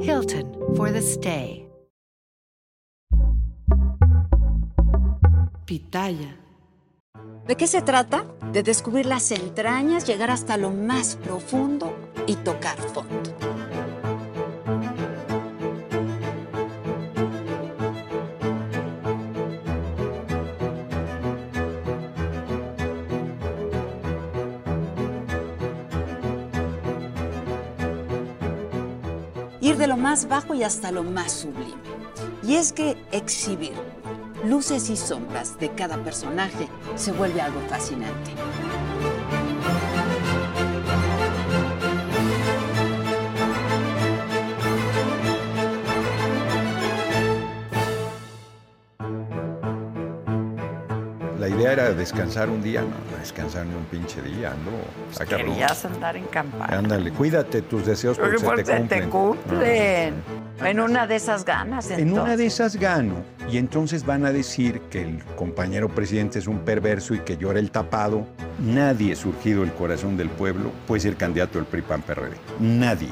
Hilton for the stay. Pitaya. ¿De qué se trata? De descubrir las entrañas, llegar hasta lo más profundo y tocar fondo. Ir de lo más bajo y hasta lo más sublime. Y es que exhibir luces y sombras de cada personaje se vuelve algo fascinante. Idea era descansar un día, no, descansar ni un pinche día, no. Cabrón. Querías andar en campaña. Ándale, cuídate tus deseos porque Porque se te cumplen. En una de esas ganas, En una de entonces. esas gano y entonces van a decir que el compañero presidente es un perverso y que llora el tapado. Nadie surgido del corazón del pueblo puede ser candidato del PRI PAN PRD. Nadie.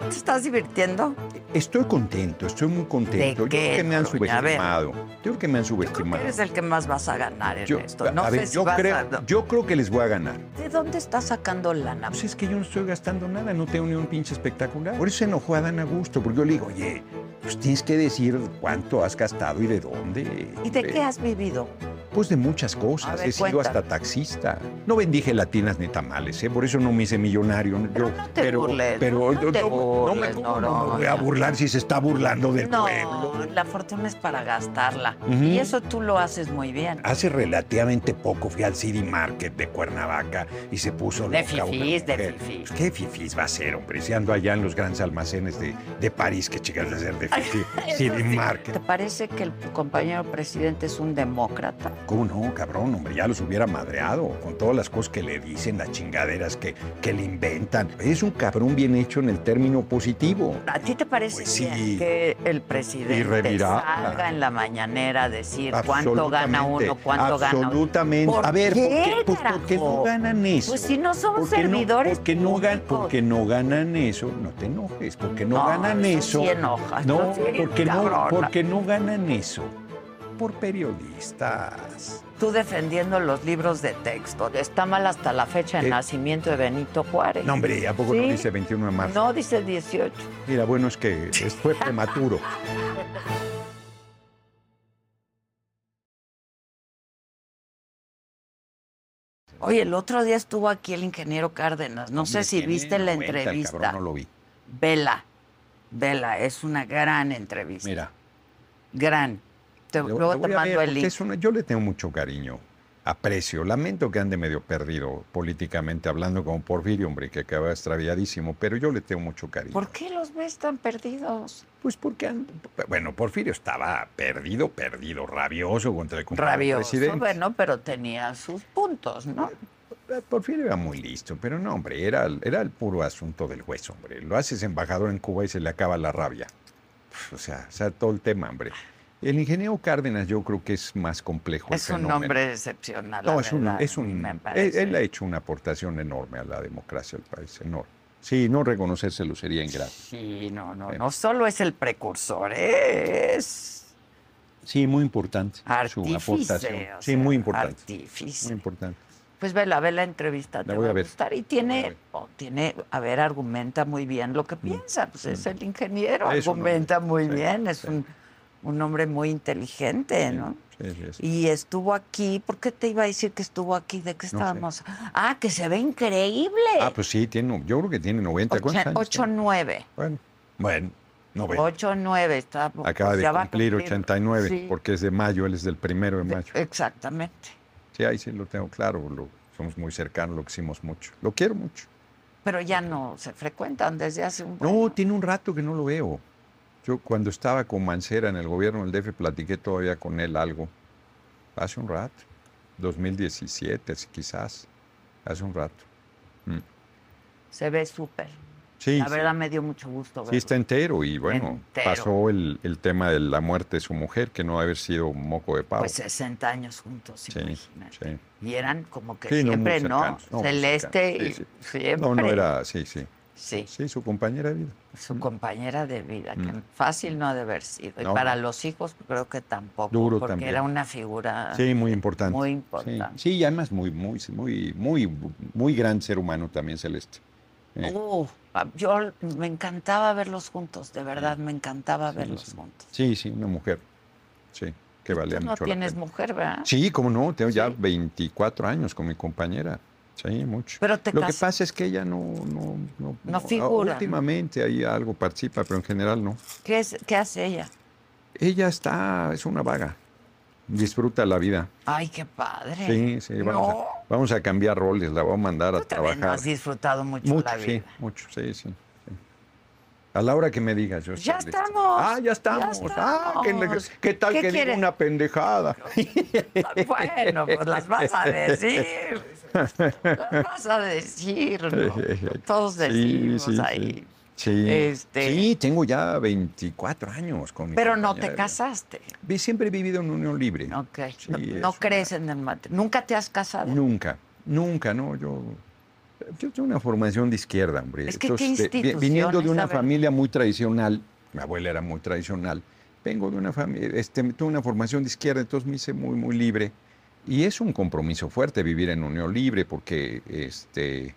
¿Te estás divirtiendo? Estoy contento, estoy muy contento. ¿De Yo creo que me han subestimado. Yo creo que me han subestimado. Eres el que más vas a ganar en Yo, esto. No a sé ver, si yo, vas creo, a- yo creo que les voy a ganar. ¿De dónde estás sacando lana? Pues es que yo no estoy gastando nada, no tengo ni un pinche espectacular. Por eso se enojó a Dan Augusto, porque yo le digo, oye, pues tienes que decir cuánto has gastado y de dónde. ¿Y de hombre". qué has vivido? Pues de muchas cosas. ver, He sido cuéntame. hasta taxista. No vendí gelatinas ni tamales, ¿eh? por eso no me hice millonario. Pero Yo- no te burles, pero no te no, me- ¿cómo no me voy a burlar si se está burlando del No, pueblo. la fortuna es para gastarla. Y eso tú lo haces muy bien. Hace relativamente poco fui al City Market de Cuernavaca y se puso De fifís, de fifís. ¿Qué fifís va a ser, hombre? Si ando allá en los grandes almacenes de, de París, que chicas de hacer de fifí? City sí. Market. ¿Te parece que el compañero presidente es un demócrata? ¿Cómo no, cabrón? Hombre, ya los hubiera madreado con todas las cosas que le dicen, las chingaderas que, que le inventan. Es un cabrón bien hecho en el término positivo. ¿A ti te parece Pues sí. bien que el presidente Irrevirable. salga en la mañanera a decir cuánto gana uno, cuánto gana otro? Absolutamente. ¿Por a ver, ¿por qué, qué, pues, ¿por qué no carajo? ganan eso? Pues si no son ¿Por qué no- servidores porque no, gan- públicos. porque no ganan eso, no te enojes, porque no, No, ganan eso eso. sí no, sí, porque no, porque no ganan eso. Por periodistas. Tú defendiendo los libros de texto. Está mal hasta la fecha de ¿Qué? nacimiento de Benito Juárez. No, hombre, ¿a poco Sí. no dice 21 de marzo? No, dice 18. Mira, bueno, es que fue prematuro. Oye, el otro día estuvo aquí el ingeniero Cárdenas. No sé si viste la 90, el entrevista. cabrón, no lo vi. Vela. Vela, es una gran entrevista. Mira. Gran. Te- luego te mando ver, el link. una- yo le tengo mucho cariño, aprecio. Lamento que ande medio perdido políticamente hablando como Porfirio, hombre, que acaba extraviadísimo, pero yo le tengo mucho cariño. ¿Por qué los ves tan perdidos? Pues porque, bueno, Porfirio estaba perdido, perdido, rabioso contra el Rabioso, presidente. bueno, pero tenía sus puntos, ¿no? Porfirio era muy listo, pero no, hombre, era, el- era el puro asunto del juez, hombre. Lo haces embajador en Cuba y se le acaba la rabia. O sea, o sea, todo el tema, hombre. El ingeniero Cárdenas yo creo que es más complejo. el Es un fenómeno. hombre excepcional. No, la es un, es un, me él, parece. él ha hecho una aportación enorme a la democracia del país, enorme. Sí, no reconocérselo sería ingrato. Sí, no, no, no solo es el precursor, es Sí, muy importante. Su artífice. aportación. o Sí, muy importante. Artífice. Muy importante. Pues ve la, ve la entrevista, La te voy va a ver. gustar. Y voy a tiene, oh, tiene, a ver, argumenta muy bien lo que piensa. Pues es el ingeniero, un argumenta muy sí, bien, es sí. un, un hombre muy inteligente, ¿no? Sí, sí, sí. Y estuvo aquí, ¿por qué te iba a decir que estuvo aquí? ¿De qué sé. estábamos? Ah, que se ve increíble. Ah, pues sí, tiene, yo creo que tiene 90. ¿Cuántos años? 8 tiene? 9. Bueno, bueno, 90. 8 9 está Acaba pues de a cumplir 89, Sí, porque es de mayo, él es del primero de mayo. Exactamente. Sí, ahí sí lo tengo claro, lo- somos muy cercanos, lo quisimos mucho. Lo quiero mucho. Pero ya no se frecuentan desde hace un No, tiene un rato que no lo veo. Yo cuando estaba con Mancera en el gobierno del DF platiqué todavía con él algo. Hace un rato. 2017, así quizás. Hace un rato. Mm. Se ve súper. Sí, La sí. verdad me dio mucho gusto verlo. Sí, está entero y bueno, Entero. pasó el, el tema de la muerte de su mujer, que no haber sido un moco de pavo. Pues 60 años juntos, Sí, imagínate. sí. Y eran como que Sí, siempre, ¿no? no, Celeste y sí, siempre. No, no era, sí, sí. Sí, Sí, su compañera de vida. su compañera de vida, que Mm. fácil no ha de haber sido. Y No. para los hijos creo que tampoco, Duro porque también. era una figura Sí, muy importante. muy importante. Sí, y además muy, muy, muy, muy, muy gran ser humano también, Celeste. Eh, ah, yo me encantaba verlos juntos, de verdad, me encantaba Sí, verlos sí. juntos. Sí, sí, una mujer. Sí, que valía Tú no mucho la tienes pena. mujer, ¿verdad? Sí, como no, tengo ya Sí. 24 años con mi compañera. Sí, mucho. Pero te Lo que pasa es que ella no... No, no, No figura. Últimamente ahí algo participa, pero en general no. ¿Qué, es, ¿Qué hace ella? Ella está, es una vaga. Disfruta la vida. Ay, qué padre. Sí, sí, vamos, No. a, vamos a cambiar roles, la voy a mandar a Tú trabajar. has disfrutado mucho, Mucho, la sí, vida. mucho, sí, sí. A la hora que me digas, yo Ya listo. estamos, Ah, ya estamos. ya Ah, ¿qué, estamos. qué tal ¿Qué que quieres? digo una pendejada? Bueno, pues las vas a decir. Las vas a decir, ¿no? Todos decimos sí, sí. ahí. Sí, Este- sí, tengo ya 24 años con mi Pero no te casaste. Siempre he vivido en unión libre. Ok. Sí, no crees en el matrimonio. ¿Nunca te has casado? Nunca, nunca, no. Yo, yo tengo una formación de izquierda, hombre. Es que qué de- viniendo de a una familia muy tradicional, mi abuela era muy tradicional, vengo de una familia, este, tuve una formación de izquierda, entonces me hice muy, muy libre. Y es un compromiso fuerte vivir en unión libre porque este,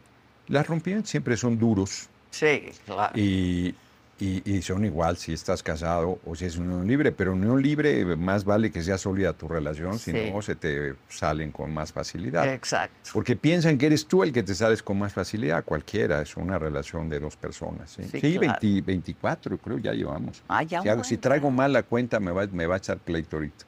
las rompimientos siempre son duros Sí, claro. y, y- y son igual si estás casado o si es unión libre, pero unión libre más vale que sea sólida tu relación, si Sí. no se te salen con más facilidad. Exacto. Porque piensan que eres tú el que te sales con más facilidad, cualquiera, es una relación de dos personas. Sí, Sí, Sí, claro. 20 24 creo ya llevamos. Ah, ya si, hago- si traigo mal la cuenta me va, me va a echar pleito ahorita.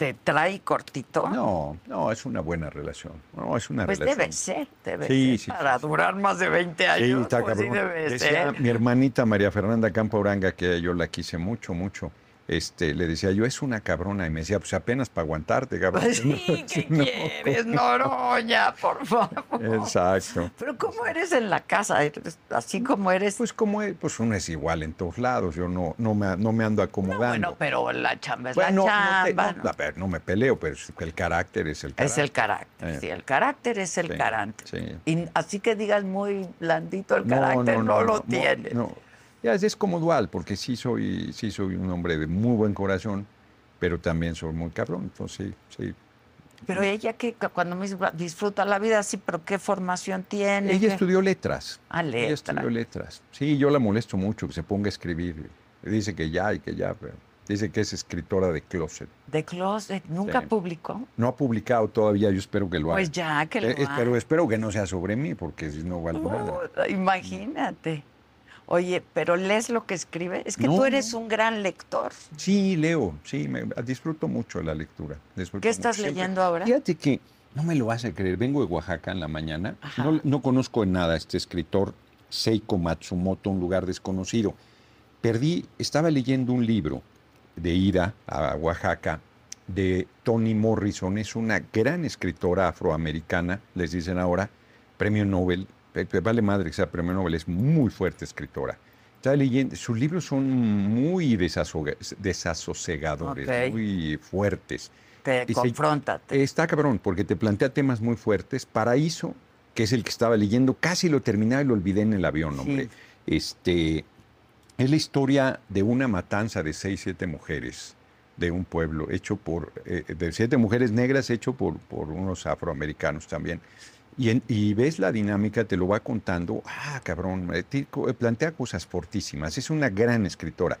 ¿Te trae cortito? No, no, es una buena relación. No, es una Pues relación. debe ser, debe Sí, ser. sí, Para sí, durar más de 20 Sí, años, está pues debe Decía ser. mi hermanita María Fernanda Campo Oranga, que yo la quise mucho, mucho. Este, le decía yo, es una cabrona. Y me decía, pues apenas para aguantarte, cabrón. Sí, ¿qué No. quieres, Noroña? Por favor. Exacto. Pero ¿cómo eres en la casa? ¿Eres Así como eres. Pues como es, pues uno es igual en todos lados. Yo no, no, me, no me ando No, acomodando. bueno, pero la chamba es Bueno, la no, chamba. no, ¿no? a ver, no me peleo, pero el carácter es el carácter. Es el carácter, Eh. sí, el carácter es el Sí, carácter. sí. Y así que digas muy blandito el carácter, no, lo tienes. No, Ya, es, es como dual, porque sí soy, sí soy un hombre de muy buen corazón, pero también soy muy cabrón. Entonces, sí, sí. Pero ella que cuando me disfruta la vida, sí, pero ¿qué formación tiene? Ella ¿Qué? estudió letras. Ah, Ella letras. estudió letras. Sí, yo la molesto mucho que se ponga a escribir. Dice que ya y que ya, pero dice que es escritora de closet. De closet, nunca Sí. publicó. No ha publicado todavía, yo espero que lo haga. Pues ya, que lo Eh, eh, haga. pero espero que no sea sobre mí, porque si no vale nada. Uh, imagínate. Oye, pero lees lo que escribe. Es que No, tú eres un gran lector. Sí, leo, sí, me, disfruto mucho la lectura. disfruto ¿Qué estás mucho. Siempre- leyendo ahora? Fíjate que no me lo vas a creer, vengo de Oaxaca en la mañana, no, no conozco en nada a este escritor Seiko Matsumoto, un lugar desconocido. Perdí, estaba leyendo un libro de ida a Oaxaca de Toni Morrison, es una gran escritora afroamericana, les dicen ahora, premio Nobel, vale madre que sea premio Nobel, es muy fuerte escritora. Estaba leyendo, sus libros son muy desasosegadores, muy fuertes. Te Y se- confróntate. Está cabrón, porque te plantea temas muy fuertes. Paraíso, que es el que estaba leyendo, casi lo terminaba y lo olvidé en el avión, Sí. hombre. Este, es la historia de una matanza de seis, siete mujeres de un pueblo, hecho por, eh, de siete mujeres negras, hecho por, por unos afroamericanos también. Y, y, ves la dinámica, te lo va contando, ah, cabrón, eh, eh, plantea cosas fortísimas, es una gran escritora.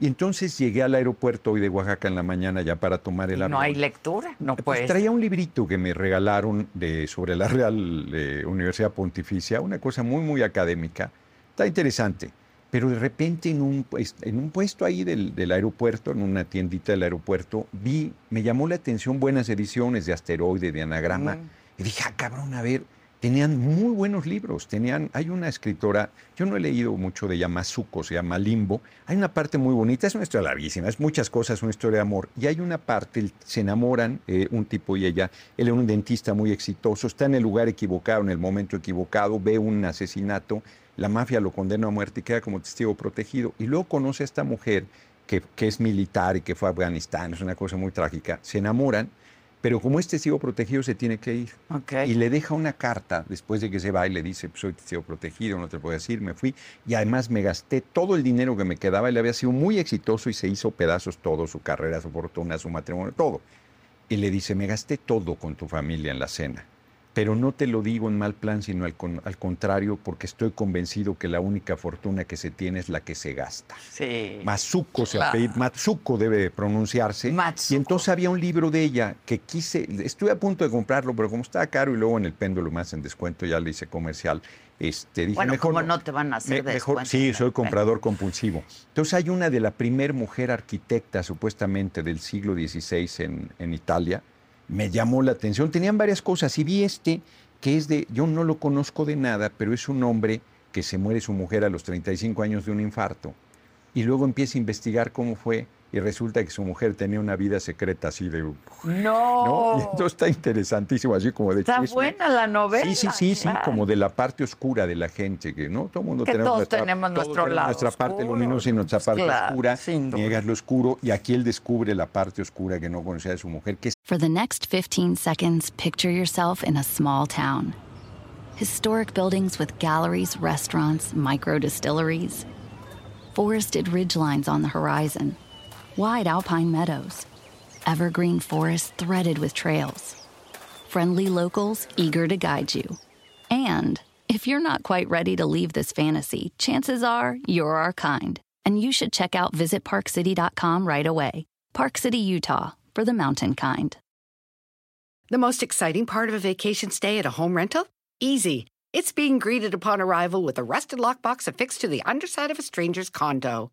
Y entonces llegué al aeropuerto hoy de Oaxaca en la mañana ya para tomar el avión. No hay lectura, no pues Traía un librito que me regalaron de, sobre la Real Universidad Pontificia, una cosa muy, muy académica. Está interesante. Pero de repente en un, en un puesto ahí del, del, aeropuerto, en una tiendita del aeropuerto, vi, me llamó la atención buenas ediciones de Asteroide, de Anagrama. Mm. Y dije, ah, cabrón, a ver, tenían muy buenos libros. Tenían, hay una escritora, yo no he leído mucho de ella, Mazuko, se llama Limbo. Hay una parte muy bonita, es una historia larguísima, es muchas cosas, una historia de amor. Y hay una parte, se enamoran eh, un tipo y ella, él es un dentista muy exitoso, está en el lugar equivocado, en el momento equivocado, ve un asesinato la mafia lo condena a muerte y queda como testigo protegido. Y luego conoce a esta mujer que, es militar y que fue a Afganistán, es una cosa muy trágica. Se enamoran, pero como es testigo protegido se tiene que ir. Y le deja una carta después de que se va y le dice, pues, soy testigo protegido, no te puedo decir, me fui. Y además me gasté todo el dinero que me quedaba. Él había sido muy exitoso y se hizo pedazos todo, su carrera, su fortuna, su matrimonio, todo. Y le dice, me gasté todo con tu familia en la cena pero no te lo digo en mal plan, sino al, contrario, porque estoy convencido que la única fortuna que se tiene es la que se gasta. Sí. Matsuko se Matsuko debe pronunciarse. Y entonces había un libro de ella que quise, estuve a punto de comprarlo, pero como estaba caro y luego en el péndulo más en descuento ya le hice comercial. Este, dije, bueno, mejor como no te van a hacer mejor, Sí, soy comprador compulsivo. Entonces hay una de la primer mujer arquitecta supuestamente del siglo XVI en, en Italia, me llamó la atención. Tenían varias cosas y vi este que es de, yo no lo conozco de nada, pero es un hombre que se muere su mujer a los 35 años de un infarto y luego empieza a investigar cómo fue y resulta que su mujer tenía una vida secreta así de... No. ¿no? Y esto está interesantísimo, así como de... Está buena la novela. Sí, sí, sí, sí, como de la parte oscura de la gente, que no todo el mundo que tenemos, todos nuestra, tenemos nuestro lado nuestra parte luminosa y nuestra parte oscura. Niegas lo oscuro y aquí él descubre la parte oscura que no conocía de su mujer. Que... For the next 15 seconds, picture yourself in a small town. Historic buildings with galleries, restaurants, micro distilleries. Forested ridgelines on the horizon. Wide alpine meadows, evergreen forests threaded with trails, friendly locals eager to guide you. And if you're not quite ready to leave this fantasy, chances are you're our kind, and you should check out visitparkcity.com right away. Park City, Utah, for the mountain kind. The most exciting part of a vacation stay at a home rental? Easy. It's being greeted upon arrival with a rusted lockbox affixed to the underside of a stranger's condo.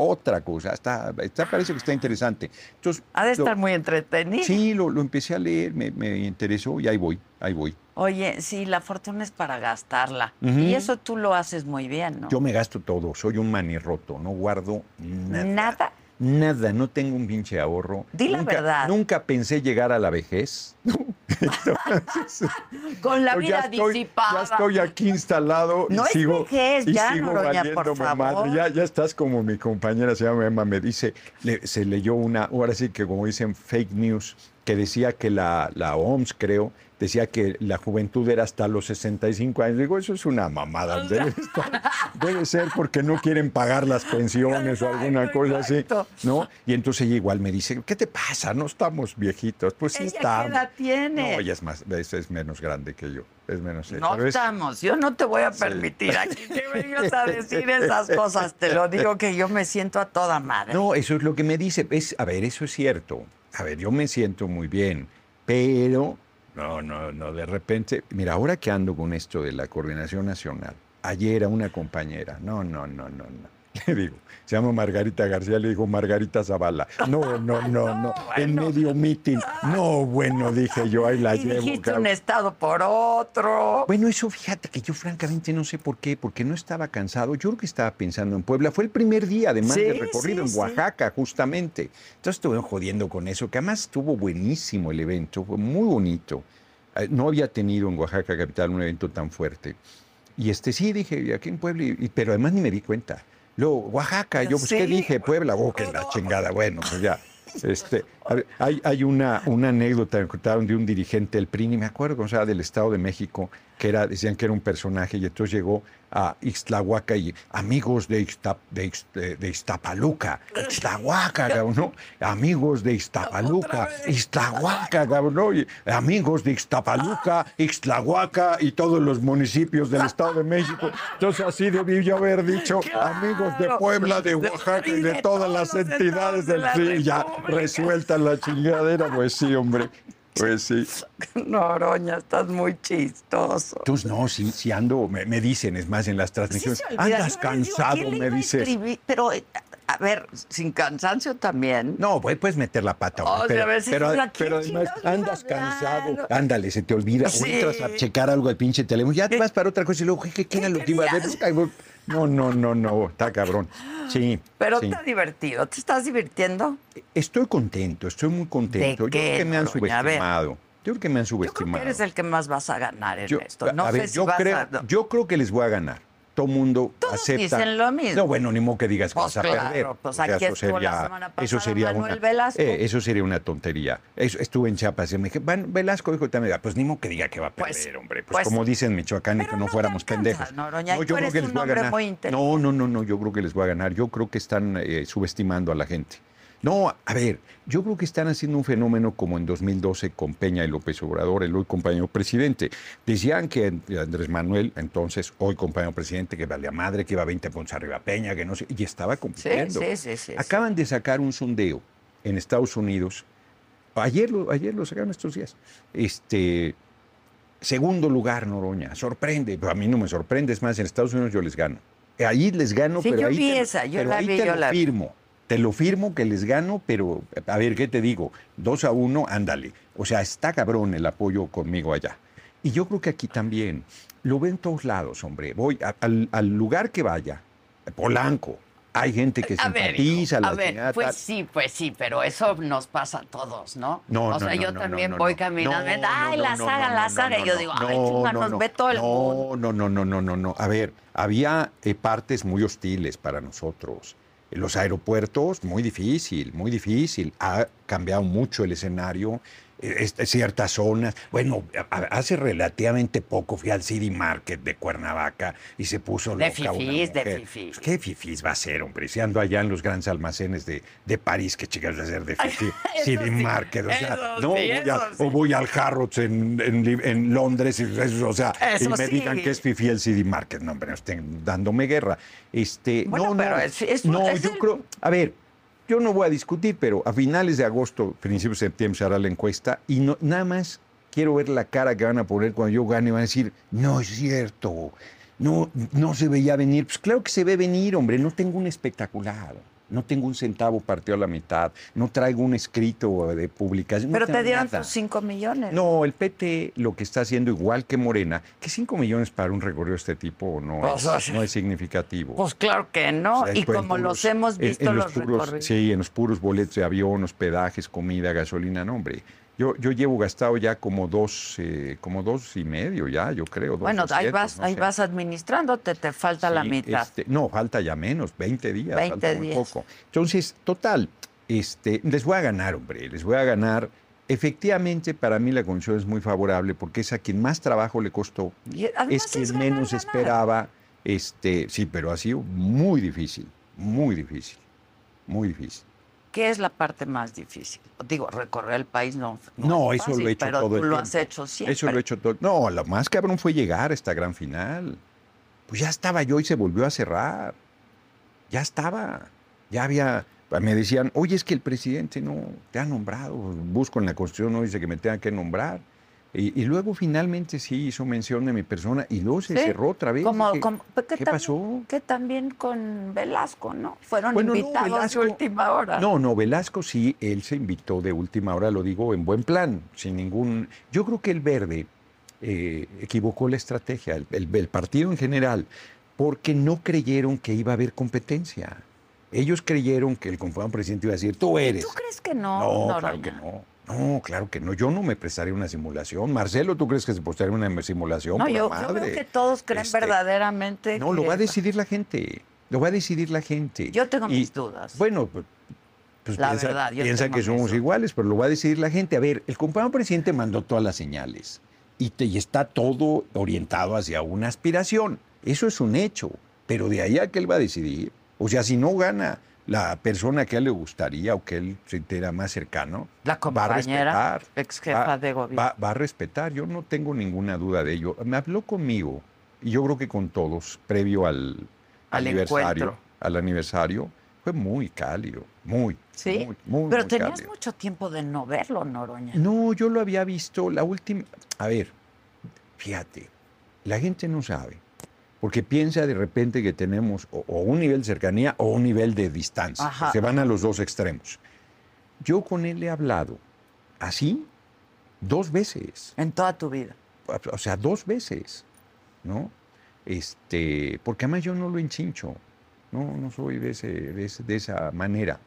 Otra cosa. Está, está, parece que está interesante. Entonces, ha de estar muy entretenido. Sí, lo, lo, empecé a leer, me, me, interesó y ahí voy, ahí voy. Oye, sí, la fortuna es para gastarla. Y eso tú lo haces muy bien, ¿no? Yo me gasto todo, soy un manirroto, no guardo nada. ¿Nada? Nada, no tengo un pinche ahorro. Di la verdad. Nunca pensé llegar a la vejez. Con la vida disipada. Ya estoy aquí instalado no y sigo, vejez, y ya, sigo Noroña, por favor. Ya, ya estás como mi compañera, se llama Emma, me dice, se leyó una, ahora sí que como dicen, fake news, que decía que la, la OMS, creo, decía que la juventud era hasta los 65 años. Digo, eso es una mamada. Debe, ser porque no quieren pagar las pensiones o alguna cosa así. ¿no? Y entonces ella igual me dice, ¿qué te pasa? No estamos viejitos. Pues sí estamos. ¿Qué edad tiene? No, ella es, más, es menos grande que yo. Es menos. No estamos. Yo no te voy a permitir aquí que vengas a decir esas cosas. Te lo digo que yo me siento a toda madre. No, eso es lo que me dice. Es, a ver, eso es cierto. A ver, yo me siento muy bien, pero no, no, no, de repente, mira, ahora que ando con esto de la coordinación nacional, ayer a una compañera, no, no, no, no, no. Le digo, se llama Margarita García, le digo Margarita Zavala. No, no, no, no. En medio meeting. No, bueno, dije yo, ahí la y llevo. Dijiste un estado por otro. Bueno, eso fíjate que yo francamente no sé por qué, porque no estaba cansado. Yo creo que estaba pensando en Puebla. Fue el primer día, además, de recorrido en Oaxaca, justamente. Entonces estuve jodiendo con eso, que además estuvo buenísimo el evento, fue muy bonito. Eh, no había tenido en Oaxaca capital un evento tan fuerte. y este sí, dije, "¿Y aquí en Puebla, y- pero además ni me di cuenta. Luego, Oaxaca, yo, pues, ¿qué dije? Puebla, oh, que la chingada, bueno, pues ya. Este, ver, hay, hay una, una anécdota que contaron de un dirigente del PRI, ni me acuerdo, o sea, del Estado de México, que era, decían que era un personaje, y entonces llegó a Ixtlahuaca y amigos de, Ixta- de, Ix- de- Iztapaluca, Ixtlahuaca, cabrón, ¿no? Amigos de Iztapaluca, Ixtlahuaca, cabrón, ¿no? Y amigos de Ixtapaluca, Ixtlahuaca y todos los municipios del Estado de México. Entonces así debí yo haber dicho amigos de Puebla, de Oaxaca y de todas las entidades del PRI, ya resuelta la chingadera, pues sí, hombre, pues sí. Noroña, estás muy chistoso. Entonces, no, si, si ando, me, me dicen, es más, en las transmisiones, andas Yo digo, cansado, ¿quién le me a dices. escribir? Pero, eh, a ver, sin cansancio también. No, pues puedes meter la pata. O sea, pero, a ver si pero, dices, ¿a quién pero además andas cansado. Ándale, se te olvida. O Sí. entras a checar algo al pinche teléfono. Ya te vas para otra cosa y luego, ¿qué, qué era lo que iba a ver? No, no, no, no, está cabrón. Sí. Pero sí. está divertido. ¿Te estás divirtiendo? Estoy contento, estoy muy contento. Yo qué, creo que me han subestimado. Yo creo que me han Yo creo subestimado. que eres el que más vas a ganar en Yo- esto. No a sé ver, si yo, vas creo, a... yo creo que les voy a ganar. Todo mundo Todos acepta. dicen lo mismo. No, bueno, ni modo que digas que Pues vas a claro, perder. pues O sea, aquí eso estuvo la sería, semana eso pasada sería Manuel una, Velasco. eh, eso sería una tontería. Eso- estuve en Chiapas y me dije, "Van, Velasco dijo también, pues ni modo que diga que va a perder, Pues- hombre. Pues, pues- como dicen en Michoacán, y que no, no fuéramos alcanza, pendejos. Noroña, yo creo que les voy a ganar. inteligente. No, no, no, no, yo creo que les voy a ganar. Yo creo que están eh, subestimando a la gente. No, a ver, yo creo que están haciendo un fenómeno como en 2012 con Peña y López Obrador, el hoy compañero presidente. Decían que Andrés Manuel, entonces, hoy compañero presidente, que valía madre, que iba 20 puntos arriba a Peña, que no sé, y estaba compitiendo. sí, sí, sí, Acaban de sacar un sondeo en Estados Unidos. Ayer lo, ayer lo sacaron estos días. Este, segundo lugar, Noroña. Sorprende. Pero a mí no me sorprende. Es más, en Estados Unidos yo les gano. Ahí les gano, pero yo ahí, vi te, esa, yo pero la ahí vi, te yo lo la vi. Te lo firmo que les gano, pero a ver, ¿qué te digo? Dos a uno, ándale. O sea, está cabrón el apoyo conmigo allá. Y yo creo que aquí también. Lo veo en todos lados, hombre. Voy a- al, al lugar que vaya. Polanco. Hay gente que A ver, simpatiza. la a ver, chingada, pues tal. sí, pues sí, pero eso nos pasa a todos, ¿no? No, o no, sea, no, yo no, también no, voy caminando, No, ay, no, la no, saga, no, la saga, no, y yo digo, no, ay, chinga, no, nos no, ve todo el mundo. No, no, no, no, no, no. A ver, había eh, partes muy hostiles para nosotros. Los aeropuertos, muy difícil, muy difícil. Ha cambiado mucho el escenario. Ciertas zonas. Bueno, hace relativamente poco fui al City Market de Cuernavaca y se puso De loca una fifís, de fifís. ¿Qué fifís va a ser, hombre? Si ando allá en los grandes almacenes de, de París, ¿qué chicas va a ser de fifí? City sí, Market, o sea, no, sí, voy a- eso sí. o voy al Harrods en, en, Londres, y, eso, o sea, y Eso me digan que es fifi el CD Market. No, hombre, no estén dándome guerra. Este, Bueno, no, pero no, es- es- no, es yo el- creo, a ver, yo no voy a discutir, pero a finales de agosto, principios de septiembre se hará la encuesta y no, nada más quiero ver la cara que van a poner cuando yo gane van a decir, no es cierto, no, no se veía venir. Pues claro que se ve venir, hombre, no tengo un espectacular. No tengo un centavo partido a la mitad, no traigo un escrito de publicación. no Pero te dieron nada. tus 5 millones. No, el PT lo que está haciendo igual que Morena, que 5 millones para un recorrido de este tipo no, Pues, es, no es significativo. Pues claro que no. O sea, y como puros- los hemos visto en los, puros- recorridos. Sí, en los puros boletos de avión, hospedajes, comida, gasolina, no, hombre. Yo, yo llevo gastado ya como dos, eh, como dos y medio ya, yo creo. dos Bueno, ahí vas, no ahí sé. vas administrándote, te falta la mitad. este, no, falta ya menos, 20 días, 20 falta muy días. poco. Entonces, total, este, les voy a ganar, hombre, les voy a ganar. Efectivamente, para mí la condición es muy favorable porque es a quien más trabajo le costó, Y es quien ganar, menos ganar. esperaba. Este, sí, pero ha sido muy difícil, muy difícil, muy difícil. ¿Qué es la parte más difícil? Digo, recorrer el país no. No, es eso lo he hecho pero todo el lo has hecho siempre. Eso lo he hecho todo. No, lo más cabrón fue llegar a esta gran final. Pues ya estaba yo y se volvió a cerrar. Ya estaba. Ya había. Me decían, oye, es que el presidente no te ha nombrado. Busco en la Constitución, no dice que me tenga que nombrar. Y, y luego finalmente sí hizo mención de mi persona y luego se Sí, cerró otra vez. Como, Dije, como- ¿qué, ¿Qué pasó? Que también con Velasco, ¿no? Fueron Bueno, no, invitados Velasco- de última hora. No, no, Velasco sí, él se invitó de última hora, lo digo en buen plan, sin ningún... Yo creo que el verde eh, equivocó la estrategia, el, el- el partido en general, porque no creyeron que iba a haber competencia. Ellos creyeron que el conformado presidente iba a decir, tú eres. ¿Tú crees que no? No, claro que no. No, claro que no. Yo no me prestaría una simulación. Marcelo, ¿tú crees que se prestaría una simulación? No, yo, yo creo que todos creen Este, verdaderamente No, lo va a decidir la gente. Lo va a decidir la gente. Yo tengo Y, mis dudas. Bueno, pues, pues La piensa, verdad, yo piensa tengo que somos iguales, pero lo va a decidir la gente. A ver, el compañero presidente mandó todas las señales y, te- y está todo orientado hacia una aspiración. Eso es un hecho. Pero de ahí a que él va a decidir. O sea, si no gana la persona que a él le gustaría o que él se entera más cercano, La va a compañera, respetar. ex jefa va, de gobierno. va- va a respetar, yo no tengo ninguna duda de ello. Me habló conmigo, y yo creo que con todos, previo al, Al aniversario. encuentro. Al aniversario, fue muy cálido, muy. Sí, muy, muy, pero muy tenías cálido. mucho tiempo de no verlo, Noroña. No, yo lo había visto la última. A ver, fíjate, la gente no sabe, porque piensa de repente que tenemos o, o un nivel de cercanía o un nivel de distancia. Ajá. Se van a los dos extremos. Yo con él he hablado así dos veces. En toda tu vida. o sea, dos veces, ¿no? Este, porque además yo no lo enchincho, no, no soy de, ese, de, ese- de esa manera.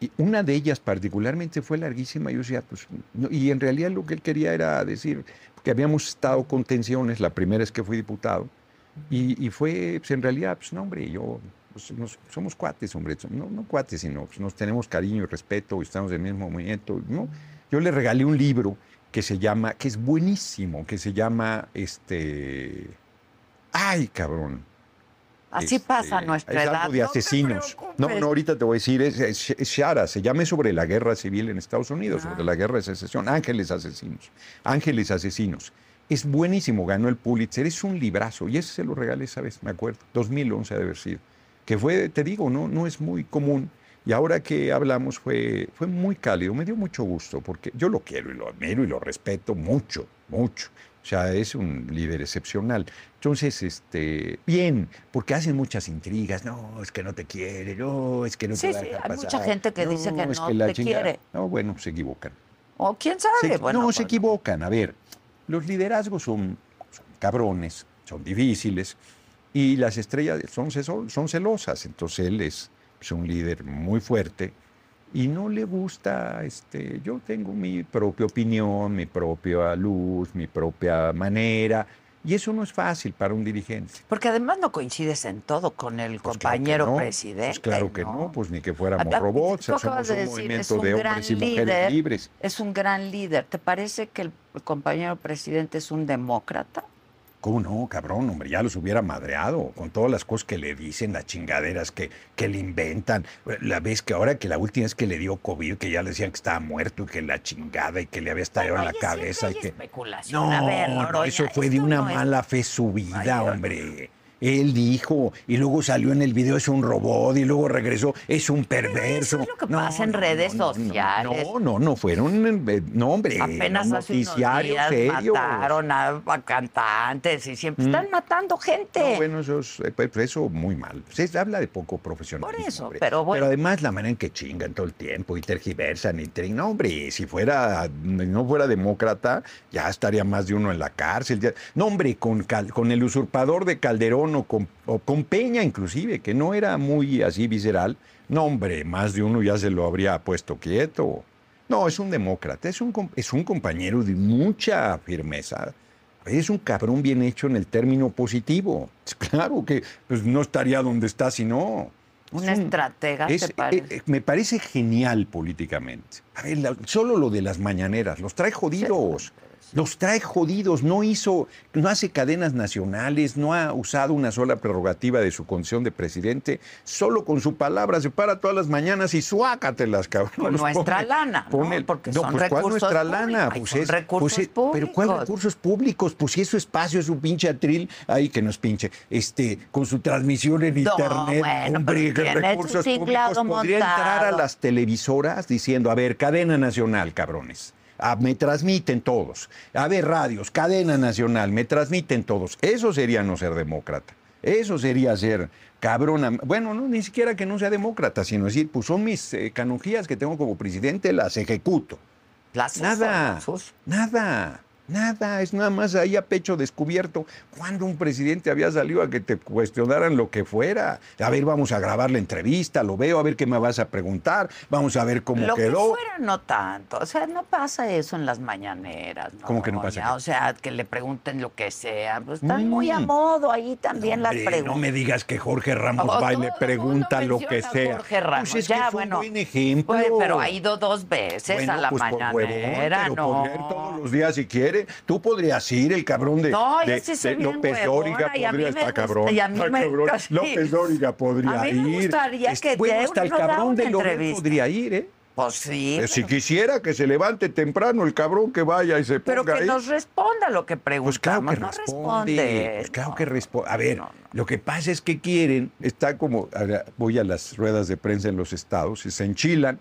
Y una de ellas particularmente fue larguísima, yo decía, pues, no, y en realidad lo que él quería era decir, que habíamos estado con tensiones, la primera es que fui diputado, y, y fue, pues en realidad, pues no, hombre, yo, pues, nos- somos cuates, hombre, no, no cuates, sino pues, nos tenemos cariño y respeto, estamos en el mismo movimiento, ¿no? Yo le regalé un libro que se llama, que es buenísimo, que se llama, este, ay, cabrón. Así Este, pasa nuestra es edad. algo de asesinos. No, no, ahorita te voy a decir, es, es- es Shara, se llama sobre la guerra civil en Estados Unidos, Ah. sobre la guerra de secesión, Ángeles Asesinos, Ángeles Asesinos. Es buenísimo, ganó el Pulitzer, es un librazo, y ese se lo regalé esa vez, me acuerdo, 2011 ha de haber sido, que fue, te digo, no, no es muy común, y ahora que hablamos fue, fue muy cálido, me dio mucho gusto, porque yo lo quiero y lo admiro y lo respeto mucho, mucho. O sea, es un líder excepcional. Entonces, este, bien, porque hacen muchas intrigas. No, es que no te quiere, no, es que no Sí, te va a sí, dejar hay pasar. mucha gente que dice que es no la te chingada". quiere. No, bueno, se equivocan. O quién sabe. Se- bueno, no, se equivocan. A ver, los liderazgos son, son cabrones, son difíciles, y las estrellas son, celosas. Entonces él es, es un líder muy fuerte y no le gusta, este, yo tengo mi propia opinión, mi propia luz, mi propia manera, y eso no es fácil para un dirigente. Porque además no coincides en todo con el Pues claro compañero no, presidente. Pues claro que ¿no? no, pues ni que fuéramos A- robots, somos de un decir, movimiento un de hombres y mujeres líder, libres. Es un gran líder. ¿Te parece que el compañero presidente es un demócrata? ¿Cómo no, cabrón? Hombre, ya los hubiera madreado con todas las cosas que le dicen, las chingaderas que, que le inventan. La vez que ahora que la última vez que le dio COVID, que ya le decían que estaba muerto y que la chingada y que le había estallado en la cabeza y que. especulación. No, A ver, no, eso fue de una no es- mala fe subida, Ay, hombre. Él dijo, y luego salió en el video, es un robot, y luego regresó, es un perverso. eso es lo que pasa en redes no, sociales. No, no, no, fueron, eh, no, hombre, Apenas no, hace unos días serios. mataron a, a cantantes y siempre están matando gente. No, bueno, eso, es, eh, pues, eso muy mal. Se habla de poco profesionalismo. Por eso, hombre. pero bueno. además la manera en que chingan todo el tiempo y tergiversan y trin- No, hombre, si fuera, no fuera demócrata, ya estaría más de uno en la cárcel. ya- No, hombre, con, Cal- con el usurpador de Calderón o con, o con Peña inclusive, que no era muy así visceral. No, hombre, más de uno ya se lo habría puesto quieto. No, es un demócrata, es un, es un compañero de mucha firmeza. Es un cabrón bien hecho en el término positivo. Claro que pues, no estaría donde está si no. Un Es estratega, es- ¿te parece? eh, eh, me parece genial políticamente. A ver, la- solo lo de las mañaneras, los trae jodidos. Los trae jodidos, no hizo, no hace cadenas nacionales, no ha usado una sola prerrogativa de su condición de presidente, solo con su palabra se para todas las mañanas y suácatelas, cabrón. Con nuestra lana, ¿no? pone el- Porque son pues, ¿cuál recursos nuestra públicos? lana? Pues es- recursos pues es- Pero ¿cuál públicos? recursos públicos? Pues si es su espacio, es su pinche atril, ahí que nos pinche, este, con su transmisión en No, internet, bueno, hombre, recursos públicos tinglado podría entrar a las televisoras diciendo, a ver, cadena nacional, cabrones. Ah, me transmiten todos. A ver, radios, cadena nacional, me transmiten todos. Eso sería no ser demócrata. Eso sería ser cabrona. Bueno, no, ni siquiera que no sea demócrata, sino decir, pues son mis eh, canonjías que tengo como presidente, las ejecuto. Las Nada, nada. Nada, es nada más ahí a pecho descubierto. ¿Cuándo un presidente había salido a que te cuestionaran lo que fuera? A ver, vamos a grabar la entrevista, lo veo, a ver qué me vas a preguntar, vamos a ver cómo lo quedó. que fuera no tanto, o sea, no pasa eso en las mañaneras. ¿no? ¿Cómo que no pasa? O sea, que le pregunten lo que sea, pues están muy a Mm. modo ahí también las preguntas. no me digas que Jorge Ramos Oh, va y le pregunta lo que a sea. Jorge Ramos. Pues es ya, que fue bueno, un buen ejemplo. Pues, pero ha ido dos veces Bueno, a la pues por huevón, mañanera, ¿no? todos los días si Tú podrías ir, el cabrón de, No, de- sí de López Dóriga podría estar cabrón. y a mí Está me- cabrón. sí. López Dóriga podría A mí ir. me gustaría que bueno, dé- hasta el cabrón de entrevista. podría ir, ¿eh? Pues sí. Pero si pero- quisiera que se levante temprano el cabrón que vaya y se Pero ponga que ahí. nos responda lo que preguntamos. Pues claro que no responde. responde. Pues claro No, que responde. A ver, no, no. lo que pasa es que quieren, está como, voy a las ruedas de prensa en los estados y se enchilan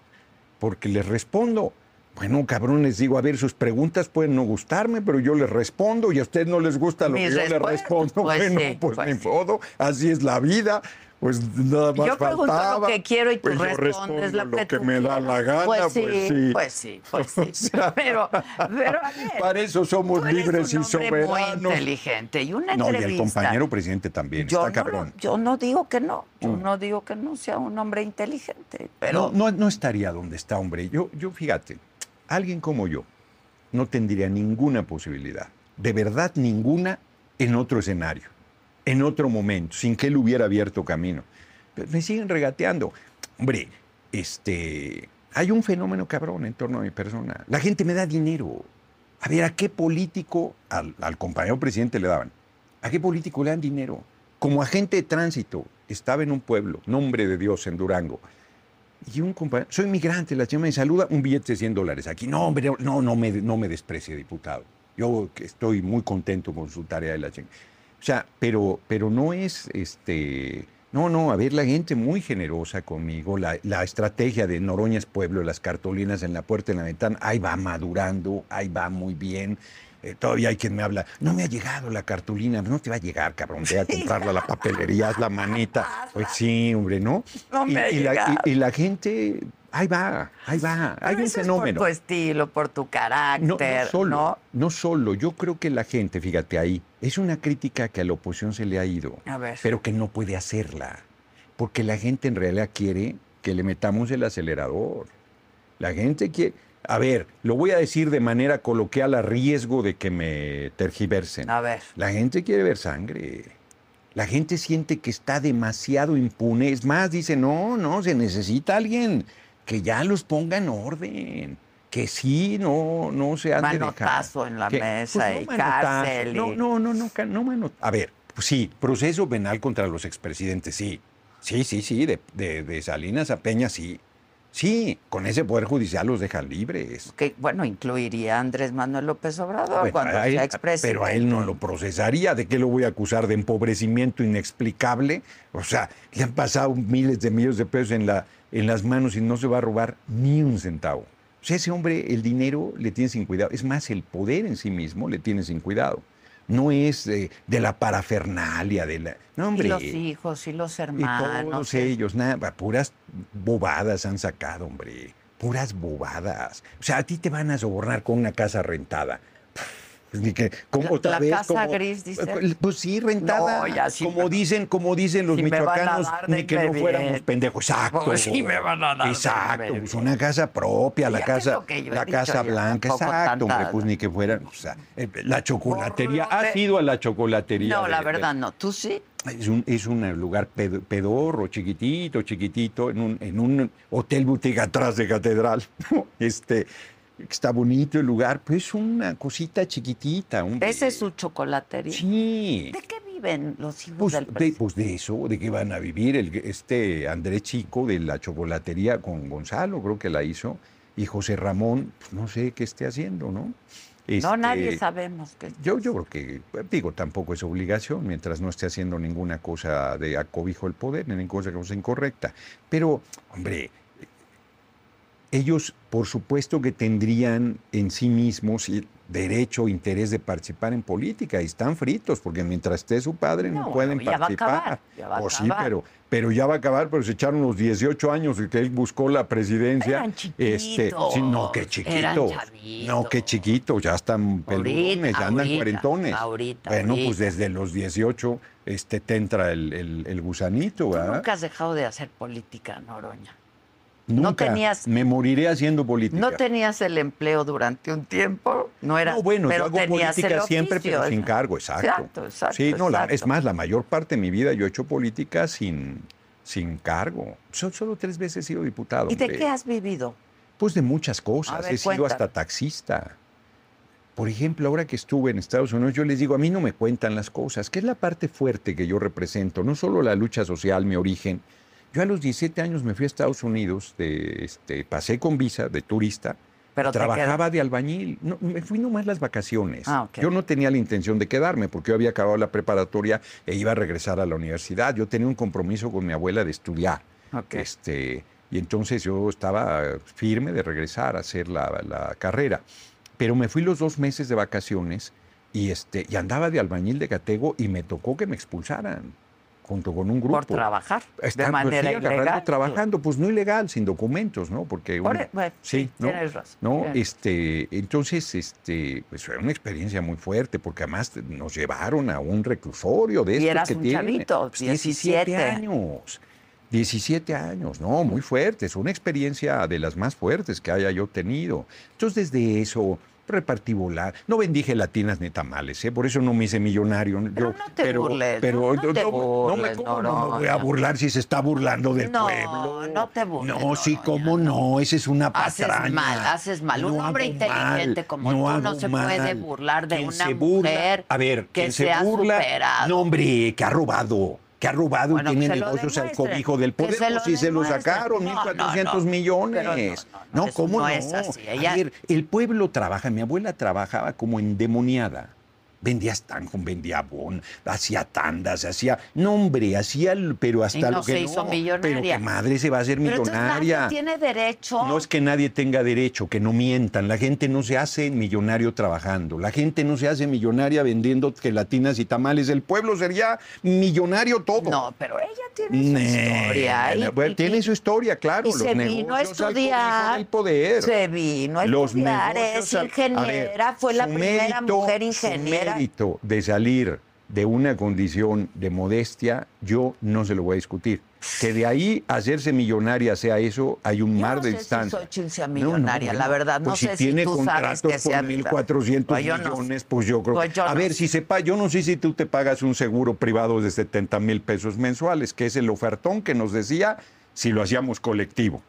porque les respondo. Bueno, cabrón, les digo, a ver, sus preguntas pueden no gustarme, pero yo les respondo y a usted no les gusta lo Mis que yo les respondo. pues bueno, sí, pues, pues ni sí. modo, así es la vida. Pues nada más Yo pregunto lo que quiero y tú Pues respondes lo respondo que, tú me da la gana, Pues sí, pues sí. pues sí, pues sí. Pero, pero a ver, Para eso somos tú eres libres y muy soberanos. inteligente y una No, y entrevista. el compañero presidente también, yo está no, lo- cabrón. yo no digo que no, yo Mm. no digo que no sea un hombre inteligente, pero No, no, no estaría donde está, hombre. Yo, yo, fíjate, alguien como yo no tendría ninguna posibilidad, de verdad ninguna, en otro escenario, en otro momento, sin que él hubiera abierto camino. Pero me siguen regateando. Hombre, este, hay un fenómeno cabrón en torno a mi persona. La gente me da dinero. A ver, ¿a qué político, al, al compañero presidente le daban? ¿A qué político le dan dinero? Como agente de tránsito, estaba en un pueblo, nombre de Dios, en Durango. Y un compañero, soy migrante, la chama me saluda, un billete de 100 dólares aquí. No, hombre, no, no me, no me desprecie, diputado. Yo estoy muy contento con su tarea de la chingada. O sea, pero, pero no es este. No, no, a ver, la gente muy generosa conmigo, la, la estrategia de Noroña es pueblo, las cartolinas en la puerta, en la ventana, ahí va madurando, ahí va muy bien. Eh, todavía hay quien me habla, no me ha llegado la cartulina, no te va a llegar, cabrón, ve a comprarla a la papelería, haz la manita. Pues sí, hombre, ¿no? No me y, ha y la, y- y la gente, ahí va, ahí va, hay un eso es fenómeno. por tu estilo, por tu carácter, No, no solo, ¿no? no solo. Yo creo que la gente, fíjate ahí, es una crítica que a la oposición se le ha ido, A ver. pero que no puede hacerla, porque la gente en realidad quiere que le metamos el acelerador. La gente quiere, a ver, lo voy a decir de manera coloquial a riesgo de que me tergiversen. A ver. La gente quiere ver sangre. La gente siente que está demasiado impune. Es más, dice, no, no, se necesita alguien que ya los ponga en orden. Que sí, no, no se han de. Manotazo en la Que- mesa y manotazo. cárcel y- No, no, no, no, no mano- A ver, pues sí, proceso penal contra los expresidentes, sí. Sí, sí, sí, de, de- de Salinas a Peña, sí. Sí, con ese poder judicial los dejan libres. que bueno, incluiría a Andrés Manuel López Obrador Bueno, cuando él- sea expresidente. pero a él no lo procesaría. ¿De qué lo voy a acusar? ¿De empobrecimiento inexplicable? O sea, le han pasado miles de millones de pesos en, la, en las manos y no se va a robar ni un centavo. O sea, ese hombre, el dinero le tiene sin cuidado. Es más, el poder en sí mismo le tiene sin cuidado. No es de la parafernalia, de la... No, hombre. y los hijos y los Y hermanos. todos ellos, nada, puras bobadas han sacado, hombre. Puras bobadas. O sea, a ti te van a sobornar con una casa rentada. Pues ni que, como otra la vez, casa como- gris, dice. Pues sí, rentada. No, ya sí como me- dicen, como dicen los michoacanos, ni que no fuéramos pendejos. Exacto. Pues sí me van a dar de Exacto. Pues una casa propia, la Ya, ¿qué es casa, la casa yo? blanca. Exacto, hombre, pues ni que fueran. O sea, eh, la chocolatería. Lo de- ¿Has ido a la chocolatería? No, de- la de- verdad no. ¿Tú sí? es un, es un lugar ped- pedorro, chiquitito, chiquitito, en un, en un hotel boutique atrás de catedral. Este, está bonito el lugar, pues es una cosita chiquitita. hombre. Esa es su chocolatería. Sí. ¿De qué viven los hijos Pues del de, presidente? pues de eso, de que van a vivir el, este Andrés Chico de la chocolatería con Gonzalo, creo que la hizo, y José Ramón, pues no sé qué esté haciendo, ¿no? no, Este, nadie sabemos que yo, yo creo que, digo, tampoco es obligación mientras no esté haciendo ninguna cosa de acobijo del poder, ni ninguna cosa incorrecta. Pero, hombre, ellos por supuesto que tendrían en sí mismos derecho o interés de participar en política y están fritos porque mientras esté su padre no, pueden ya participar. Va a acabar, ya va a Pues sí, pero, pero ya va a acabar, pero se echaron los 18 años y que él buscó la presidencia. Eran este, sí, no, qué chiquitos, chiquito. No, qué chiquito, ya están peludones, ya andan ahorita, cuarentones. ahorita, bueno, pues desde los 18 este, te entra el, el- el gusanito, nunca has dejado de hacer política, Noroña. No tenías- Me moriré haciendo política. No tenías el empleo durante un tiempo, no era. No, bueno, pero yo hago política siempre, oficio, pero sin cargo, exacto. Exacto, exacto, Sí, no, la- es más, la mayor parte de mi vida yo he hecho política sin, sin cargo. So- solo tres veces he sido diputado. ¿Y de qué has vivido? Pues de muchas cosas. ver, he sido hasta taxista. Por ejemplo, ahora que estuve en Estados Unidos, yo les digo, a mí no me cuentan las cosas, que es la parte fuerte que yo represento, no solo la lucha social, mi origen. Yo a los 17 años me fui a Estados Unidos, de, este, pasé con visa de turista, Pero trabajaba de albañil. No, me fui nomás las vacaciones. Ah. Yo no tenía la intención de quedarme porque yo había acabado la preparatoria e iba a regresar a la universidad. Yo tenía un compromiso con mi abuela de estudiar. Ok. Este, y entonces yo estaba firme de regresar a hacer la, la carrera. Pero me fui los dos meses de vacaciones y, este, y andaba de albañil de Catego y me tocó que me expulsaran junto con un grupo. Por trabajar de pues, manera sí, agarrando, ilegal. trabajando, pues no ilegal, sin documentos, ¿no? Porque e- bueno, sí, sí, ¿no? tienes razón, No, este, entonces, este, pues fue una experiencia muy fuerte, porque además nos llevaron a un reclusorio de Y estos eras que un tienen. chavito, Pues, 17 17. años. 17 años, no, muy fuertes, una experiencia de las más fuertes que haya yo tenido. Entonces, desde eso, repartí volar. No vendí gelatinas ni tamales, ¿eh? por eso no me hice millonario. Pero Yo- no te burles, pero no, no te no, no me, burles, ¿cómo no me voy a burlar si se está burlando del No, pueblo. no te burles, No, sí, cómo no, esa es una Haces patraña. mal, haces mal. Un No hombre inteligente mal, como tú no se puede burlar de una se burla- mujer a ver, que quien se ha burla, superado. No, hombre, que ha robado. Que ha robado Bueno, y tiene negocios al cobijo del poder. se Pues sí se lo sacaron, No, no, 1.400 no, millones. no, ¿cómo no no? es así. A Ella- ver, el pueblo trabaja. Mi abuela trabajaba como endemoniada. Vendía stanjon, vendía bon, hacía tandas, hacía. No, hombre, hacía. el- Pero hasta Y no lo que se hizo no. millonaria. Pero que madre se va a hacer Pero millonaria. nadie tiene derecho. No es que nadie tenga derecho, que no mientan. La gente no se hace millonario trabajando. La gente no se hace millonaria vendiendo gelatinas y tamales. El pueblo sería millonario todo. No, pero ella tiene su historia. y- bueno, y- tiene su historia, claro. y los se vino a estudiar. del poder. Se vino a Los estudiar, negocios es a ingeniera, ver, fue la primera mérito- mujer ingeniera. Mérito de salir de una condición de modestia, yo no se lo voy a discutir. Que de ahí hacerse millonaria sea eso, hay un Yo mar no de sé si distancia. Xochitl sea No, no, millonaria, la verdad, no pues sé si si tiene sabes contratos que por 1.400 Pues no sé. millones, pues yo creo Pues yo A no ver, sé. si sepa, yo no sé si tú te pagas un seguro privado de 70 mil pesos mensuales, que es el ofertón que nos decía si lo hacíamos colectivo,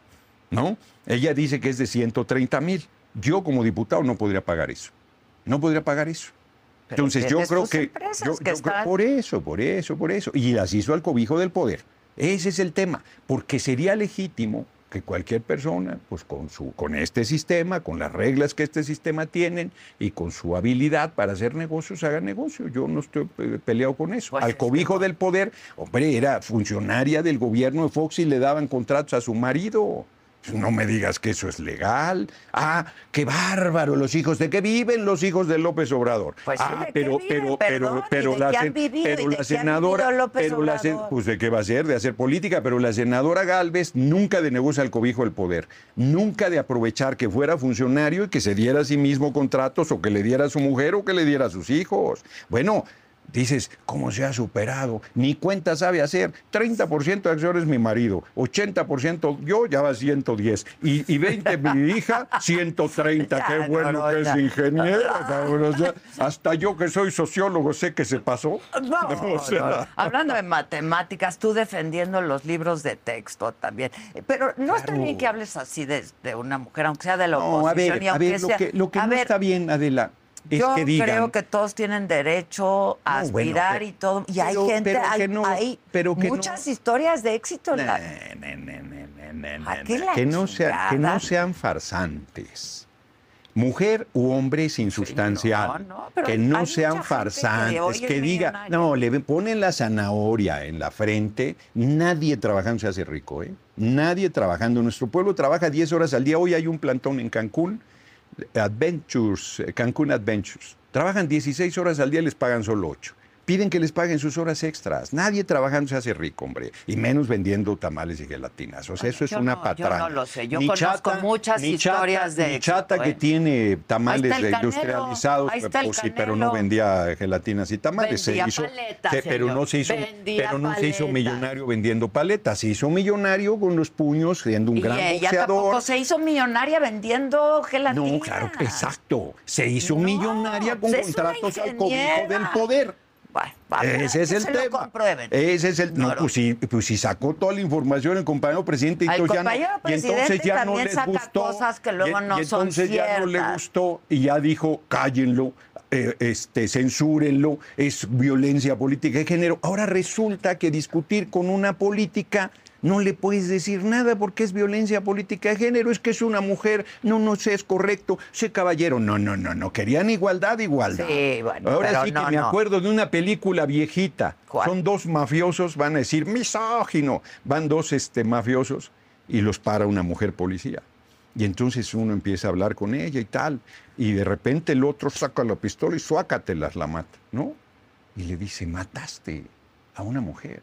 ¿no? Ella dice que es de 130 mil. Yo como diputado no podría pagar eso. No podría pagar eso. Entonces yo creo que, yo- que yo creo- están- por eso, por eso, por eso. Y las hizo al cobijo del poder. Ese es el tema. Porque sería legítimo que cualquier persona, pues con su, con este sistema, con las reglas que este sistema tienen y con su habilidad para hacer negocios, haga negocio. Yo no estoy eh, peleado con eso. Pues al es cobijo del poder, hombre, era funcionaria del gobierno de Fox y le daban contratos a su marido. Pues No me digas que eso es legal. Ah, qué bárbaro, los hijos de qué viven los hijos de López Obrador. Pues sí, ah, ¿de qué pero, pero, pero, ¿y pero la, pero ¿Y de la senadora, pero la pues de qué va a ser, de hacer política, pero la senadora Galvez nunca de negocio al cobijo del poder, nunca de aprovechar que fuera funcionario y que se diera a sí mismo contratos o que le diera a su mujer o que le diera a sus hijos. Bueno, dices, ¿cómo se ha superado? Ni cuenta sabe hacer. 30% de acciones mi marido, 80% yo, ya va 110. Y, y 20 mi hija, 130. Ya, Qué bueno no, no, que es ingeniera, cabrón. O sea, hasta yo que soy sociólogo sé que se pasó. No, O sea. Hablando de matemáticas, tú defendiendo los libros de texto también. Pero no está Claro. bien que hables así de, de una mujer, aunque sea de la oposición. a ver, y a aunque ver, lo sea- que, lo que a no ver, está bien, Adela, es yo que digan... creo que todos tienen derecho a No, bueno, aspirar pero- y todo. Y hay gente, pero hay, que no, hay pero que muchas no. historias de éxito. en la- que, no sea- que no sean farsantes. Mujer u hombre sin sustancial. no, pero que no sean que farsantes, que, es diga, no, le ponen la zanahoria en la frente. Nadie trabajando se hace rico, ¿eh? Nadie trabajando. Nuestro pueblo trabaja 10 horas al día. Hoy hay un plantón en Cancún, Adventures, eh, Cancún Adventures. Trabajan 16 horas al día y les pagan solo 8. Piden que les paguen sus horas extras. Nadie trabajando se hace rico, hombre. Y menos vendiendo tamales y gelatinas. O sea, eso es una no- yo no lo sé. Yo Ni conozco muchas ni chata- historias de chata que ¿eh? tiene tamales Ahí industrializados, ahí pues sí, pero no vendía gelatinas y tamales. Vendía se hizo, paletas, se- pero no se hizo, Vendía pero no se hizo millonario vendiendo paletas. Se hizo millonario con los puños, siendo un Y gran ella boxeador. tampoco se hizo millonaria vendiendo gelatina. No, claro, exacto. Se hizo No, millonaria con pues contratos al cobijo del poder. Bueno, Ese es que el se lo tema. comprueben. Ese es el. No, No, no. pues sí, pues sí sacó toda la información el compañero presidente y Al entonces ya no- compañero y entonces presidente ya no también les gustó. cosas que luego y- no y son entonces ya no le gustó y ya dijo, cállenlo. eh, este, censúrenlo, es violencia política de género. Ahora resulta que discutir con una política no le puedes decir nada porque es violencia política de género, es que es una mujer, no, no sé, es correcto, sé caballero, no, no, no, no, querían igualdad, igualdad. Sí, bueno, Ahora sí no, que me no. acuerdo de una película viejita, ¿Cuál? son dos mafiosos, van a decir misógino, van dos este, mafiosos y los para una mujer policía. Y entonces uno empieza a hablar con ella y tal, y de repente el otro saca la pistola y suácatelas, la mata, ¿no? Y le dice, mataste a una mujer.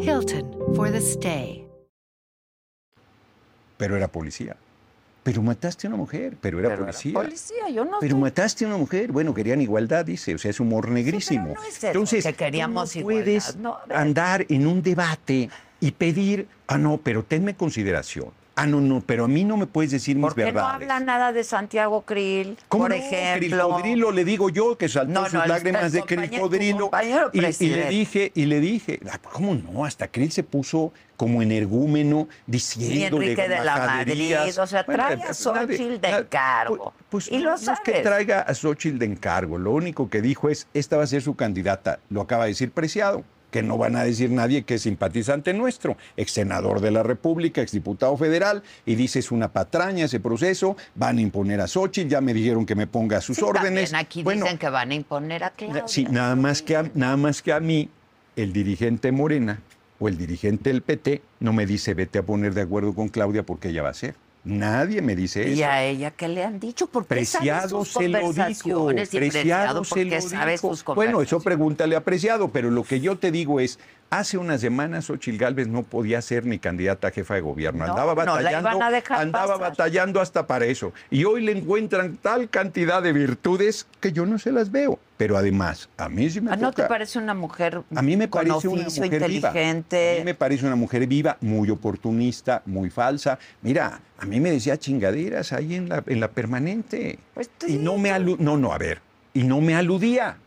Hilton for the stay. Pero era policía. Pero mataste a una mujer, pero era Pero era policía. policía, yo no Pero estoy- mataste a una mujer. Bueno, querían igualdad, dice. O sea, es humor negrísimo. no es eso, Entonces, que queríamos tú no puedes. No, andar en un debate y pedir, ah, no, pero tenme consideración. Ah, no, no, pero a mí no me puedes decir mis ¿Por qué no verdades. habla nada de Santiago Krill, ¿Cómo por no? ejemplo? Criscodrilo, le digo yo que saltó No, sus no, lágrimas de Criscodrilo. compañero Y, y le dije, y le dije, ah, ¿cómo no? Hasta Krill se puso como energúmeno Y diciéndole Enrique de la. Madrid, o sea, Bueno, trae a Xochitl de encargo. Pues, y lo no es que sabes. traiga a Xochitl de encargo. Lo único que dijo es, esta va a ser su candidata. Lo acaba de decir Preciado, que no van a decir nadie que es simpatizante nuestro, ex senador de la República, ex diputado federal, y dice es una patraña ese proceso, van a imponer a Xochitl, ya me dijeron que me ponga a sus Sí, órdenes. También aquí Bueno, dicen que van a imponer a Claudia. Sí, nada más, que a, nada más que a mí, el dirigente Morena o el dirigente del PT no me dice vete a poner de acuerdo con Claudia porque ella va a ser. Nadie me dice ¿Y eso. a ella qué le han dicho? Porque Preciado se lo dijo. Preciado se lo sabe dijo. sus Bueno, eso pregúntale a Preciado, pero lo que yo te digo es, hace unas semanas Xochitl Gálvez no podía ser ni candidata a jefa de gobierno. No, Andaba batallando, andaba pasar. batallando hasta para eso. Y hoy le encuentran tal cantidad de virtudes que yo no se las veo. Pero además, a mí sí me Ah, ¿No te parece una mujer a mí me con parece una mujer viva. inteligente? A mí me parece una mujer viva, muy oportunista, muy falsa. Mira, a mí me decía chingaderas ahí en la, en la permanente. Pues y no me alu no, no, a ver, y no me aludía.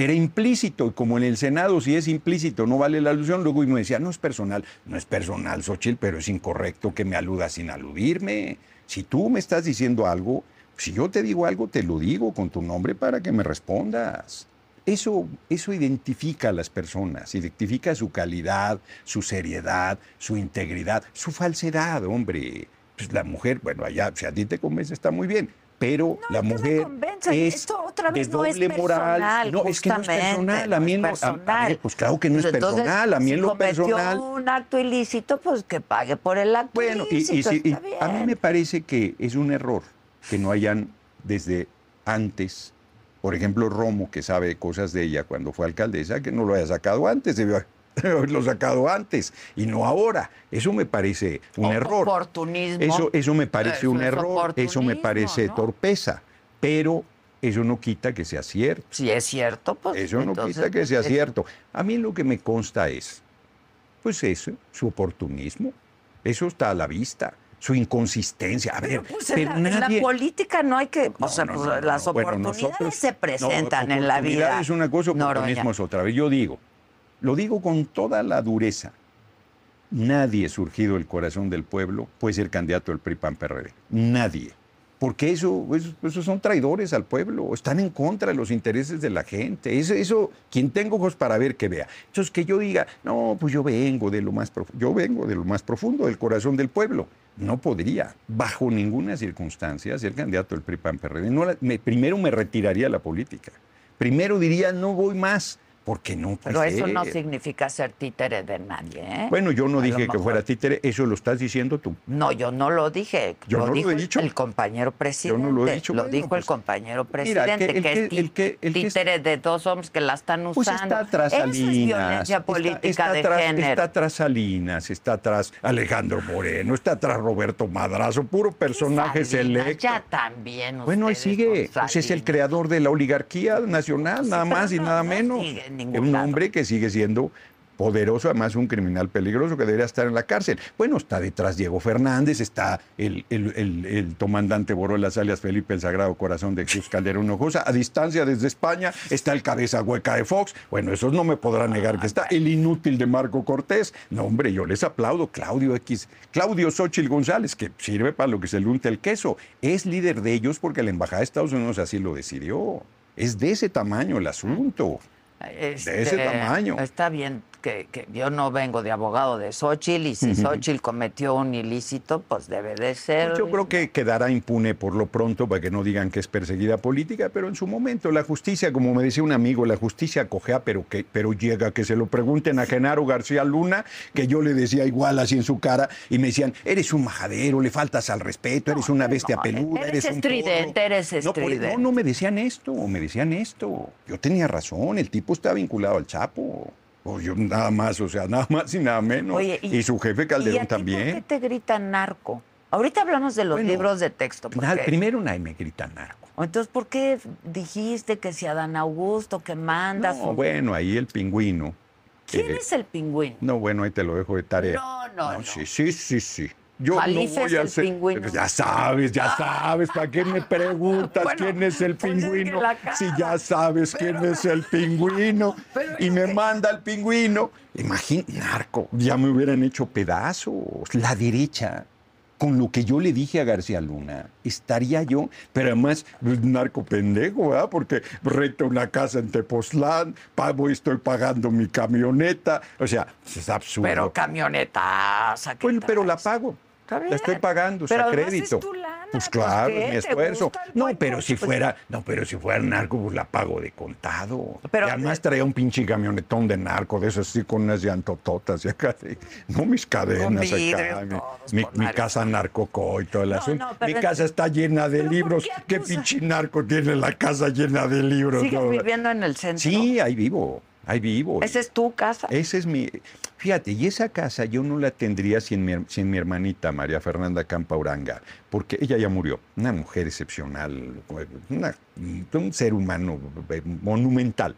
Era implícito, y como en el Senado, si es implícito, no vale la alusión. Luego me decía, no es personal, no es personal, Xochitl, pero es incorrecto que me aludas sin aludirme. Si tú me estás diciendo algo, si yo te digo algo, te lo digo con tu nombre para que me respondas. Eso, eso identifica a las personas, identifica su calidad, su seriedad, su integridad, su falsedad, hombre. Pues la mujer, bueno, allá, si a ti te convence, está muy bien, pero No, la mujer es Esto otra vez de no es moral. personal, No, es que no es personal. A no mí es a- a personal. pues claro que no es Pues entonces, personal. A mí si en lo personal. un acto ilícito, pues que pague por el acto Bueno, y, y ilícito. si- y está a mí me parece que es un error que no hayan desde antes. Por ejemplo, Romo, que sabe cosas de ella cuando fue alcaldesa, que no lo haya sacado antes, debió haberlo sacado antes y no ahora. Eso me parece un O- error. oportunismo. Eso, eso me parece Eso un es error, eso me parece ¿no? torpeza, pero eso no quita que sea cierto. Si es cierto, pues. Eso no entonces, quita que sea cierto. A mí lo que me consta es, pues eso, su oportunismo. Eso está a la vista. Su inconsistencia. A ver, Pero, pues, en, la, en la nadie... política no hay que. No, o sea, no, pues, no, las. Bueno, oportunidades nosotros- se presentan en la vida. es una cosa, oportunismo es otra. Yo digo, lo digo con toda la dureza. Nadie surgido del corazón del pueblo puede ser candidato del PRI-PAN-PRD. Nadie. Porque eso, eso, esos son traidores al pueblo, están en contra de los intereses de la gente. Eso, eso, quien tenga ojos para ver, que vea. Entonces, que yo diga, no, pues yo vengo de lo más profundo, yo vengo de lo más profundo, del corazón del pueblo. No podría, bajo ninguna circunstancia, ser candidato del PRI-PAN-PRD. No la- me- primero me retiraría la política. Primero diría, no voy más, porque no Pero eso no quise. significa ser títere de nadie, ¿eh? Bueno, yo no A lo dije que fuera títere, eso lo estás diciendo tú. No, yo no lo dije. Yo lo no lo he dicho. el compañero presidente. Yo no lo he dicho. Bueno, dijo el pues, compañero mira, presidente, que- el que, que- es el que- títere de dos hombres que la están usando. Pues está atrás Eso Salinas. es violencia está- política está de atrás- género. Está atrás Salinas, está atrás Alejandro Moreno, está atrás Roberto Madrazo, puro personaje selecto. Ya también. Bueno, ahí sigue. Pues es el creador de la oligarquía nacional, nada más y nada no menos. sigue ningún un lado. hombre que sigue siendo poderoso, además un criminal peligroso que debería estar en la cárcel. Bueno, está detrás Diego Fernández, está el, el, el, el comandante Borolas alias Felipe el Sagrado Corazón de Cruz Calderón Hinojosa, a distancia desde España está el cabeza hueca de Fox, bueno, esos no me podrán negar que está el inútil de Marco Cortés. No, hombre, yo les aplaudo, Claudio X, Claudio Xochitl González, que sirve para lo que se le unta el queso, es líder de ellos porque la Embajada de Estados Unidos así lo decidió. Es de ese tamaño el asunto. De ese Este, tamaño. Está bien que, que yo no vengo de abogado de Xochitl y si Xochitl cometió un ilícito, pues debe de ser. Pues yo creo que quedará impune por lo pronto para que no digan que es perseguida política, pero en su momento la justicia, como me decía un amigo, la justicia cojea, pero que pero llega que se lo pregunten a Genaro García Luna, que yo le decía igual así en su cara y me decían, "Eres un majadero, le faltas al respeto, eres una bestia no, peluda, eres eres, un estridente, porro". eres No, por- estridente. No, no me decían esto, me decían esto. Yo tenía razón, el tipo está vinculado al Chapo. O yo nada más, o sea, nada más y nada menos. Oye, y, su jefe ¿y Calderón a ti también. ¿Por qué te gritan narco? Ahorita hablamos de los Bueno, libros de texto. Porque- primero nadie me grita narco. Entonces, ¿por qué dijiste que si Adán Augusto que manda No, bueno, ahí el pingüino. ¿Quién eh, es el pingüino? No, bueno, ahí te lo dejo de tarea. No, no, no. Sí, sí, sí, sí. Yo no voy a ser- pingüino. Ya sabes, ya sabes, ¿para qué me preguntas Bueno, quién es el pues es que pingüino? si ya sabes quién es el pingüino Pero y me manda el pingüino. Imagínate, narco, ya me hubieran hecho pedazos. La derecha, con lo que yo le dije a García Luna, estaría yo, pero además, pues, narco pendejo, ¿verdad? Porque rento una casa en Tepoztlán, pago, estoy pagando mi camioneta, o sea, es absurdo. Pero camioneta. Bueno, pero la pago. La estoy pagando, Pero es a además crédito. es tu lana, Pues claro, es mi ¿Te esfuerzo. No, pero si Pues- fuera, no, pero si fuera narco, pues la pago de contado. Pero- y además traía un pinche camionetón de narco, de esos así con unas llantototas y acá. No mis cadenas acá. vidrios Mi, mi- mi casa narcoco y todo el No, asunto. no, mi casa está llena de ¿Pero por libros. qué pinche narco tiene la casa llena de libros? ¿Sigues no? viviendo en el centro? Sí, ahí vivo. Ahí vivo. ¿Esa es tu casa? Esa es mi. Fíjate, y esa casa yo no la tendría sin mi, hermanita María Fernanda Campauranga, porque ella ya murió. Una mujer excepcional, una- un ser humano eh, monumental.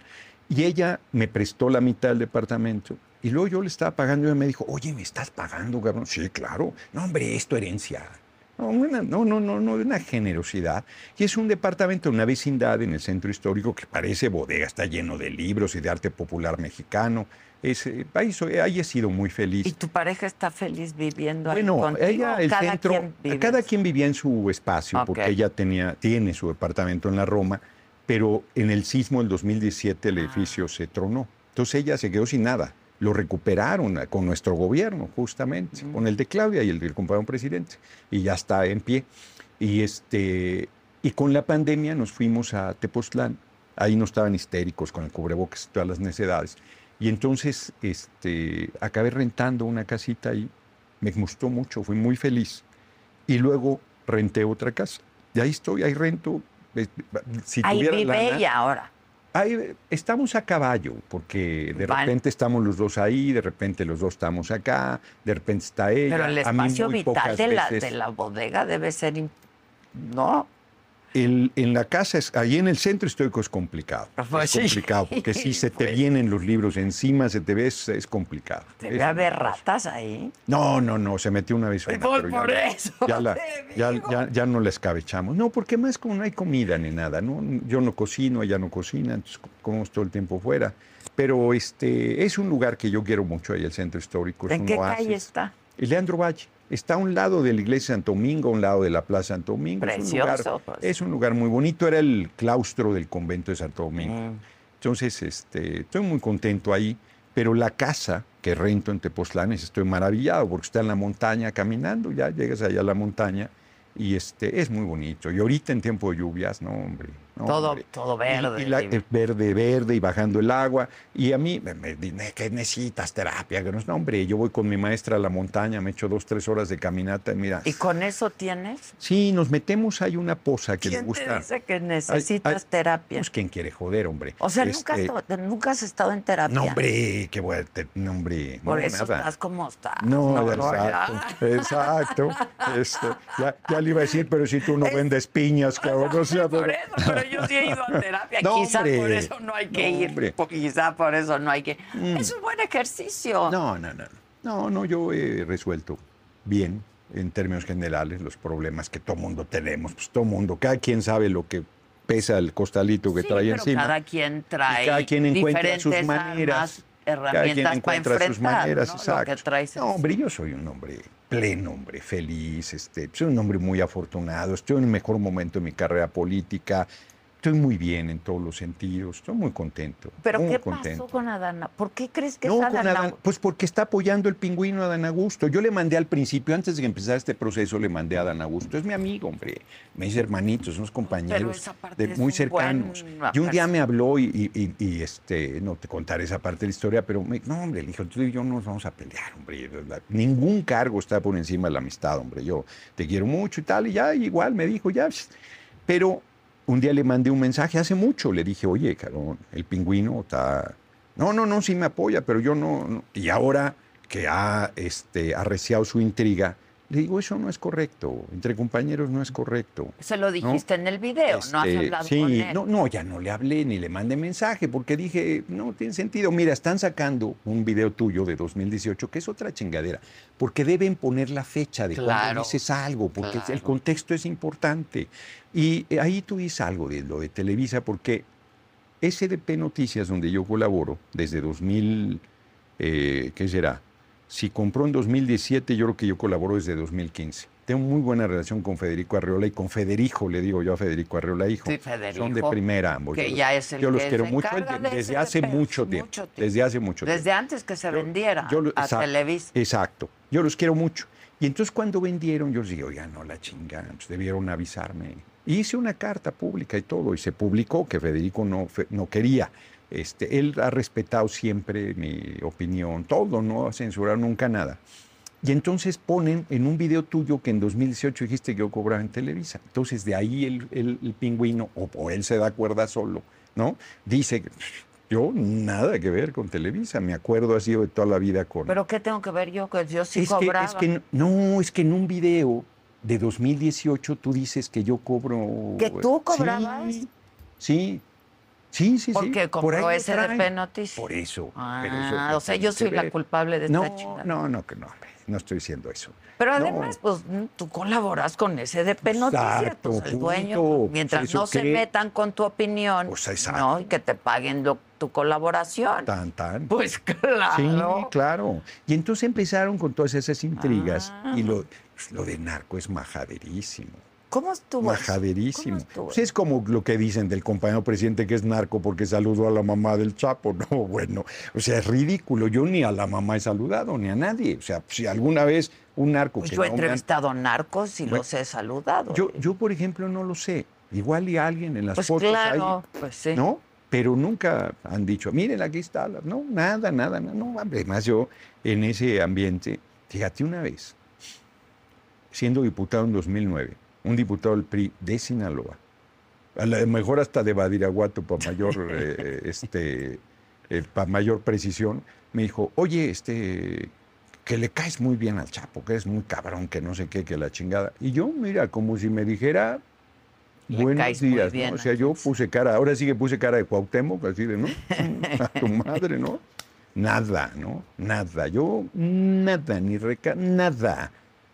Y ella me prestó la mitad del departamento. Y luego yo le estaba pagando y ella me dijo, oye, ¿me estás pagando, cabrón? Sí, claro. No, hombre, esto herencia. No, no, no, no, no, una generosidad. Y es un departamento, una vecindad en el centro histórico que parece bodega, está lleno de libros y de arte popular mexicano. Es, eh, ahí, he sido muy feliz. ¿Y tu pareja está feliz viviendo ahí Bueno, contigo? ella, el Cada centro, quien vive cada en su- quien vivía en su espacio, porque ella tenía, tiene su departamento en la Roma, pero en el sismo del 2017 el edificio se tronó. Entonces ella se quedó sin nada. Lo recuperaron con nuestro gobierno, justamente, con el de Claudia y el del compañero presidente, y ya está en pie. Y, este, y con la pandemia nos fuimos a Tepoztlán. Ahí no estaban histéricos con el cubrebocas y todas las necedades. Y entonces este, acabé rentando una casita ahí. Me gustó mucho, fui muy feliz. Y luego renté otra casa. Y ahí estoy, ahí rento si Ahí tuviera vive lana- ella ahora. Ahí estamos a caballo, porque de repente estamos los dos ahí, de repente los dos estamos acá, de repente está ella. Pero el a mí espacio muy vital de la, veces- de la bodega debe ser... ¿No? El- en la casa, es, ahí en el centro histórico es complicado. Pues es sí. complicado, porque si se te Pues. vienen los libros encima, se te ve, es, es complicado. Debe Es- haber ratas ahí. No, no, no, se metió una vez una. Pues ya por no- eso Ya, la- te ya, ya- ya no la escabechamos. No, porque más como no hay comida ni nada, ¿no? Yo no cocino, ella no cocina, entonces comemos todo el tiempo fuera. Pero este es un lugar que yo quiero mucho ahí, el centro histórico. es ¿En qué oasis. calle está? El Leandro Valle. Está a un lado de la iglesia de Santo Domingo, a un lado de la Plaza Santo Domingo. Es un lugar- Precioso, pues. Es un lugar muy bonito. Era el claustro del convento de Santo Domingo. Mm. Entonces, este, estoy muy contento ahí, pero la casa que rento en Tepoztlanes estoy maravillado porque está en la montaña caminando, ya llegas allá a la montaña y este, es muy bonito. Y ahorita en tiempo de lluvias, no, hombre. No, Todo- todo verde, Y, la- divino. eh, verde, verde y bajando el agua. Y a mí me, me dicen, que necesitas terapia. Que no, no, hombre, yo voy con mi maestra a la montaña, me echo dos, tres horas de caminata y mira. ¿Y con eso tienes? Sí, nos metemos, hay una poza que me ¿Quién gusta. te dice que necesitas terapia? Pues, ¿quién quiere joder, hombre? o sea, nunca, has Este, to- nunca has estado en terapia. no, hombre, qué bueno, no, hombre. Por no, eso nada. estás como estás. No, exacto, exacto. Este, ya, ya le iba a decir, pero si tú no vendes piñas, cabrón, no sea, Por pero- eso, pero yo sí he ido a terapia. No, quizá por eso no hay que No, ir. Quizá por eso no hay que. Es un buen ejercicio. No, no, no. No, no, yo he resuelto bien, en términos generales, los problemas que todo mundo tenemos. Pues todo mundo, cada quien sabe lo que pesa el costalito que Sí, trae pero encima. Cada quien trae Y cada quien encuentra sus maneras. armas, Cada quien herramientas para encuentra enfrentar sus maneras, ¿no? exacto. Traes No, hombre, yo soy un hombre pleno, hombre, feliz, este, soy un hombre muy afortunado, estoy en el mejor momento de mi carrera política, estoy muy bien en todos los sentidos, estoy muy contento. Pero muy ¿qué contento. pasó con Adana? ¿Por qué crees que No, es con Adana? Adán- pues porque está apoyando el pingüino a Dan Augusto. Yo le mandé al principio, antes de que empezara este proceso, le mandé a Dan Augusto. Es mi amigo, hombre. Me dice hermanitos, unos compañeros de- muy cercanos. Y un día me habló y, y- y- y, este, no te contaré esa parte de la historia, pero me, no, hombre, le dijo, tú y yo no nos vamos a pelear, hombre. Ningún cargo está por encima de la amistad, hombre. Yo te quiero mucho y tal, y ya igual me dijo, ya. Pero un día le mandé un mensaje hace mucho, le dije, oye, cabrón, el pingüino está... No, no, no, sí me apoya, pero yo no... no". Y ahora que ha este, arreciado su intriga, le digo, eso no es correcto, entre compañeros no es correcto. Se lo dijiste en el video, no has Este, hablado sí, con él. No, no, ya no le hablé ni le mandé mensaje porque dije, no tiene sentido. Mira, están sacando un video tuyo de 2018 que es otra chingadera, porque deben poner la fecha de Claro, cuando dices algo, porque claro. el contexto es importante. Y eh, ahí tú dices algo de lo de Televisa, porque SDP Noticias, donde yo colaboro desde 2000, eh, ¿qué será? Si compró en 2017, yo creo que yo colaboro desde 2015. Tengo muy buena relación con Federico Arreola y con Federico, le digo yo a Federico Arreola, hijo. Sí, Federico, Son de primera ambos. que Yo los- ya es el Yo los que quiero se mucho desde hace mucho tiempo. mucho tiempo. Desde hace mucho tiempo. Desde antes que se Yo- vendiera yo a exacto, Televisa. Exacto. Yo los quiero mucho. Y entonces cuando vendieron, yo les dije, oigan, no la chingan, pues debieron avisarme. Y hice una carta pública y todo, y se publicó que Federico no, fe- no quería. Este, él ha respetado siempre mi opinión, todo, no ha censurado nunca nada. Y entonces ponen en un video tuyo que en 2018 dijiste que yo cobraba en Televisa. Entonces de ahí el, el- el pingüino, o, o él se da cuerda solo, ¿no? Dice, yo nada que ver con Televisa, mi acuerdo sido de toda la vida con... ¿Pero qué tengo que ver yo? Que yo sí es, que, cobraba. es que no- no, es que en un video de 2018 tú dices que yo cobro... ¿Que tú cobrabas? Sí, sí, sí, sí. sí, Porque por ahí compró SDP. Noticias. Por eso. Ah, eso o sea, yo soy la culpable de esta no, chingada. No, no, que no, no estoy diciendo eso. Pero No. además, pues mm, tú colaboras con SDP Noticias, Exacto, pues el dueño, punto. mientras ¿Eso no se qué? metan con tu opinión, Pues, exacto. ¿no? Y que te paguen lo- tu colaboración. Tan, tan. Pues claro. Sí, claro. Y entonces empezaron con todas esas intrigas Ah. y lo, pues, lo de narco es majaderísimo. ¿Cómo estuvo? Majaderísimo. ¿Cómo estuvo Pues es como lo que dicen del compañero presidente que es narco porque saludó a la mamá del Chapo. No, bueno, o sea, es ridículo. Yo ni a la mamá he saludado, ni a nadie. O sea, si alguna vez un narco Pues que yo he no me han- entrevistado narcos y Bueno, los he saludado. Yo, yo, por ejemplo, no lo sé. Igual y alguien en las pues fotos claro, ahí, pues sí. ¿no? Pero nunca han dicho, miren, aquí está. la-". No, nada, nada, nada. No, además yo en ese ambiente, fíjate una vez, siendo diputado en 2009, un diputado del PRI de Sinaloa a lo mejor hasta de Badiraguato para mayor, eh, este, eh, para mayor precisión, me dijo, oye, este, que le caes muy bien al Chapo, que es muy cabrón, que no sé qué, que la chingada. Y yo, mira, como si me dijera, Le buenos días, bien ¿no? O sea, yo puse cara, ahora sí que puse cara de Cuauhtémoc, así de, ¿no? A tu madre, ¿no? Nada, ¿no? Nada. Yo, nada, ni reca, nada,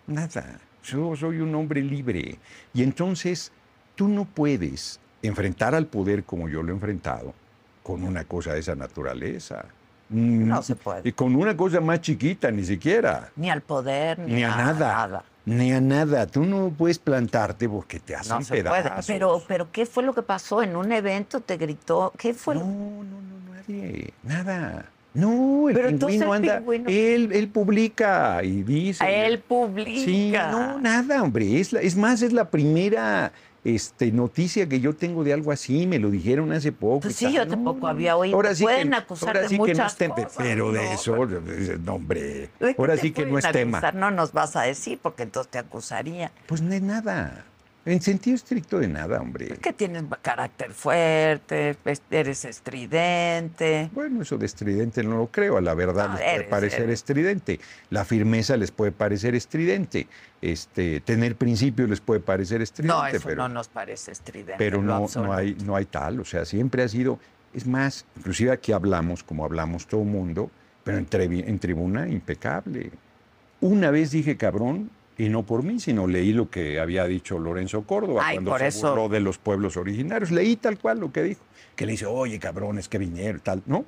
nada. Yo soy un hombre libre. Y entonces, tú no puedes enfrentar al poder como yo lo he enfrentado con una cosa de esa naturaleza. No se puede. Y con una cosa más chiquita, ni siquiera. Ni al poder, ni, Ni a nada. Ni a nada. Tú no puedes plantarte porque te hacen No se puede. pedazos. Pero, pero, ¿qué fue lo que pasó? ¿En un evento te gritó? ¿Qué fue? No, lo- no, no, nadie. Nada. No, el Pero pingüino el anda. pingüino- Él, él publica y dice. Él publica. Sí, no, nada, hombre. Es, la- es más, es la primera este, noticia que yo tengo de algo así. Me lo dijeron hace poco. Pues sí, yo No, tampoco no, había no. oído. Ahora sí Pueden que, acusar ahora de sí que no es tema, cosas, pero de ¿no? eso, no, hombre. ¿De qué Ahora sí que no es tema. No nos vas a decir porque entonces te acusaría. Pues de nada. En sentido estricto de nada, hombre. Es que tienes carácter fuerte, es- eres estridente. Bueno, eso de estridente no lo creo. A la verdad No, les puede parecer eres. estridente. La firmeza les puede parecer estridente. Este, tener principios les puede parecer estridente. No, eso pero, no nos parece estridente. pero no, no, hay, no hay tal. O sea, siempre ha sido. Es más, inclusive aquí hablamos, como hablamos todo el mundo, pero en tribuna impecable. Una vez dije cabrón, y no por mí, sino leí lo que había dicho Lorenzo Córdoba Ay, cuando por se eso. burló de los pueblos originarios. Leí tal cual lo que dijo. Que le dice, oye, cabrones, que vinieron, tal. ¿No?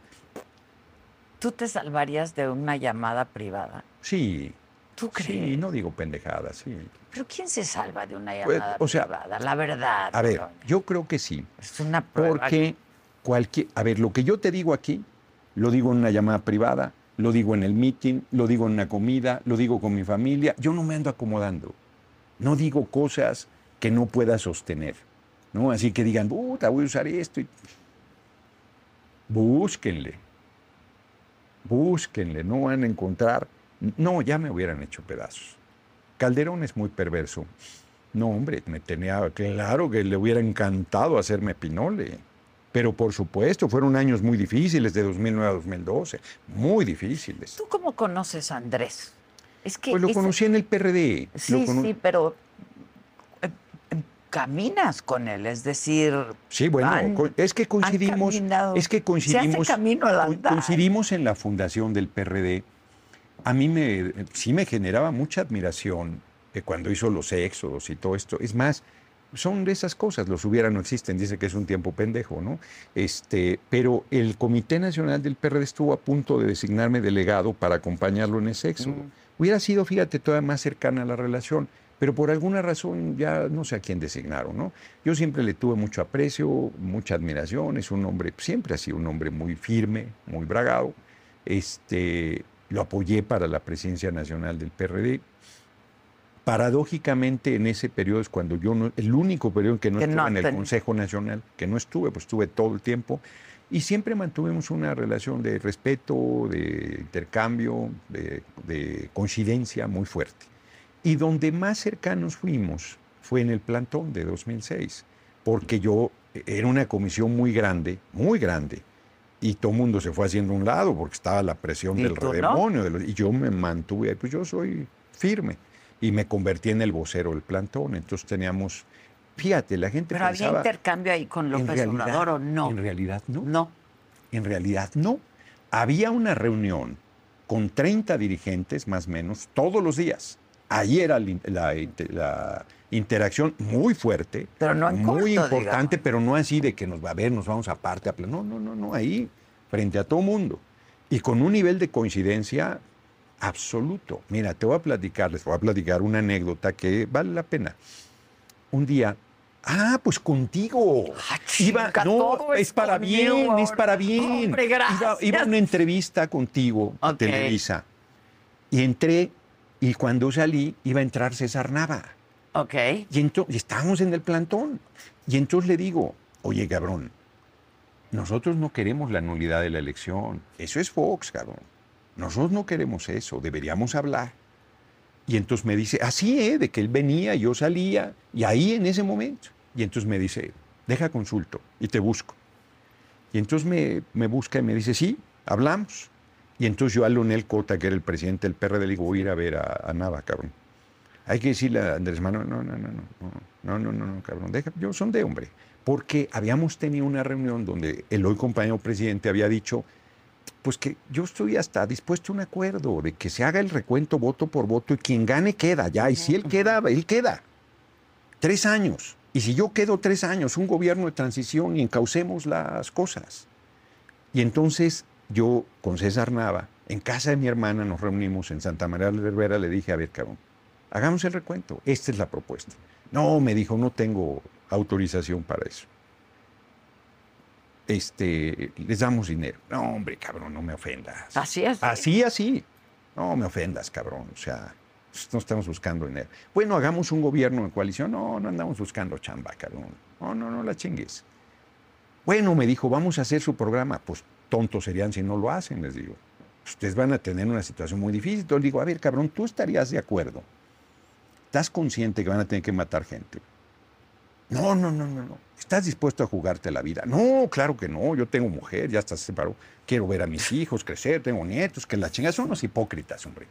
¿Tú te salvarías de una llamada privada? Sí. ¿Tú Sí, crees? no digo pendejadas, sí. ¿Pero quién se salva de una Pues, llamada o sea, privada? La verdad. A ver, yo creo que sí. Es una prueba. Porque cualquier. A ver, lo que yo te digo aquí, lo digo en una llamada privada, lo digo en el meeting, lo digo en una comida, lo digo con mi familia. Yo no me ando acomodando. No digo cosas que no pueda sostener. ¿no? Así que digan, puta, voy a usar esto. y-". Búsquenle. Búsquenle, no van a encontrar. No, ya me hubieran hecho pedazos. Calderón es muy perverso. No, hombre, me tenía claro que le hubiera encantado hacerme pinole. Pero por supuesto, fueron años muy difíciles de 2009 a 2012. Muy difíciles. ¿Tú cómo conoces a Andrés? Es que Pues lo es- conocí en el PRD. Sí, cono- sí, pero eh, caminas con él, es decir, Sí, bueno, han- es que coincidimos, es que Se coincidimos, hace camino al coincidimos en la fundación del PRD. A mí me, sí me generaba mucha admiración cuando hizo los éxodos y todo esto. Es más, son de esas cosas, los hubiera no existen, dice que es un tiempo pendejo, ¿no? Este, pero el Comité Nacional del PRD estuvo a punto de designarme delegado para acompañarlo en ese éxodo. Hubiera sido, fíjate, todavía más cercana a la relación, pero por alguna razón ya no sé a quién designaron, ¿no? Yo siempre le tuve mucho aprecio, mucha admiración, es un hombre, siempre ha sido un hombre muy firme, muy bragado. Este, lo apoyé para la presidencia nacional del PRD. Paradójicamente, en ese periodo es cuando yo no, el único periodo en que no Que estuve no en el ten- Consejo Nacional, que no estuve, pues estuve todo el tiempo. Y siempre mantuvimos una relación de respeto, de intercambio, de, de coincidencia muy fuerte. Y donde más cercanos fuimos fue en el plantón de 2006, porque yo era una comisión muy grande, muy grande, y todo el mundo se fue haciendo a un lado porque estaba la presión ¿Y del no? redemonio, de los- y yo me mantuve ahí, pues yo soy firme, y me convertí en el vocero del plantón, entonces teníamos, fíjate, la gente pero había intercambio ahí con López realidad- Obrador o no. En realidad no. No. En realidad no. Había una reunión con 30 dirigentes más o menos todos los días. Ahí era la, la- la interacción muy fuerte, Pero no en muy corto, importante, digamos. pero no así de que nos va a ver, nos vamos aparte. A plan- no, no, no, no, ahí, frente a todo mundo. Y con un nivel de coincidencia absoluto. Mira, te voy a platicar, les voy a platicar una anécdota que vale la pena. Un día, ah, pues contigo. Ah, Iba, chinga, no, es es para conmigo bien, es para bien. Hombre, Iba, iba a una entrevista contigo a Ok. Televisa. Y entré, y cuando salí, iba a entrar César Nava. Ok. Y entonces, estábamos en el plantón. Y entonces le digo, oye, cabrón, nosotros no queremos la nulidad de la elección. Eso es Fox, cabrón. Nosotros no queremos eso, deberíamos hablar. Y entonces me dice, así, ¿eh? De que él venía, yo salía, y ahí en ese momento. Y entonces me dice, deja consulto y te busco. Y entonces me, me busca y me dice, sí, hablamos. Y entonces yo a Leonel Cota, que era el presidente del PRD, le digo, voy a ir a ver a, a Nava, cabrón. Hay que decirle a Andrés Manuel, no, no, no, no, no, no, no, no, cabrón, deja, yo son de hombre. Porque habíamos tenido una reunión donde el hoy compañero presidente había dicho, pues que yo estoy hasta dispuesto a un acuerdo de que se haga el recuento voto por voto y quien gane queda ya. Y si él queda, él queda. Tres años. Y si yo quedo tres años, un gobierno de transición y encaucemos las cosas. Y entonces yo con César Nava, en casa de mi hermana, nos reunimos en Santa María de Rivera, le dije, a ver, cabrón, hagamos el recuento. Esta es la propuesta. No, me dijo, no tengo autorización para eso este, les damos dinero. No, hombre, cabrón, no me ofendas. Así es. Así, así. No me ofendas, cabrón. O sea, no estamos buscando dinero. Bueno, hagamos un gobierno en coalición. No, no andamos buscando chamba, cabrón. No, no, no la chingues. Bueno, me dijo, vamos a hacer su programa. Pues tontos serían si no lo hacen, les digo. Ustedes van a tener una situación muy difícil. Entonces digo, a ver, cabrón, tú estarías de acuerdo. ¿Estás consciente que van a tener que matar gente? No, no, no, no, no. ¿Estás dispuesto a jugarte la vida? No, claro que no. Yo tengo mujer, ya está separado. Quiero ver a mis hijos crecer, tengo nietos, que la chingada son unos hipócritas, hombre.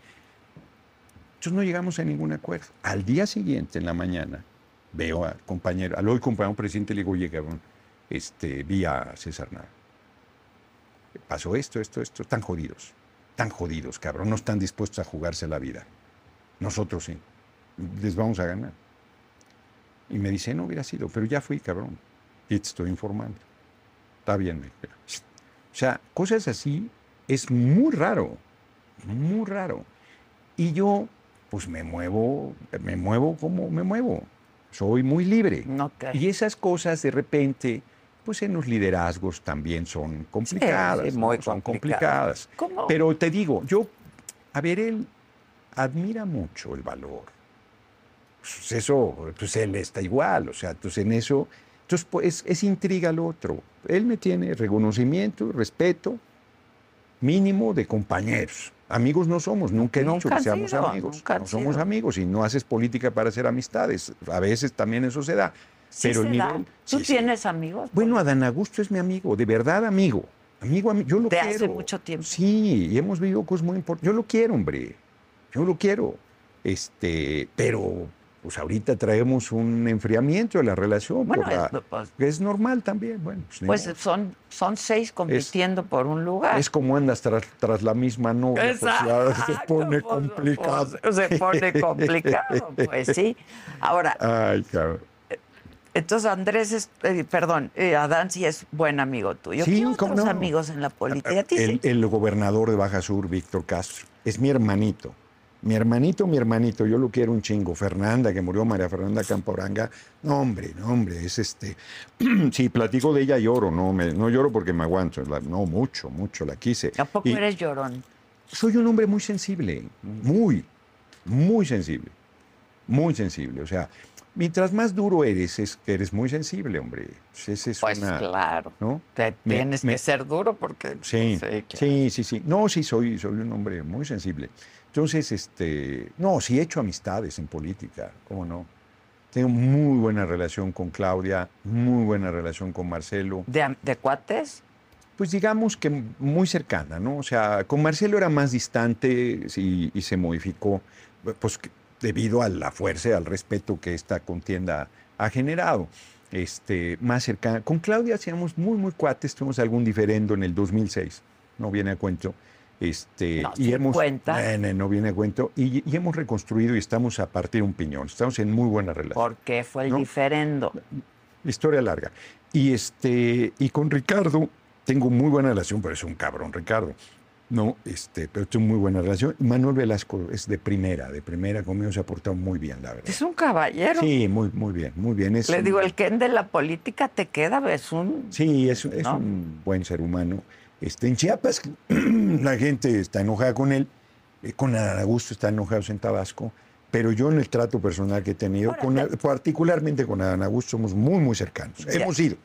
Entonces no llegamos a ningún acuerdo. Al día siguiente, en la mañana, veo al compañero, al hoy compañero presidente, le digo, oye, cabrón, este, vi a César Nava. Pasó esto, esto, esto. Están jodidos. Están jodidos, cabrón. No están dispuestos a jugarse la vida. Nosotros sí. Les vamos a ganar. Y me dice, no hubiera sido, pero ya fui, cabrón. Y te estoy informando. Está bien. O sea, cosas así es muy raro, muy raro. Y yo, pues me muevo, me muevo como me muevo. Soy muy libre. Okay. Y esas cosas de repente, pues en los liderazgos también son complicadas. Sí, sí, muy ¿no? Son complicadas. complicadas. ¿Cómo? Pero te digo, yo, a ver, él admira mucho el valor pues eso, pues él está igual, o sea, entonces en eso, entonces pues es intriga lo otro. Él me tiene reconocimiento, respeto mínimo de compañeros. Amigos no somos, nunca he Nunca dicho que seamos sido, amigos. No somos sido. amigos y no haces política para hacer amistades. A veces también eso se da. Sí pero se da. nivel. ¿Tú sí, sí. tienes amigos? Bueno, Adán Augusto es mi amigo, de verdad amigo. Amigo, ami- yo lo De quiero. hace mucho tiempo. Sí, y hemos vivido cosas muy importantes. Yo lo quiero, hombre. Yo lo quiero. Este, pero pues ahorita traemos un enfriamiento de la relación. Bueno, por la- es- pues- es normal también. Bueno, pues, Pues son, son seis compitiendo por un lugar. es como andas tras, tras la misma novia. pues, ya se pone pues, complicado. se pone complicado, pues sí. Ahora, Ay, cabrón. entonces Andrés es, eh, perdón, eh, Adán sí es buen amigo tuyo. Sí, ¿Qué ¿cómo otros no? amigos en la política? El gobernador de Baja Sur, Víctor Castro, es mi hermanito. Mi hermanito, mi hermanito, yo lo quiero un chingo. Fernanda, que murió María Fernanda Camporanga. No, hombre, no, hombre, es este. si platico de ella lloro, no, me, no lloro porque me aguanto. la- no, mucho, mucho, la quise. ¿A poco Y eres llorón? Soy un hombre muy sensible, muy, muy sensible, muy sensible. O sea, mientras más duro eres, es que eres muy sensible, hombre. Esa es Pues una, claro. ¿no? Te Me- tienes me- que ser duro porque... Sí, claro. sí, sí, sí. No, sí, soy, soy un hombre muy sensible. Entonces, este, no, sí he hecho amistades en política, ¿cómo no? Tengo muy buena relación con Claudia, muy buena relación con Marcelo. ¿De, cuates? Pues digamos que muy cercana, ¿no? O sea, con Marcelo era más distante y se modificó, pues debido a la fuerza y al respeto que esta contienda ha generado. Este, más cercana. Con Claudia hacíamos muy, muy cuates, tuvimos algún diferendo en el 2006, no viene a cuento. Este, No, y hemos, cuenta. No, no viene a cuento. Y, y hemos reconstruido y estamos a partir de un piñón. Estamos en muy buena relación. Porque fue el No. diferendo. Historia larga. Y este, y con Ricardo tengo muy buena relación, pero es un cabrón, Ricardo. No, este, pero tengo muy buena relación. Manuel Velasco es de primera, de primera conmigo se ha portado muy bien, la verdad. Es un caballero. Sí, muy, muy bien, muy bien. Es Le un- digo, el Ken de la política te queda, es un... Sí, es, es un buen ser humano. Este, en Chiapas la gente está enojada con él, eh, con Adán Augusto están enojados en Tabasco, pero yo en el trato personal que he tenido, Ahora, con, te- particularmente con Adán Augusto, somos muy, muy cercanos. Ya. Hemos ido.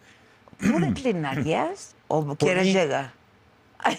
¿Tú declinarías o quieres mí. llegar?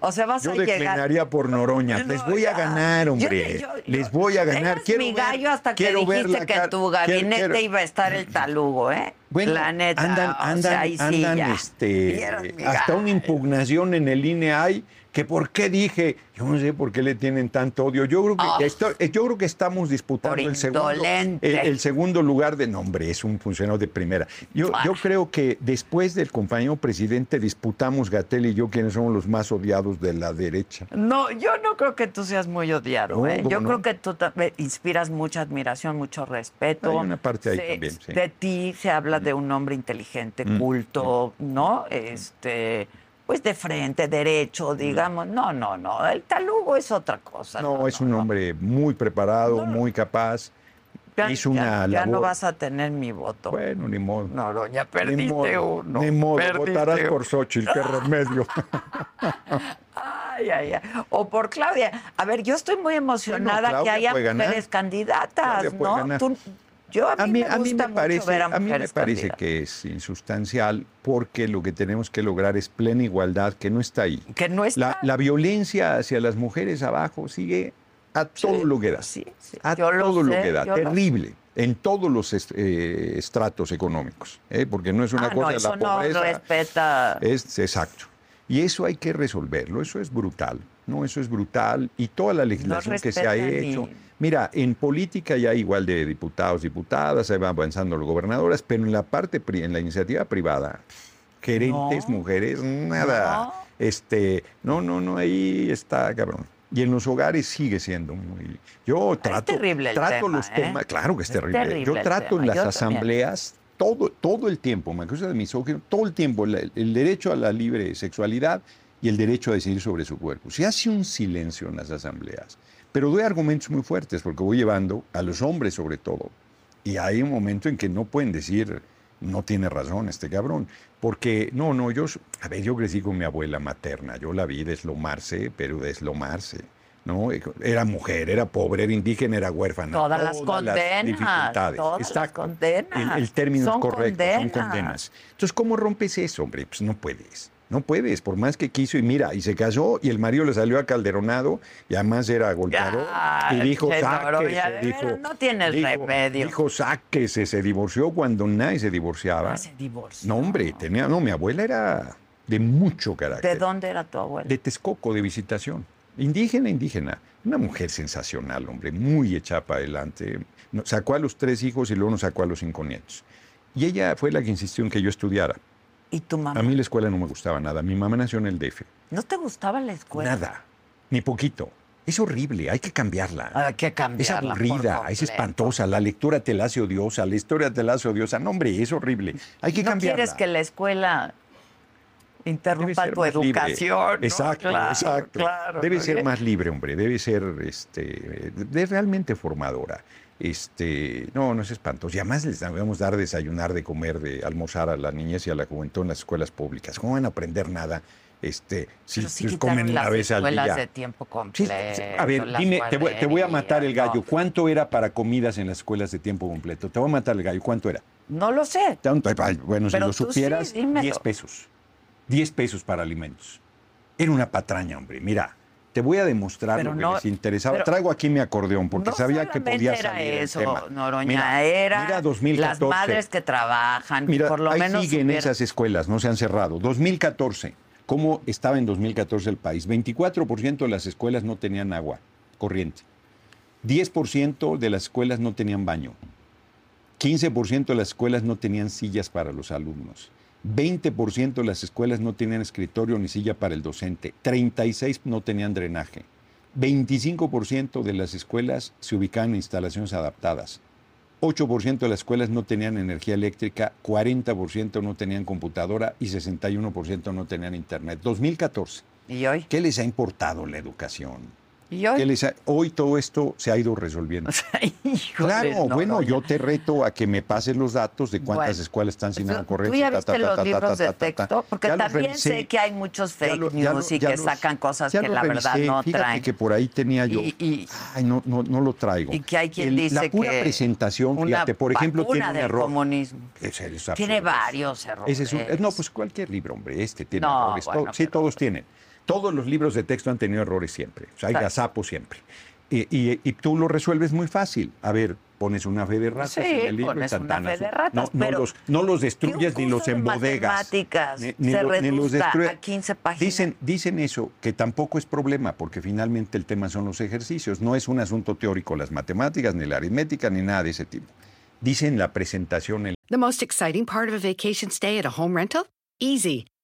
O sea, vas Yo a llegar. declinaría por Noroña. No, Les voy a ya. ganar, hombre. Yo- yo- Les voy a ganar. Quiero mi ver- gallo hasta que quiero dijiste que en tu quiero- gabinete quiero- iba a estar el talugo, ¿eh? Bueno, la neta. andan, o sea, andan, sí andan, este, hasta una impugnación en el INE hay que por qué dije, yo no sé por qué le tienen tanto odio. Yo creo que, Oh. esto- eh, yo creo que estamos disputando el segundo, el, el segundo lugar de nombre, es un funcionario de primera. Yo, Ah. yo creo que después del compañero presidente disputamos Gatel y yo quienes somos los más odiados de la derecha. No, yo no creo que tú seas muy odiado, No, ¿eh? ¿cómo Yo no? creo que tú inspiras mucha admiración, mucho respeto. Hay una parte ahí Se- también, sí. De ti se habla de un hombre inteligente, Mm. culto, ¿no? Este, pues de frente, derecho, digamos. No, no, no. El talugo es otra cosa. No, es un hombre muy preparado, muy capaz. Ya, hizo una ya- ya no vas a tener mi voto. Bueno, ni modo. No, no, ya Ni perdiste modo, uno. Ni modo, Perdiste votarás uno. por Xochitl, qué remedio. Ay, ay, ay. O por Claudia. A ver, yo estoy muy emocionada que haya mujeres candidatas, Claudia ¿no? Tú- yo a mí, me a mí gusta me parece, mucho ver a a mí me parece que es insustancial porque lo que tenemos que lograr es plena igualdad que no está ahí. Que no está. La, la violencia hacia las mujeres abajo sigue a todo lo que da. Sí, sí. A Yo todo lo sé, que da. lo- Terrible. En todos los est- eh, estratos económicos. ¿eh? Porque no es una Ah, cosa no, de eso la no pobreza. respeta. Es exacto. Y eso hay que resolverlo, eso es brutal, ¿no? Eso es brutal y toda la legislación que se ha hecho. Mira, en política ya hay igual de diputados, diputadas, se van avanzando los gobernadores, pero en la parte, en la iniciativa privada, gerentes, No. mujeres, nada. No. Este, no, no, no, ahí está, cabrón. Y en los hogares sigue siendo muy. Yo trato, terrible el trato tema, los ¿eh? temas, claro que es Es terrible. terrible Yo trato en las yo también. asambleas todo, todo el tiempo, me acuso de misógino, todo el tiempo, el, el derecho a la libre sexualidad y el derecho a decidir sobre su cuerpo. Se hace un silencio en las asambleas, pero doy argumentos muy fuertes porque voy llevando a los hombres sobre todo. Y hay un momento en que no pueden decir, no tiene razón este cabrón. Porque, no, no, yo, a ver, yo crecí con mi abuela materna, yo la vi deslomarse, pero deslomarse. ¿no? Era mujer, era pobre, era indígena, era huérfana. Todas las condenas, dificultades. todas las condenas. El, el término Son es correcto, son condenas. Entonces, ¿cómo rompes eso, hombre? Pues no puedes. No puedes, por más que quiso. Y mira, y se casó y el marido le salió acalderonado y además era golpeador. Y dijo, sáquese. Dijo, no tienes dijo- remedio. Dijo, sáquese. Se divorció cuando nadie se divorciaba. Ah, se divorció. No, hombre, tenía, no, mi abuela era de mucho carácter. ¿De dónde era tu abuela? De Texcoco, de visitación. Indígena, indígena. Una mujer sensacional, hombre, muy hecha para adelante. No- Sacó a los tres hijos y luego nos sacó a los cinco nietos. Y ella fue la que insistió en que yo estudiara. ¿Y tu mamá? A mí la escuela no me gustaba nada. Mi mamá nació en el DF. ¿No te gustaba la escuela? Nada, ni poquito. Es horrible, hay que cambiarla. Hay que Es cambiarla. por aburrida, es espantosa. La lectura te la hace odiosa, la historia te la hace odiosa. No, hombre, es horrible. Hay que ¿No cambiarla. quieres que la escuela interrumpa tu educación? ¿no? Exacto, Claro, exacto. claro, debe ¿no? ser más libre, hombre. Debe ser este, de realmente formadora. Este, no, no es espantoso. Y además les debemos dar desayunar, de comer, de almorzar a la niñez y a la juventud en las escuelas públicas. ¿Cómo van a aprender nada? Este, si sí pues, comen una vez al día. de tiempo Sí, completo. sí, a ver, dime, te voy, te voy a matar el gallo. no. ¿Cuánto era para comidas en las escuelas de tiempo completo? Te voy a matar el gallo. ¿Cuánto era? No lo sé. Tanto, Bueno, si lo sí, supieras, dímelo. 10 pesos. 10 pesos para alimentos. Era una patraña, hombre. Mira, te voy a demostrar Pero lo que no- les interesaba. pero- Traigo aquí mi acordeón porque no sabía que podía era salir el eso, tema. Noroña, Mira, era mira 2014. las madres que trabajan, Mira, por lo ahí menos siguen hubiera- esas escuelas, no se han cerrado. 2014, ¿cómo estaba en 2014 el país? 24% de las escuelas no tenían agua corriente. 10% de las escuelas no tenían baño. 15% de las escuelas no tenían sillas para los alumnos. 20% de las escuelas no tenían escritorio ni silla para el docente. 36 no tenían drenaje. 25% de las escuelas se ubicaban en instalaciones adaptadas. 8% de las escuelas no tenían energía eléctrica, 40% no tenían computadora y 61% no tenían internet. 2014. ¿Y hoy? ¿Qué les ha importado la educación? ¿Y hoy? ¿Qué les ha- Hoy todo esto se ha ido resolviendo. Claro, bueno, yo te reto a que me pases los datos de cuántas Bueno, escuelas están sin ¿Tú- agua corriente. ¿Tú ya viste ta, ta, los ta, libros de texto? Porque también sé que hay muchos fake lo- news lo- y que los- sacan cosas que la verdad no Fíjate traen. que por ahí tenía yo. Y- y- Ay, no, no, no lo traigo. Y que hay quien El- dice La pura que presentación, fíjate, por ejemplo, tiene un error. comunismo. Es Tiene varios errores. Ese es un- no, pues cualquier libro, hombre, este tiene errores. sí, todos tienen. Todos los libros de texto han tenido errores siempre. O sea, hay gazapos siempre. Y, y- y tú lo resuelves muy fácil. A ver, pones una fe de ratas Sí, en el libro pones una instantáneo. fe de ratas, no, no pero los, no los destruyes ni los embodegas. matemáticas se lo- reduzca destruye- a 15 páginas. Dicen, dicen eso, que tampoco es problema, porque finalmente el tema son los ejercicios. No es un asunto teórico las matemáticas, ni la aritmética, ni nada de ese tipo. Dicen la presentación en The most exciting part of a vacation stay at a home rental? Easy.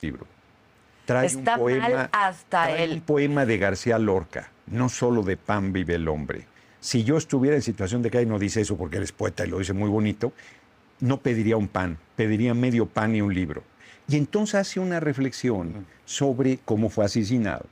Libro. Trae Está un poema, mal hasta trae el- un poema de García Lorca, no solo de pan vive el hombre. Si yo estuviera en situación de que no dice eso porque eres poeta y lo dice muy bonito, no pediría un pan, pediría medio pan y un libro. Y entonces hace una reflexión sobre cómo fue asesinado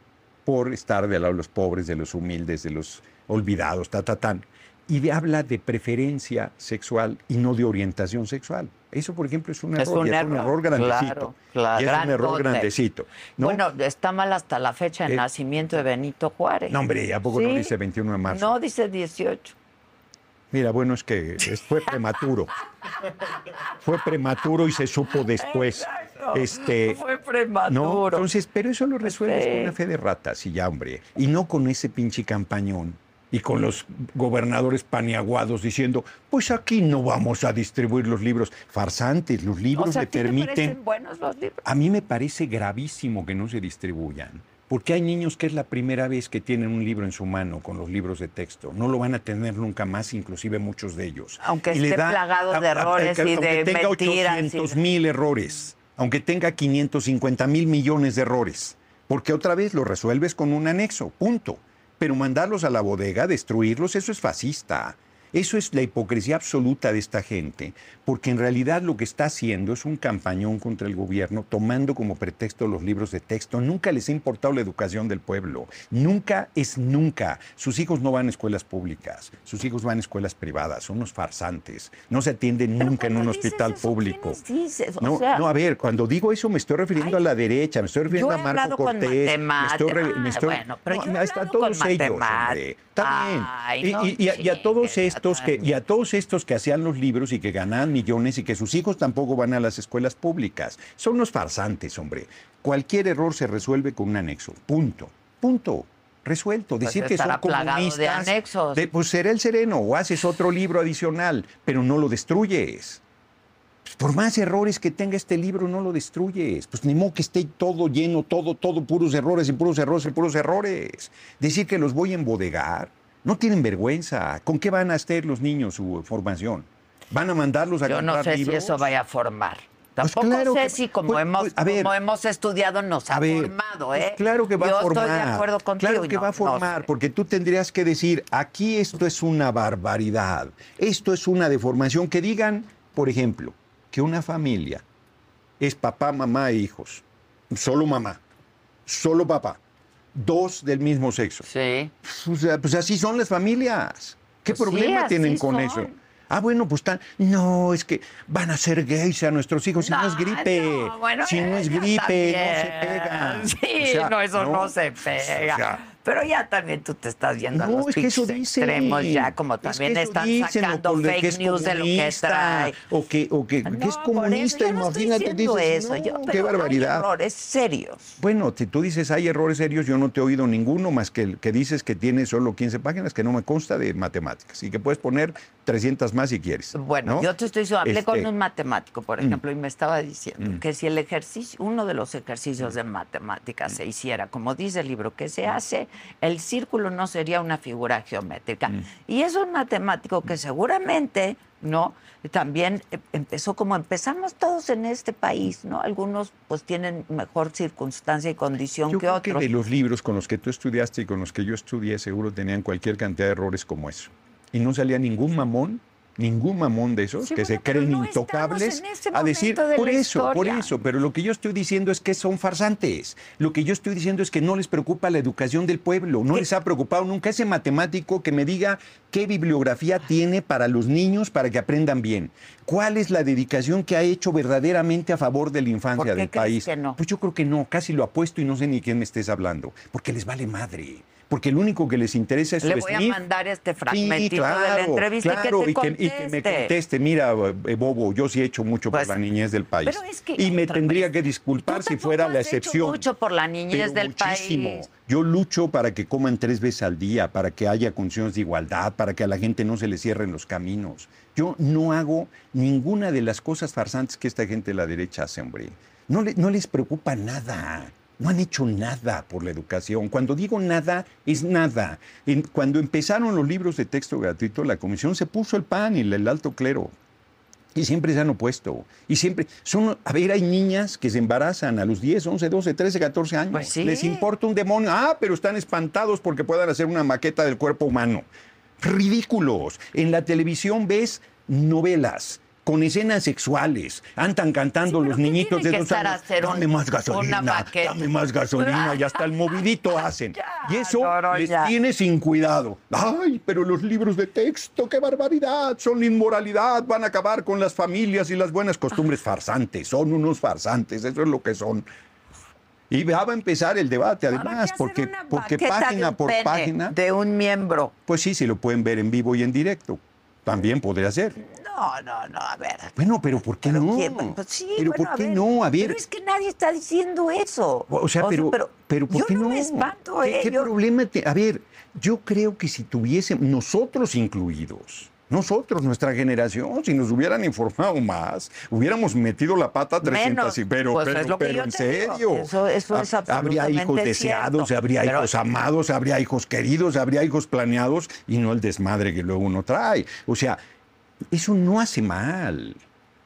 por estar del lado de los pobres, de los humildes, de los olvidados, ta, ta, tan. Y de- habla de preferencia sexual y no de orientación sexual. Eso, por ejemplo, es un Es error. un y es un error, error grandecito. claro, claro, y es un error grandecito. ¿no? Bueno, está mal hasta la fecha de Eh, nacimiento de Benito Juárez. No, hombre, ¿a poco no dice 21 de marzo? No, dice 18. Mira, bueno, es que es- fue prematuro. fue prematuro y se supo después. Este, Fue no, prematuro. entonces, pero eso lo resuelves Sí. con una fe de ratas y ya, hombre. Y no con ese pinche campañón y con los gobernadores paniaguados diciendo, pues aquí no vamos a distribuir los libros. Farsantes, los libros o sea, ¿a le te permiten... buenos los libros? A mí me parece gravísimo que no se distribuyan, porque hay niños que es la primera vez que tienen un libro en su mano con los libros de texto. No lo van a tener nunca más, inclusive muchos de ellos. Aunque Y esté plagado de errores y aunque de tenga mentiras y 800 de- mil errores, aunque tenga 550 mil millones de errores, porque otra vez lo resuelves con un anexo, punto. Pero mandarlos a la bodega, destruirlos, eso es fascista. Eso es la hipocresía absoluta de esta gente, porque en realidad lo que está haciendo es un campañón contra el gobierno, tomando como pretexto los libros de texto. Nunca les ha importado la educación del pueblo. Nunca es nunca. Sus hijos no van a escuelas públicas, sus hijos van a escuelas privadas, son unos farsantes. No se atienden nunca en un hospital eso, público. ¿quiénes dices? O No, sea, no, a ver, cuando digo eso me estoy refiriendo Ay, a la derecha, me estoy refiriendo a Marco Cortés. me estoy, matemáticas. re- me estoy- Bueno, pero no, yo he ahí están hablado con todos ellos, hombre. Está. Ay, Y- no y, y a, y a todos chingues, estos que y a todos estos que hacían los libros y que ganaban millones y que sus hijos tampoco van a las escuelas públicas, son unos farsantes, hombre. Cualquier error se resuelve con un anexo. Punto. Punto. Resuelto. Pues Decir que son plagado de comunistas. anexos. de- pues será el sereno o haces otro libro adicional, pero no lo destruyes. Pues, por más errores que tenga este libro, no lo destruyes. Pues ni modo que esté todo lleno, todo, todo, puros errores y puros errores y puros errores. Decir que los voy a embodegar, no tienen vergüenza. ¿Con qué van a hacer los niños su formación? ¿Van a mandarlos a Yo no sé si eso vaya a formar. Pues Tampoco claro sé que- si como, pues, hemos, pues, a ver. como hemos estudiado nos ha ver, formado, pues ¿eh? claro que va Yo a formar. estoy de acuerdo contigo. Claro que no- va a no formar, sé. porque tú tendrías que decir, aquí esto es una barbaridad, esto es una deformación. Que digan, por ejemplo, que una familia es papá, mamá e hijos. Solo mamá, solo papá, dos del mismo sexo. Sí. O sea, pues así son las familias. ¿Qué Pues problema tienen con son. eso? Ah, bueno, pues están. No, es que van a ser gays a nuestros hijos. Si no, es No, gripe. no, bueno, si no es gripe, no se pega. Sí, O sea, no, eso no, se pega. O sea, Pero ya también tú te estás yendo a no, los es que eso dicen. extremos ya, como Es que también están dicen, sacando que fake es news de lo que trae. O que, o que, que No, es por comunista, eso, no imagínate, diciendo dices, eso, no, yo, qué barbaridad. Hay errores serios. Bueno, si tú dices hay errores serios, yo no te he oído ninguno más que el que dices que tiene solo 15 páginas, que no me consta de matemáticas y que puedes poner 300 más si quieres. Bueno, ¿no? yo te estoy diciendo, hablé con Este, un matemático, por mm. ejemplo, y me estaba diciendo Mm. que si el ejercicio, uno de los ejercicios de matemáticas se hiciera, como dice el libro, que se hace el círculo no sería una figura geométrica. Mm. Y es un matemático que seguramente, ¿no? También eh, empezó como empezamos todos en este país, ¿no? Algunos pues tienen mejor circunstancia y condición Yo que creo otros. que de los libros con los que tú estudiaste y con los que yo estudié seguro tenían cualquier cantidad de errores como eso. Y no salía ningún mamón, ningún mamón de esos Sí, que se bueno, creen no intocables a decir, de por eso, por historia". eso, pero lo que yo estoy diciendo es que son farsantes. Lo que yo estoy diciendo es que no les preocupa la educación del pueblo, no les ha preocupado nunca ese matemático que me diga qué bibliografía tiene para los niños para que aprendan bien. ¿Cuál es la dedicación que ha hecho verdaderamente a favor de la ¿Por infancia qué del crees país? que no? Pues yo creo que no, casi lo apuesto y no sé ni quién me estés hablando, porque les vale madre. Porque lo único que les interesa es Le voy a Smith. mandar este Sí, fragmentito de la claro, entrevista claro, y que te y, que, y que me conteste. Mira, eh, Bobo, yo sí he hecho mucho Pues, por la niñez del país. pero es que y me tendría vez, que disculpar si fuera la has hecho excepción. mucho por la niñez pero del muchísimo. país. Yo lucho para que coman tres veces al día, para que haya condiciones de igualdad, para que a la gente no se le cierren los caminos. Yo no hago ninguna de las cosas farsantes que esta gente de la derecha hace, hombre. No, le- no les preocupa nada. No han hecho nada por la educación. Cuando digo nada, es nada. En- cuando empezaron los libros de texto gratuito, la comisión se puso el pan y el alto clero. Y siempre se han opuesto. Y siempre son, a ver, hay niñas que se embarazan a los 10, 11, 12, 13, 14 años. Pues sí. Les importa un demonio. Ah, pero están espantados porque puedan hacer una maqueta del cuerpo humano. Ridículos. En la televisión ves novelas con escenas sexuales. Andan cantando Sí, los ¿qué niñitos de dos años. Dame más gasolina, dame más gasolina. Y hasta el movidito hacen. Ya, Y eso les tiene sin cuidado. Ay, pero los libros de texto, qué barbaridad, son inmoralidad, van a acabar con las familias y las buenas costumbres farsantes, son unos farsantes, eso es lo que son. Y va a empezar el debate, además, porque, porque página por página, De un miembro. pues sí, se lo pueden ver en vivo y en directo. También podría ser. No, no, no, a ver. Bueno, pero ¿por qué no? ¿Quién? Pues sí, pero bueno, ¿por a qué ver, no? A ver, Pero es que nadie está diciendo eso. O sea, pero, pero, ¿por yo qué no, no? me espanto, ¿Qué, ¿eh? qué Yo- problema? te- A ver, yo creo que si tuviésemos, nosotros incluidos, nosotros, nuestra generación, si nos hubieran informado más, hubiéramos metido la pata 300 Menos. y pero, Pues pero, es lo que pero yo en digo. serio. Eso- eso es Ha- Habría hijos absolutamente deseados, cierto. habría Pero- hijos amados, habría hijos queridos, habría hijos planeados y no el desmadre que luego uno trae. O sea, eso no hace mal.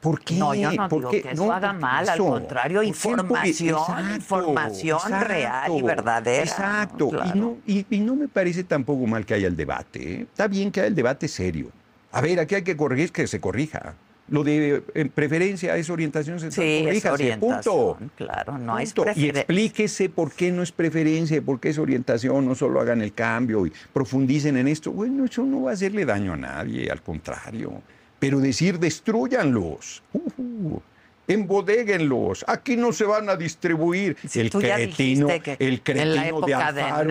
¿Por qué? No, yo no ¿Por digo qué? que eso haga ¿por qué mal, al contrario, ¿Por qué el pobre- información, Exacto, información real y verdadera, Exacto. claro. Y, no, y- y no me parece tampoco mal que haya el debate. ¿eh? Está bien que haya el debate serio. A ver, aquí hay que corregir, que se corrija. Lo de preferencia es orientación sexual. Sí, es orientación, punto. claro, no es Punto. Y preferencia. explíquese por qué no es preferencia, por qué es orientación, no solo hagan el cambio y profundicen en esto. Bueno, eso no va a hacerle daño a nadie, al contrario. Pero decir, destruyanlos, uh, embodéguenlos, aquí no se van a distribuir. Sí, el cretino, el cretino de Alfaro,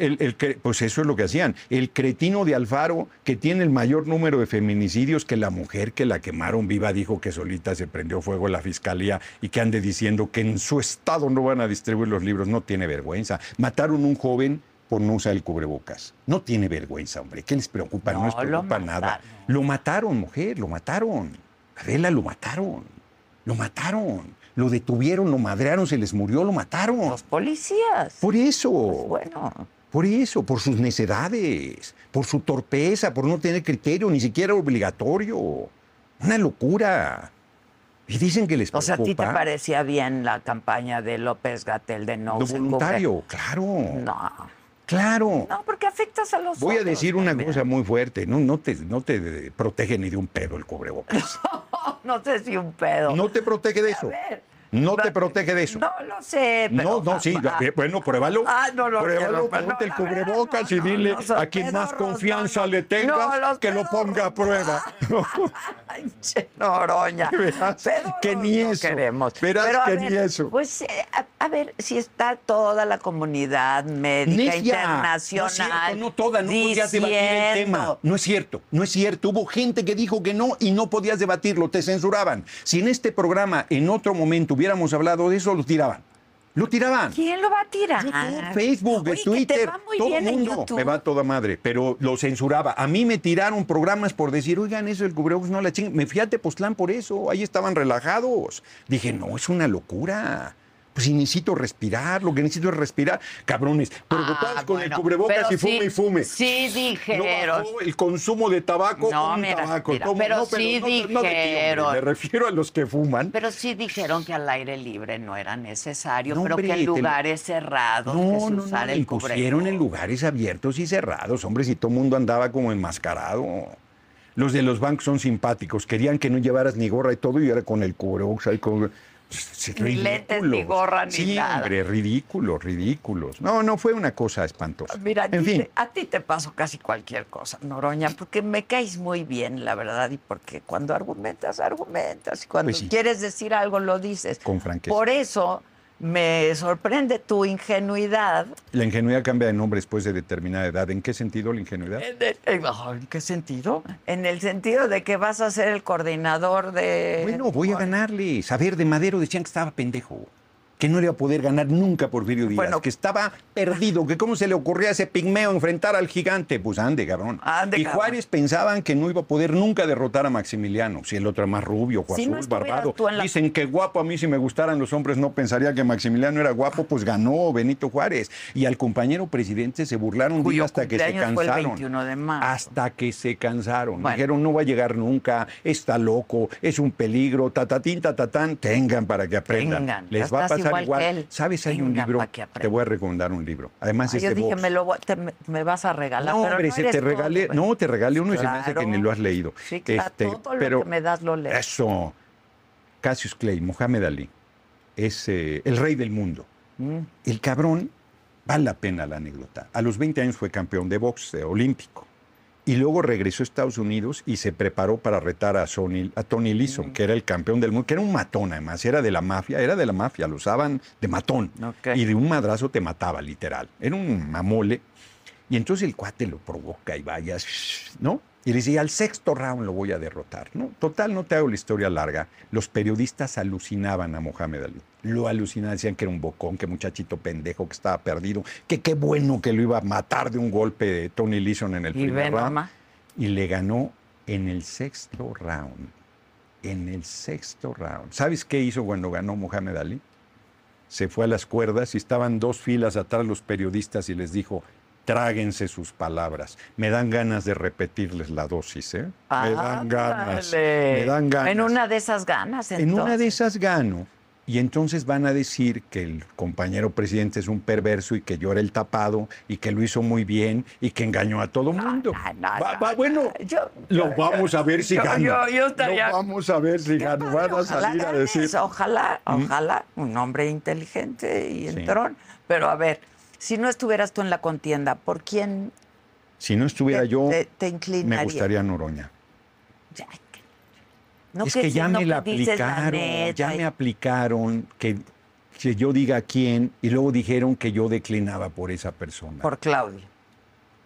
el- el- pues eso es lo que hacían. El cretino de Alfaro, que tiene el mayor número de feminicidios, que la mujer que la quemaron viva dijo que solita se prendió fuego la fiscalía y que ande diciendo que en su estado no van a distribuir los libros. No tiene vergüenza. Mataron un joven por no usar el cubrebocas. No tiene vergüenza, hombre. ¿Qué les preocupa? No, No, les lo preocupa nada. Lo mataron, mujer, lo mataron. Adela, lo mataron. Lo mataron. Lo detuvieron, lo madrearon, se les murió, lo mataron. Los policías. Por eso. Pues bueno. Por eso, por sus necedades, por su torpeza, por no tener criterio, ni siquiera obligatorio. Una locura. Y dicen que les O sea, ¿a ti te preocupa parecía bien la campaña de López Gatel de no lo voluntario. Claro. No. Claro. No, porque afectas a los Voy a decir una también. cosa muy fuerte. No, no, te, no te protege ni de un pedo el cubrebocas. No sé si un pedo. No te protege de eso. ver. No te protege de eso. No lo sé, pero... No, no, sí, ah, eh, bueno, pruébalo. Ah, no lo Pruébalo, ponte el cubrebocas y dile a quien más confianza le tengas que lo ponga a prueba. Ay, che, Noroña. Verás que ni eso. queremos. Verás Pero que ver, ni eso. Pues, eh, a, a ver, si está toda la comunidad médica Necia. internacional No, es cierto, no toda, no podías debatir el diciendo- tema. No es cierto, no es cierto. Hubo gente que dijo que no y no podías debatirlo, te censuraban. Si en este programa en otro momento hubiéramos hablado de eso, lo tiraban. Lo tiraban. ¿Quién lo va a tirar? YouTube, Facebook, Oye, que Twitter, te va muy todo bien el mundo me va toda madre, pero lo censuraba. A mí me tiraron programas por decir, oigan, eso del cubrebocas no la chinguen. Me fui a Tepoztlán por eso, ahí estaban relajados. Dije, no, es una locura. Pues si necesito respirar, lo que necesito es respirar. Cabrones, preocupados Ah, con bueno, el cubrebocas y fume sí- y fume. Sí dijeron. el consumo de tabaco No, un tabaco. pero No, sí no, dijeron. Me refiero a los que fuman. Pero sí dijeron que al aire libre no era necesario, pero hombre, que en te- lugares cerrados que No, se no, no, usara el en lugares abiertos y cerrados, hombre, si todo el mundo andaba como enmascarado. Los de los bancos son simpáticos, querían que no llevaras ni gorra y todo, y era con el cubrebocas ahí con... Ni lentes, ni gorra, ni sí, nada. hombre, ridículos, ridículos. No, no, fue una cosa espantosa. Mira, a en ti fin, te- a ti te pasó casi cualquier cosa, Noroña, porque me caes muy bien, la verdad, y porque cuando argumentas, argumentas, y cuando Pues sí. quieres decir algo, lo dices. Con franqueza. Por eso me sorprende tu ingenuidad. la ingenuidad cambia de nombre después de determinada edad. ¿En qué sentido la ingenuidad? En, el- en- ay, ¿en qué sentido? En el sentido de que vas a ser el coordinador de... Bueno, voy a ganarle. Saber de Madero decían que estaba pendejo. Que no le iba a poder ganar nunca Porfirio Díaz. Bueno. que estaba perdido. Que cómo se le ocurría a ese pigmeo enfrentar al gigante. Pues ande, cabrón. Ande, y cabrón. Juárez pensaban que no iba a poder nunca derrotar a Maximiliano. Si el otro era más rubio, ojo Si no barbado. la- Dicen que guapo. A mí, si me gustaran los hombres, no pensaría que Maximiliano era guapo. Pues ganó Benito Juárez. Y al compañero presidente se burlaron Cuyo hasta que se cansaron. 21 de marzo. Hasta que se cansaron. Bueno. Dijeron, no va a llegar nunca, está loco, es un peligro, tatatín, tatatán, tengan para que aprendan. Tengan, Les va a pasar igual igual. que él. ¿Sabes? Hay un libro, que te voy a recomendar un libro. Además es yo dije, me, lo, voy- te- me, vas a regalar, No, pero hombre, no se te regalé, no, te regalé uno y se me hace que ni lo has leído. Sí, claro, Este, todo pero lo que me das lo leo. Eso, Cassius Clay, Mohamed Ali, es eh, el rey del mundo. Mm. El cabrón, vale la pena la anécdota. A los 20 años fue campeón de box eh, olímpico. Y luego regresó a Estados Unidos y se preparó para retar a, Tony Leeson, Mm. que era el campeón del mundo, que era un matón además, era de la mafia, era de la mafia, lo usaban de matón. Y de un madrazo te mataba, literal. Era un mamole. Y entonces el cuate lo provoca y vayas, ¿no? Y le decía, al sexto round lo voy a derrotar, ¿no? Total, no te hago la historia larga. Los periodistas alucinaban a Mohamed Ali. Lo alucinaban, decían que era un bocón, que muchachito pendejo, que estaba perdido, que qué bueno que lo iba a matar de un golpe de Tony Leeson en el Y primer round. Y le ganó en el sexto round. En el sexto round. ¿Sabes qué hizo cuando ganó Mohamed Ali? Se fue a las cuerdas y estaban dos filas atrás los periodistas y les dijo, tráguense sus palabras. Me dan ganas de repetirles la dosis, ¿eh? Me dan ganas. Ándale. Me dan ganas. En una de esas ganas, En una de entonces. esas gano. Y entonces van a decir que el compañero presidente es un perverso y que yo era el tapado y que lo hizo muy bien y que engañó a todo mundo. no, no, Va- no, va- bueno, no. Yo- lo yo- vamos a ver si yo- gana. yo- yo estaría- Lo vamos a ver si gana. Van a Ojalá salir a decir. Ojalá, ojalá, un hombre inteligente y Sí. entrón. Pero a ver, si no estuvieras tú en la contienda, ¿por quién Si no estuviera te, yo, te- te inclinaría? me gustaría Noroña. Ya, que- no es que, ya no me la aplicaron, ya me aplicaron que, que yo diga quién y luego dijeron que yo declinaba por esa persona. Por Claudio.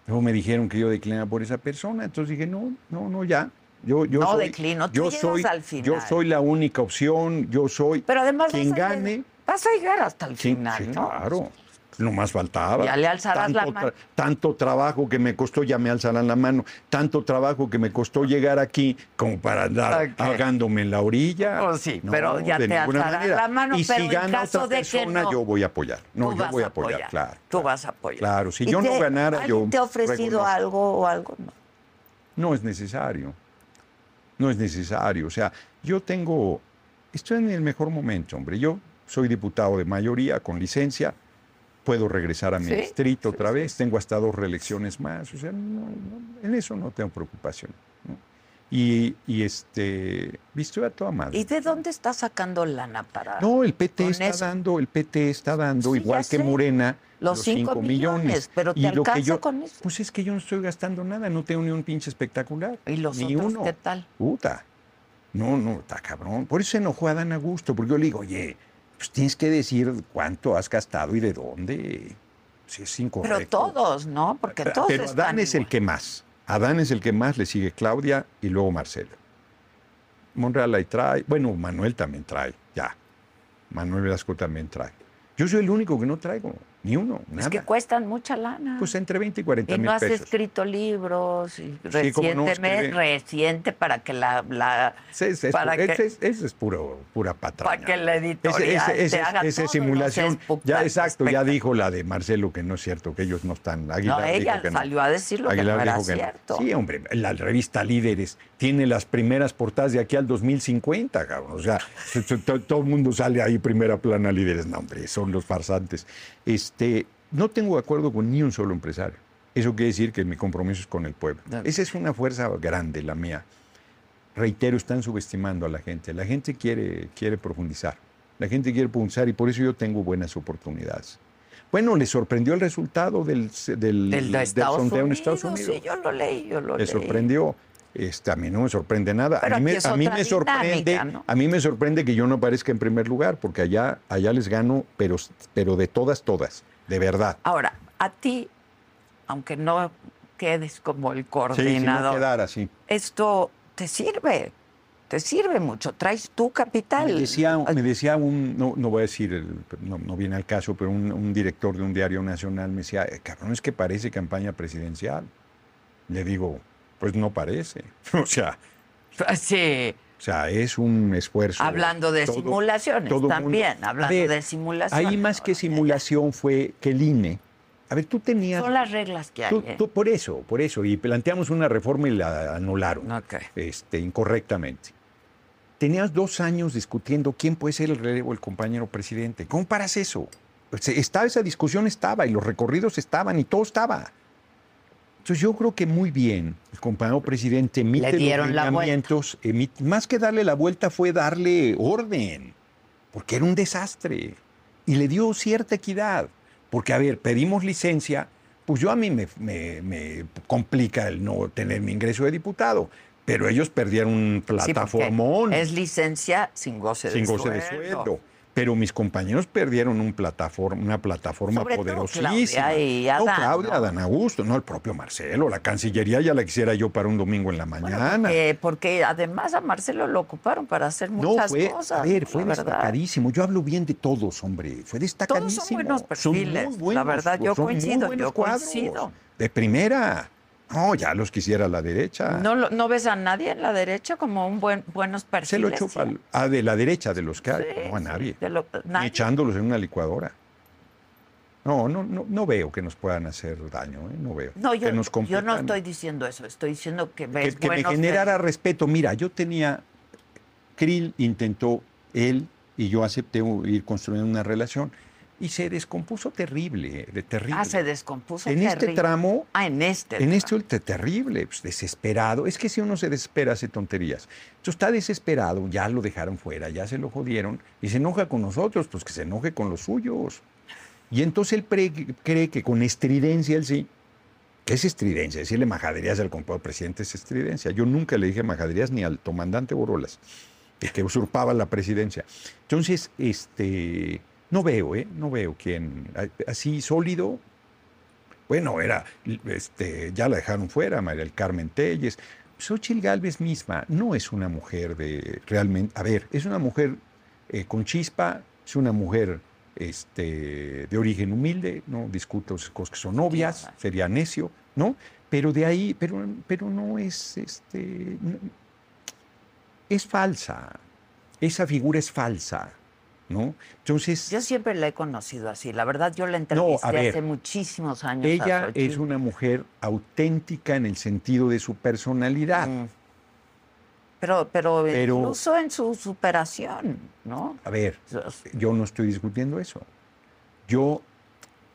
Luego me dijeron que yo declinaba por esa persona, entonces dije, no, no, no, ya. Yo, yo No soy, declino, tú yo soy, al final. yo soy la única opción, yo soy Pero además quien vas a, gane. llegar- vas a llegar hasta el Sí, final, sí, ¿no? claro. No más faltaba. Ya le alzarás la tanto, mano. tra- tanto trabajo que me costó, ya me alzarán la mano. Tanto trabajo que me costó llegar aquí como para andar ahogándome en la orilla. Pues sí, pero ya de te alzarán manera. la mano, Y pero si en gana caso otra de que persona, no, yo voy a apoyar. No, yo voy a apoyar, claro. Tú vas a apoyar. Claro, si ¿Y yo no ganara, yo ¿alguien te ha ofrecido reconozco. algo o algo? No. No es necesario. No es necesario. O sea, yo tengo. Estoy en el mejor momento, hombre. Yo soy diputado de mayoría con licencia. Puedo regresar a mi Sí, distrito otra vez. Tengo hasta dos reelecciones más. O sea, no- no- en eso no tengo preocupación. ¿no? Y, y este. Visto a toda madre. ¿Y de dónde estás sacando lana para No, el PT está eso? dando, el PT está dando, Sí, igual que sé. Morena, Los cinco millones, pero ¿te Y lo que alcanza yo- con eso? Pues es que yo no estoy gastando nada, no tengo ni un pinche espectacular. ¿Y los ni otros uno. qué tal? Puta. No, no, está cabrón. Por eso se enojó a Dan Augusto, porque yo le digo, oye, pues tienes que decir cuánto has gastado y de dónde. Si es incorrecto. Pero todos, ¿no? Porque todos Pero están Adán es el que más. Adán es el que más, le sigue Claudia y luego Marcelo. Monreal ahí trae. Bueno, Manuel también trae, ya. Manuel Velasco también trae. Yo soy el único que no traigo. Ni uno, nada. Es que cuestan mucha lana. Pues entre 20 y 40 y mil no has pesos. escrito libros y Sí, cómo no, recientemente, reciente para que la, la Ese es, para que- es- ese es puro, pura patraña. Para que la editorial ese- te haga simulación. Ya, exacto, ya dijo la de Marcelo que no es cierto, que ellos no están. Aguilar No, dijo ella no. salió a decir lo que Aguilar no era que no. cierto. Sí, hombre, la revista Líderes tiene las primeras portadas de aquí al 2050, cabrón. O sea, todo el mundo sale ahí primera plana Líderes. No, hombre, son los farsantes. Este, no tengo acuerdo con ni un solo empresario. Eso quiere decir que mi compromiso es con el pueblo. Esa es una fuerza grande, la mía. Reitero, están subestimando a la gente. La gente quiere, quiere profundizar. La gente quiere profundizar y por eso yo tengo buenas oportunidades. Bueno, le sorprendió el resultado del, del, del de Estados sondeo Unidos. en Estados Unidos. Sí, yo lo leí, yo lo Le leí. sorprendió. Este, a mí no me sorprende nada. Pero a mí, me, a mí me sorprende, dinámica, ¿no? a mí me sorprende que yo no aparezca en primer lugar, porque allá, allá les gano, pero, pero de todas, todas, de verdad. Ahora, a ti, aunque no quedes como el Sí, si no coordinador, así. esto te sirve, te sirve mucho. Traes tu capital. Me decía, me decía un, no, no voy a decir, el- no, no viene al caso, pero un, un director de un diario nacional me decía, "Eh, cabrón, es que parece campaña presidencial. Le digo, pues no parece. O sea, Sí, o sea, es un esfuerzo. hablando de Todo- simulaciones todo también, hablando ver, de simulaciones. Ahí más que simulación fue que el INE. A ver, tú tenías. Son las reglas que hay. tú- ¿eh? tú- por eso, por eso. Y planteamos una reforma y la anularon Ok. este, incorrectamente. Tenías dos años discutiendo quién puede ser el relevo del compañero presidente. ¿Cómo paras eso? Sea, estaba esa discusión, estaba, y los recorridos estaban, y todo estaba. Entonces yo creo que muy bien el compañero presidente emite Le dieron los lineamientos, emite- más que darle la vuelta fue darle orden, porque era un desastre. Y le dio cierta equidad, porque a ver, pedimos licencia, pues yo a mí me, me- me complica el no tener mi ingreso de diputado, pero ellos perdieron un Sí, plataformón Es licencia sin goce de sin goce sueldo. de sueldo. Pero mis compañeros perdieron un plataforma, una plataforma Sobre todo poderosísima. Claudia y no, Adán, Claudia, ¿no? Adán Augusto, no el propio Marcelo. La Cancillería ya la quisiera yo para un domingo en la mañana. Eh, porque además a Marcelo lo ocuparon para hacer no, muchas fue, cosas. a ver, fue destacadísimo. Yo hablo bien de todos, hombre. Fue destacadísimo. Todos son buenos Son muy perfiles, la verdad, yo coincido, yo cuadros. coincido. De primera. No, ya los quisiera a la derecha. ¿No, lo- ¿No ves a nadie en la derecha como un buen buenos Se perfiles? lo echo pa'l- ah, de la derecha de los que hay. Sí, no, a sí, nadie. de lo- nadie. echándolos en una licuadora. No, no, no, no veo que nos puedan hacer daño, ¿eh? no veo. No, yo, que nos yo no estoy diciendo eso, estoy diciendo que que, ves que me buenos generara respeto. Mira, yo tenía, Krill intentó, él y yo acepté ir construyendo una relación y se descompuso terrible, de terrible. Ah, se descompuso. en este terrible. tramo, Ah, en este. en este tramo. ultra terrible, pues, desesperado. Es que si uno se desespera hace tonterías. Entonces está desesperado, ya lo dejaron fuera, ya se lo jodieron y se enoja con nosotros, pues que se enoje con los suyos. Y entonces él pre- cree que con estridencia él sí. ¿Qué es estridencia? Decirle majaderías al compañero presidente es estridencia. Yo nunca le dije majaderías ni al comandante Borolas, el que usurpaba la presidencia. Entonces, este, no veo, ¿eh? No veo quién, así sólido. Bueno, era, este, ya la dejaron fuera, María del Carmen Telles. Xochitl Gálvez misma no es una mujer de realmente, a ver, es una mujer eh, con chispa, es una mujer este, de origen humilde, no discuto esas cosas que son obvias, sería necio, ¿no? Pero de ahí, pero, pero no es, este, no- es falsa, esa figura es falsa, ¿no? Entonces, Yo siempre la he conocido así. La verdad, yo la entrevisté ver. hace muchísimos años. ella es una mujer auténtica en el sentido de su personalidad. Mm. Pero, pero, Pero- incluso en su superación, ¿no? A ver, yo no estoy discutiendo eso. Yo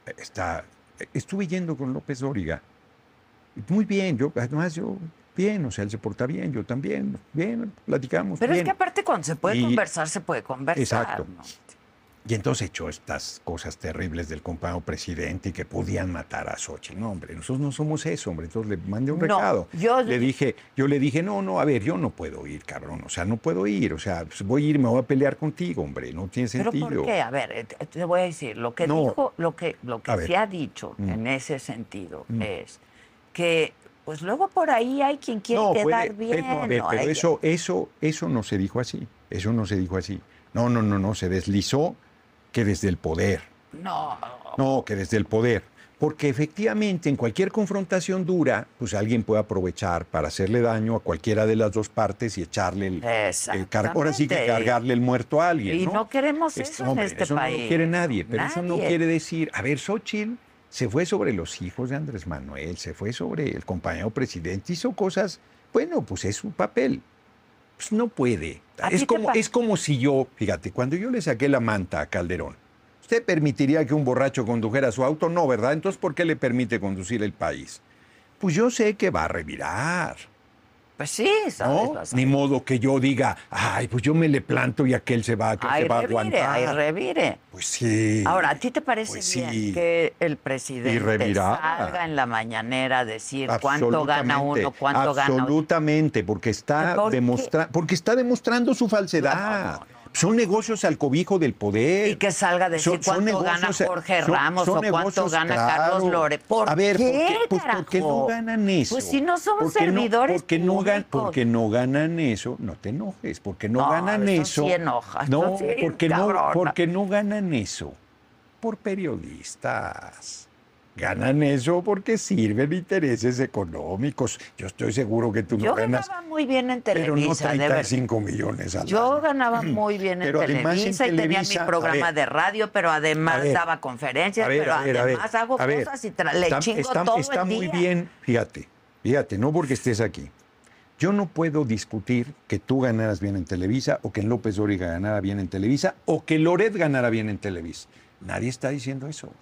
eh, está, estuve yendo con López Dóriga. Muy bien, yo, además yo, bien, o sea, él se porta bien, yo también, bien, platicamos. Pero es que aparte cuando se puede Y- conversar, se puede conversar. Exacto. ¿no? Y entonces echó estas cosas terribles del compañero presidente y que podían matar a Xochitl. No, hombre, nosotros no somos eso, hombre. Entonces le mandé un No, recado. yo- le dije, yo le dije, no, no, a ver, yo no puedo ir, cabrón. O sea, no puedo ir. O sea, pues, voy a ir, me voy a pelear contigo, hombre. No tiene ¿Pero sentido. por qué? A ver, eh, te- voy a decir, lo que No. dijo, lo que, lo que ver. se ha dicho Mm. en ese sentido Mm. es que, pues luego por ahí hay quien quiere no, quedar puede- bien. pero, a ver, ¿no? pero eso, eso, eso no se dijo así. Eso no se dijo así. No, no, no, no. Se deslizó que desde el poder. No. No, que desde el poder. Porque efectivamente en cualquier confrontación dura, pues alguien puede aprovechar para hacerle daño a cualquiera de las dos partes y echarle el, el car- ahora sí que cargarle el muerto a alguien. Y ¿no? no queremos Es- eso en hombre, este eso país. no lo quiere nadie, pero eso no quiere decir, a ver, Xochitl se fue sobre los hijos de Andrés Manuel, se fue sobre el compañero presidente, hizo cosas, bueno, pues es su papel. Pues no puede. ¿A ti Es como, es como si yo, fíjate, cuando yo le saqué la manta a Calderón, ¿usted permitiría que un borracho condujera su auto? No, ¿verdad? Entonces, ¿por qué le permite conducir el país? Pues yo sé que va a revirar. Pues sí, ¿sabes? Ni modo que yo diga, ay, pues yo me le planto y aquel se va, que Ay, se va a revire, aguantar. ay, revire. Pues sí. Ahora, ¿a ti te parece Pues bien sí. que el presidente salga en la mañanera a decir cuánto gana uno, cuánto gana otro? Absolutamente, porque está, ¿Por demostra- porque está demostrando su falsedad. No, no, no, Son negocios al cobijo del poder. Y que salga a decir Son- son cuánto gana negocios- Jorge son- Ramos son o cuánto negocios, gana claro. Carlos Lore. ¿Por a ver, qué, ¿por qué? Pues porque no carajo? ganan eso. Pues si no somos Porque no- servidores porque no, gan- porque no ganan eso, no te enojes, porque no, No, ganan eso sí enoja, no, sí, porque no, porque no ganan eso por periodistas. Ganan eso porque sirven intereses económicos. Yo estoy seguro que tú no Yo ganas, ganaba muy bien en pero no Televisa, de verdad. 35 millones al Yo año. ganaba muy bien en Pero Televisa y tenía mi programa ver, de radio, pero además ver, daba conferencias, ver, pero además hago cosas y le Está- chingo está, todo está el muy día. bien, fíjate, fíjate, no porque estés aquí. Yo no puedo discutir que tú ganaras bien en Televisa o que López Dóriga ganara bien en Televisa o que Loret ganara bien en Televisa. Nadie está diciendo eso.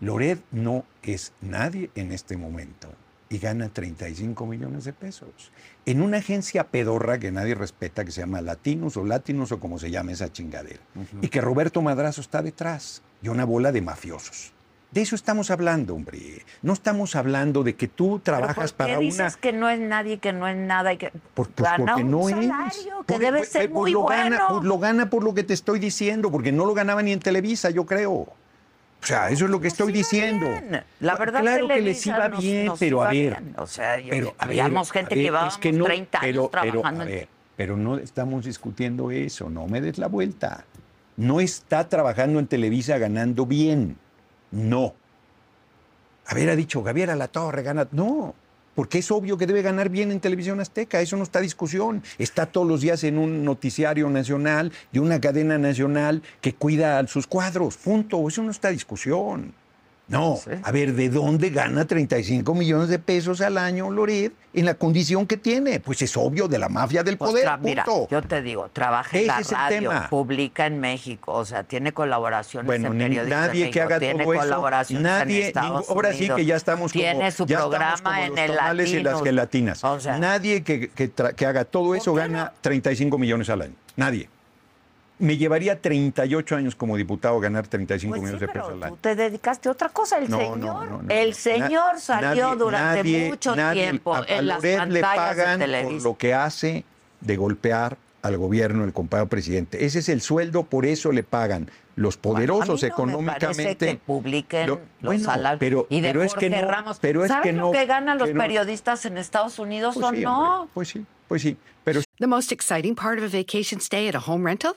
Loret no es nadie en este momento y gana 35 millones de pesos. En una agencia pedorra que nadie respeta, que se llama Latinos o Latinos o como se llame esa chingadera. Y que Roberto Madrazo está detrás y una bola de mafiosos. De eso estamos hablando, hombre. No estamos hablando de que tú Pero trabajas ¿por qué para dices una... que no es nadie, que no es nada y que Por- pues gana porque un no salario es. que Por- debe pues, ser pues muy lo bueno? Gana, pues lo gana por lo que te estoy diciendo, porque no lo ganaba ni en Televisa, yo creo. O sea, eso es lo que estoy Nos iba diciendo. bien. La verdad, claro que les iba nos- bien, nos pero iba a ver. bien. O sea, yo- pero, habíamos gente que llevábamos es que no, 30 años pero, pero, trabajando a ver, pero no estamos discutiendo eso, no me des la vuelta. No está trabajando en Televisa ganando bien. No. Haber dicho Gabriela La Torre gana. No. Porque es obvio que debe ganar bien en Televisión Azteca, eso no está discusión. Está todos los días en un noticiario nacional de una cadena nacional que cuida a sus cuadros, punto. Eso no está discusión. No, Sí. a ver, ¿de dónde gana 35 millones de pesos al año Loret en la condición que tiene? Pues es obvio, de la mafia del Pues poder, mira, yo te digo, trabaja en la radio, publica en México, o sea, tiene colaboraciones Bueno, en de nadie que haga tiene todo eso, colaboraciones en nadie, Estados ningún- ahora sí que ya estamos como, tiene su ya estamos programa como en los el tamales y las gelatinas. O sea, nadie que, que que haga todo eso gana no? 35 millones al año. Nadie. Me llevaría 38 años como diputado ganar 35 Pues sí, millones de pero pesos al tú año. te dedicaste a otra cosa. El No, señor, no, no, el señor Na- salió nadie- durante nadie- mucho nadie- tiempo a- a en las Loret le pantallas de pagan por lo que hace de golpear al gobierno del compañero presidente. Ese es el sueldo, por eso le pagan los poderosos Bueno, a mí no me económicamente. que publiquen Lo- los bueno, salarios. pero- y de pero es Jorge que no- Ramos. pero es ¿Sabes que lo no- que ganan los que no- periodistas en Estados Unidos Pues o sí, no? hombre, pues sí, pues sí. Pero The most exciting part of a vacation stay at a home rental?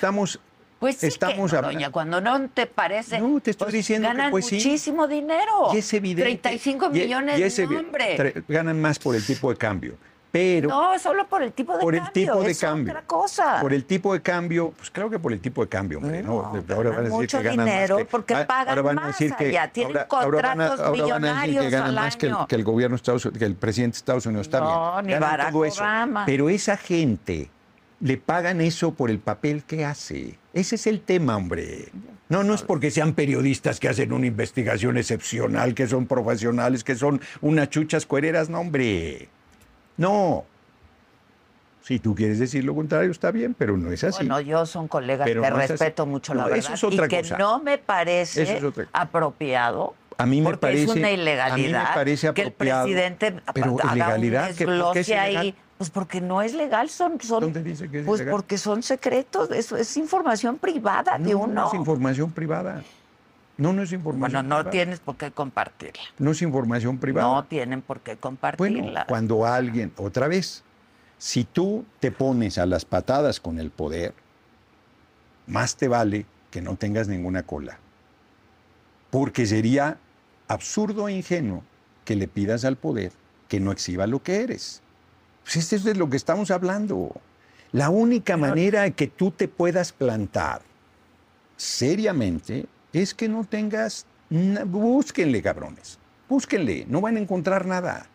Estamos Pues sí Estamos que no, doña, cuando no te parece, No, te estoy pues, diciendo que, ganan pues, sí. muchísimo dinero. Y es evidente. 35 y- millones, y es evi- no, hombre. Ganan más por el tipo de cambio. Pero No, solo por el tipo de por el cambio. tipo de es cambio. otra cosa. Por el tipo de cambio, pues claro que por el tipo de cambio, hombre, ¿no? No, ahora van a decir mucho que ganan dinero más que, porque ah, pagan ahora van a más decir que allá, tienen ahora, ahora van a, contratos ahora van a decir que millonarios ganan más que el, que el gobierno de Estados Unidos, que el presidente de Estados Unidos está No, bien. ni Barack todo eso. Obama. Pero esa gente le pagan eso por el papel que hace. Ese es el tema, hombre. No, no es porque sean periodistas que hacen una investigación excepcional, que son profesionales, que son unas chuchas cuereras, no, hombre. No. Si tú quieres decir lo contrario, está bien, pero no es así. Bueno, yo son colegas, Pero te no respeto mucho la verdad. eso es otra y que cosa. no me parece es apropiado. A mí me porque parece- es una a mí me ilegalidad parece que el apropiado. presidente Pero haga ilegalidad, un ¿qué- por qué es desglose ahí. Pues porque no es legal, son, son ¿Dónde dice que es pues ilegal? porque son secretos, es, es información privada de No, uno. no es información privada. No, no es información bueno, no privada. tienes por qué compartirla. No es información privada. No tienen por qué compartirla. Bueno, cuando alguien, otra vez, si tú te pones a las patadas con el poder, más te vale que no tengas ninguna cola. Porque sería absurdo e ingenuo que le pidas al poder que no exhiba lo que eres. Pues esto es de lo que estamos hablando. La única manera de que tú te puedas plantar seriamente es que no tengas... Búsquenle, cabrones. Búsquenle. No van a encontrar nada.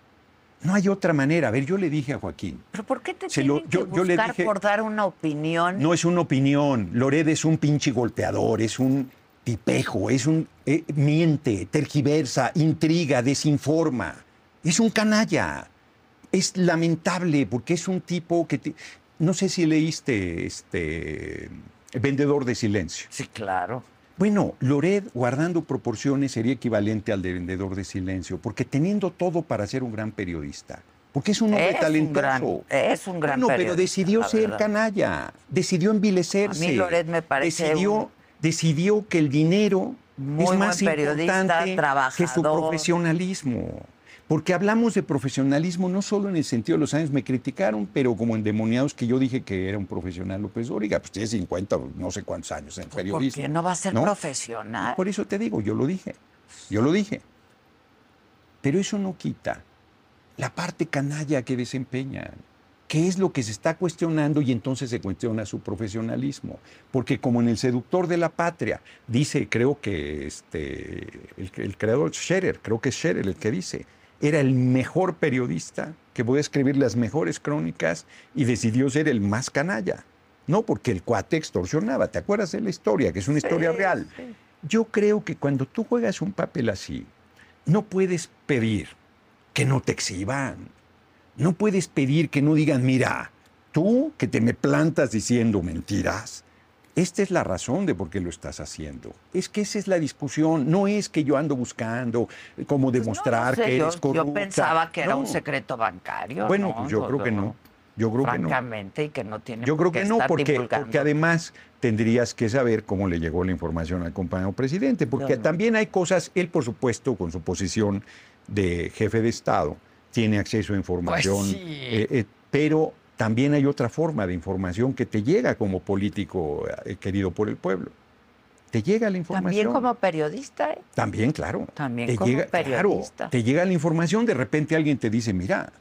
No hay otra manera. A ver, yo le dije a Joaquín, ¿Pero por qué te Se tienen lo- que yo- yo le buscar dije- por dar una opinión? no es una opinión. Lored es un pinche golpeador, es un tipejo, es un... eh, miente, tergiversa, intriga, desinforma. Es un canalla. Es lamentable porque es un tipo que... te- no sé si leíste este... Vendedor de silencio. Sí, claro. Bueno, Lored, guardando proporciones, sería equivalente al de vendedor de silencio, porque teniendo todo para ser un gran periodista, porque es un hombre Es un talentoso. gran- es un gran Bueno, pero decidió ser verdad. canalla, decidió envilecerse. A mí Loret me parece decidió, un- decidió que el dinero Muy es más importante que su profesionalismo. Porque hablamos de profesionalismo no solo en el sentido de los años, me criticaron, pero como endemoniados que yo dije que era un profesional López Dóriga, pues tiene 50 o no sé cuántos años en ¿Por periodismo. qué no va a ser ¿no? profesional? Por eso te digo, yo lo dije, yo lo dije. Pero eso no quita la parte canalla que desempeñan, que es lo que se está cuestionando y entonces se cuestiona su profesionalismo. Porque como en El seductor de la patria, dice, creo que este, el, el creador Scherer, creo que es Scherer el que dice, era el mejor periodista que podía escribir las mejores crónicas y decidió ser el más canalla. No porque el cuate extorsionaba, ¿te acuerdas de la historia? Que es una historia real. Yo creo que cuando tú juegas un papel así, no puedes pedir que no te exhiban. No puedes pedir que no digan, mira, tú que te me plantas diciendo mentiras, esta es la razón de por qué lo estás haciendo. Es que esa es la discusión. No es que yo ando buscando cómo Pues demostrar no sé, que eres corrupta. Yo pensaba que era un secreto bancario. Bueno, ¿no? pues yo creo que no. Yo creo que no. Francamente, y que no tiene Yo creo que no, porque, además tendrías que saber cómo le llegó la información al compañero presidente, porque no. también hay cosas, él por supuesto, con su posición de jefe de Estado, tiene acceso a información, Pues sí. eh, eh, pero también hay otra forma de información que te llega como político eh, querido por el pueblo. Te llega la información. También como periodista. ¿eh? También, claro. También te como llega, claro, periodista. te llega la información, de repente alguien te dice, mira,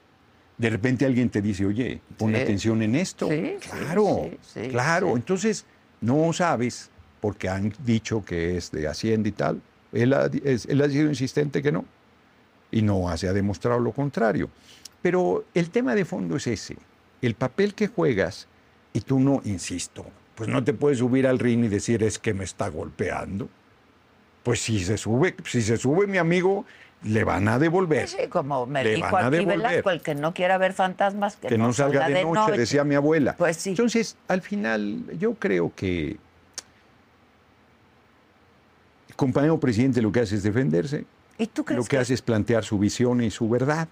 de repente alguien te dice, oye, pon Sí. atención en esto. Sí, claro, sí, claro. Entonces, no sabes, porque han dicho que es de Hacienda y tal. Él ha, es- él ha sido insistente que no. Y no se ha demostrado lo contrario. Pero el tema de fondo es ese. El papel que juegas y tú no, insisto, pues no te puedes subir al ring y decir es que me está golpeando. Pues si se sube, si se sube mi amigo, le van a devolver. Sí, como me Le dijo van a aquí devolver. Velasco, el que no quiera ver fantasmas, que, que no salga de noche, decía mi abuela. Pues sí. Entonces, al final, yo creo que el compañero presidente lo que hace es defenderse, ¿Y tú crees lo que, hace es plantear su visión y su verdad,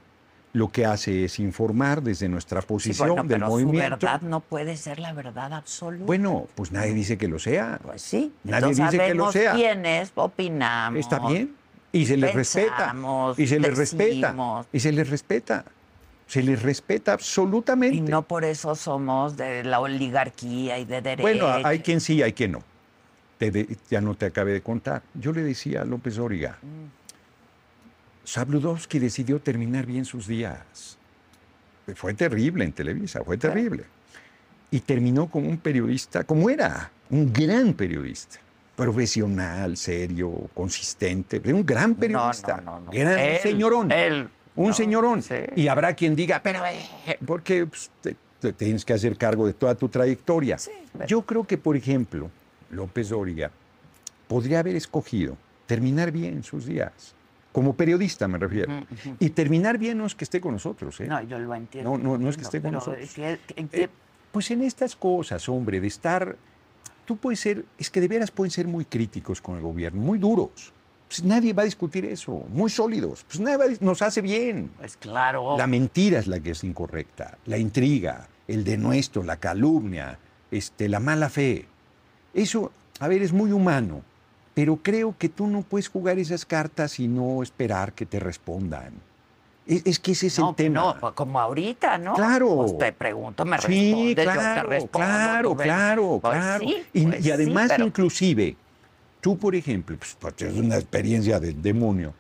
lo que hace es informar desde nuestra Sí, posición bueno, del pero movimiento. su verdad no puede ser la verdad absoluta. Bueno, pues nadie dice que lo sea. Pues sí. Nadie Entonces dice que lo sea. quiénes opinamos. Está bien. Y se les respeta. Y se les respeta. Y se les respeta. Se les respeta absolutamente. Y no por eso somos de la oligarquía y de derecho. Bueno, hay quien sí, hay quien no. Te de- ya no te acabé de contar. Yo le decía a López Origa, Mm. Sabludowski decidió terminar bien sus días. Fue terrible en Televisa, fue terrible. Y terminó como un periodista, como era, un gran periodista. Profesional, serio, consistente, un gran periodista. No, no, no, no. Era Él, un señorón. él, un señorón. Sí. Y habrá quien diga, pero, eh, porque pues, te, te tienes que hacer cargo de toda tu trayectoria. pero- Yo creo que, por ejemplo, López Dóriga podría haber escogido terminar bien sus días. Como periodista me refiero. Y terminar bien no es que esté con nosotros. ¿eh? No, yo lo entiendo. No, no, no es que esté con nosotros. Eh, pues en estas cosas, hombre, de estar, tú puedes ser, es que de veras pueden ser muy críticos con el gobierno, muy duros. Pues nadie va a discutir eso, muy sólidos. Pues nadie va a dis- nos hace bien. pues claro. La mentira es la que es incorrecta, la intriga, el denuesto, la calumnia, este, la mala fe. Eso, a ver, es muy humano, pero creo que tú no puedes jugar esas cartas y no esperar que te respondan. Es, es que ese es no, el tema. no, como ahorita, ¿no? Claro. Pues te pregunto, me Sí, respondes, yo te claro, respondo. claro, claro, Pues claro. sí, y, pues y sí, además, pero- inclusive, tú, por ejemplo, pues, pues, es una experiencia del demonio,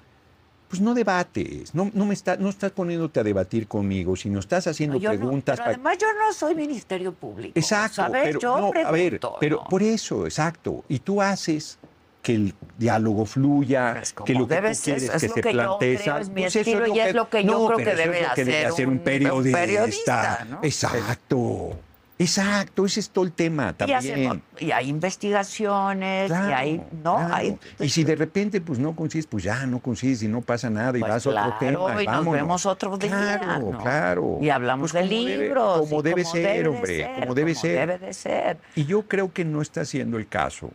pues no debates, no, no, me está, no estás poniéndote a debatir conmigo, sino estás haciendo Yo no, preguntas. pero además yo no soy ministerio público. Exacto, ¿sabes? pero, yo no, a ver, pero por eso, exacto. Y tú haces que el diálogo fluya, Es como que lo que debe tú quieres es que lo se que yo plantee. creo, ¿sabes? es mi Pues eso estilo y es lo que yo no, creo que eso es debe lo que debe hacer un- un periodista. periodista, ¿no? Exacto, exacto, ese es todo el tema y, también. hacemos- y hay investigaciones, y Claro, hay, ¿no? claro. Hay, y si de repente pues no consigues, pues ya no consigues y no pasa nada y Pues vas a otro claro, tema. y nos vámonos. vemos otro día, Claro, ¿no? claro. Y hablamos Pues de como debe- libros. como y debe ser, de hombre, ser, como debe ser. debe de ser. Y yo creo que no está siendo el caso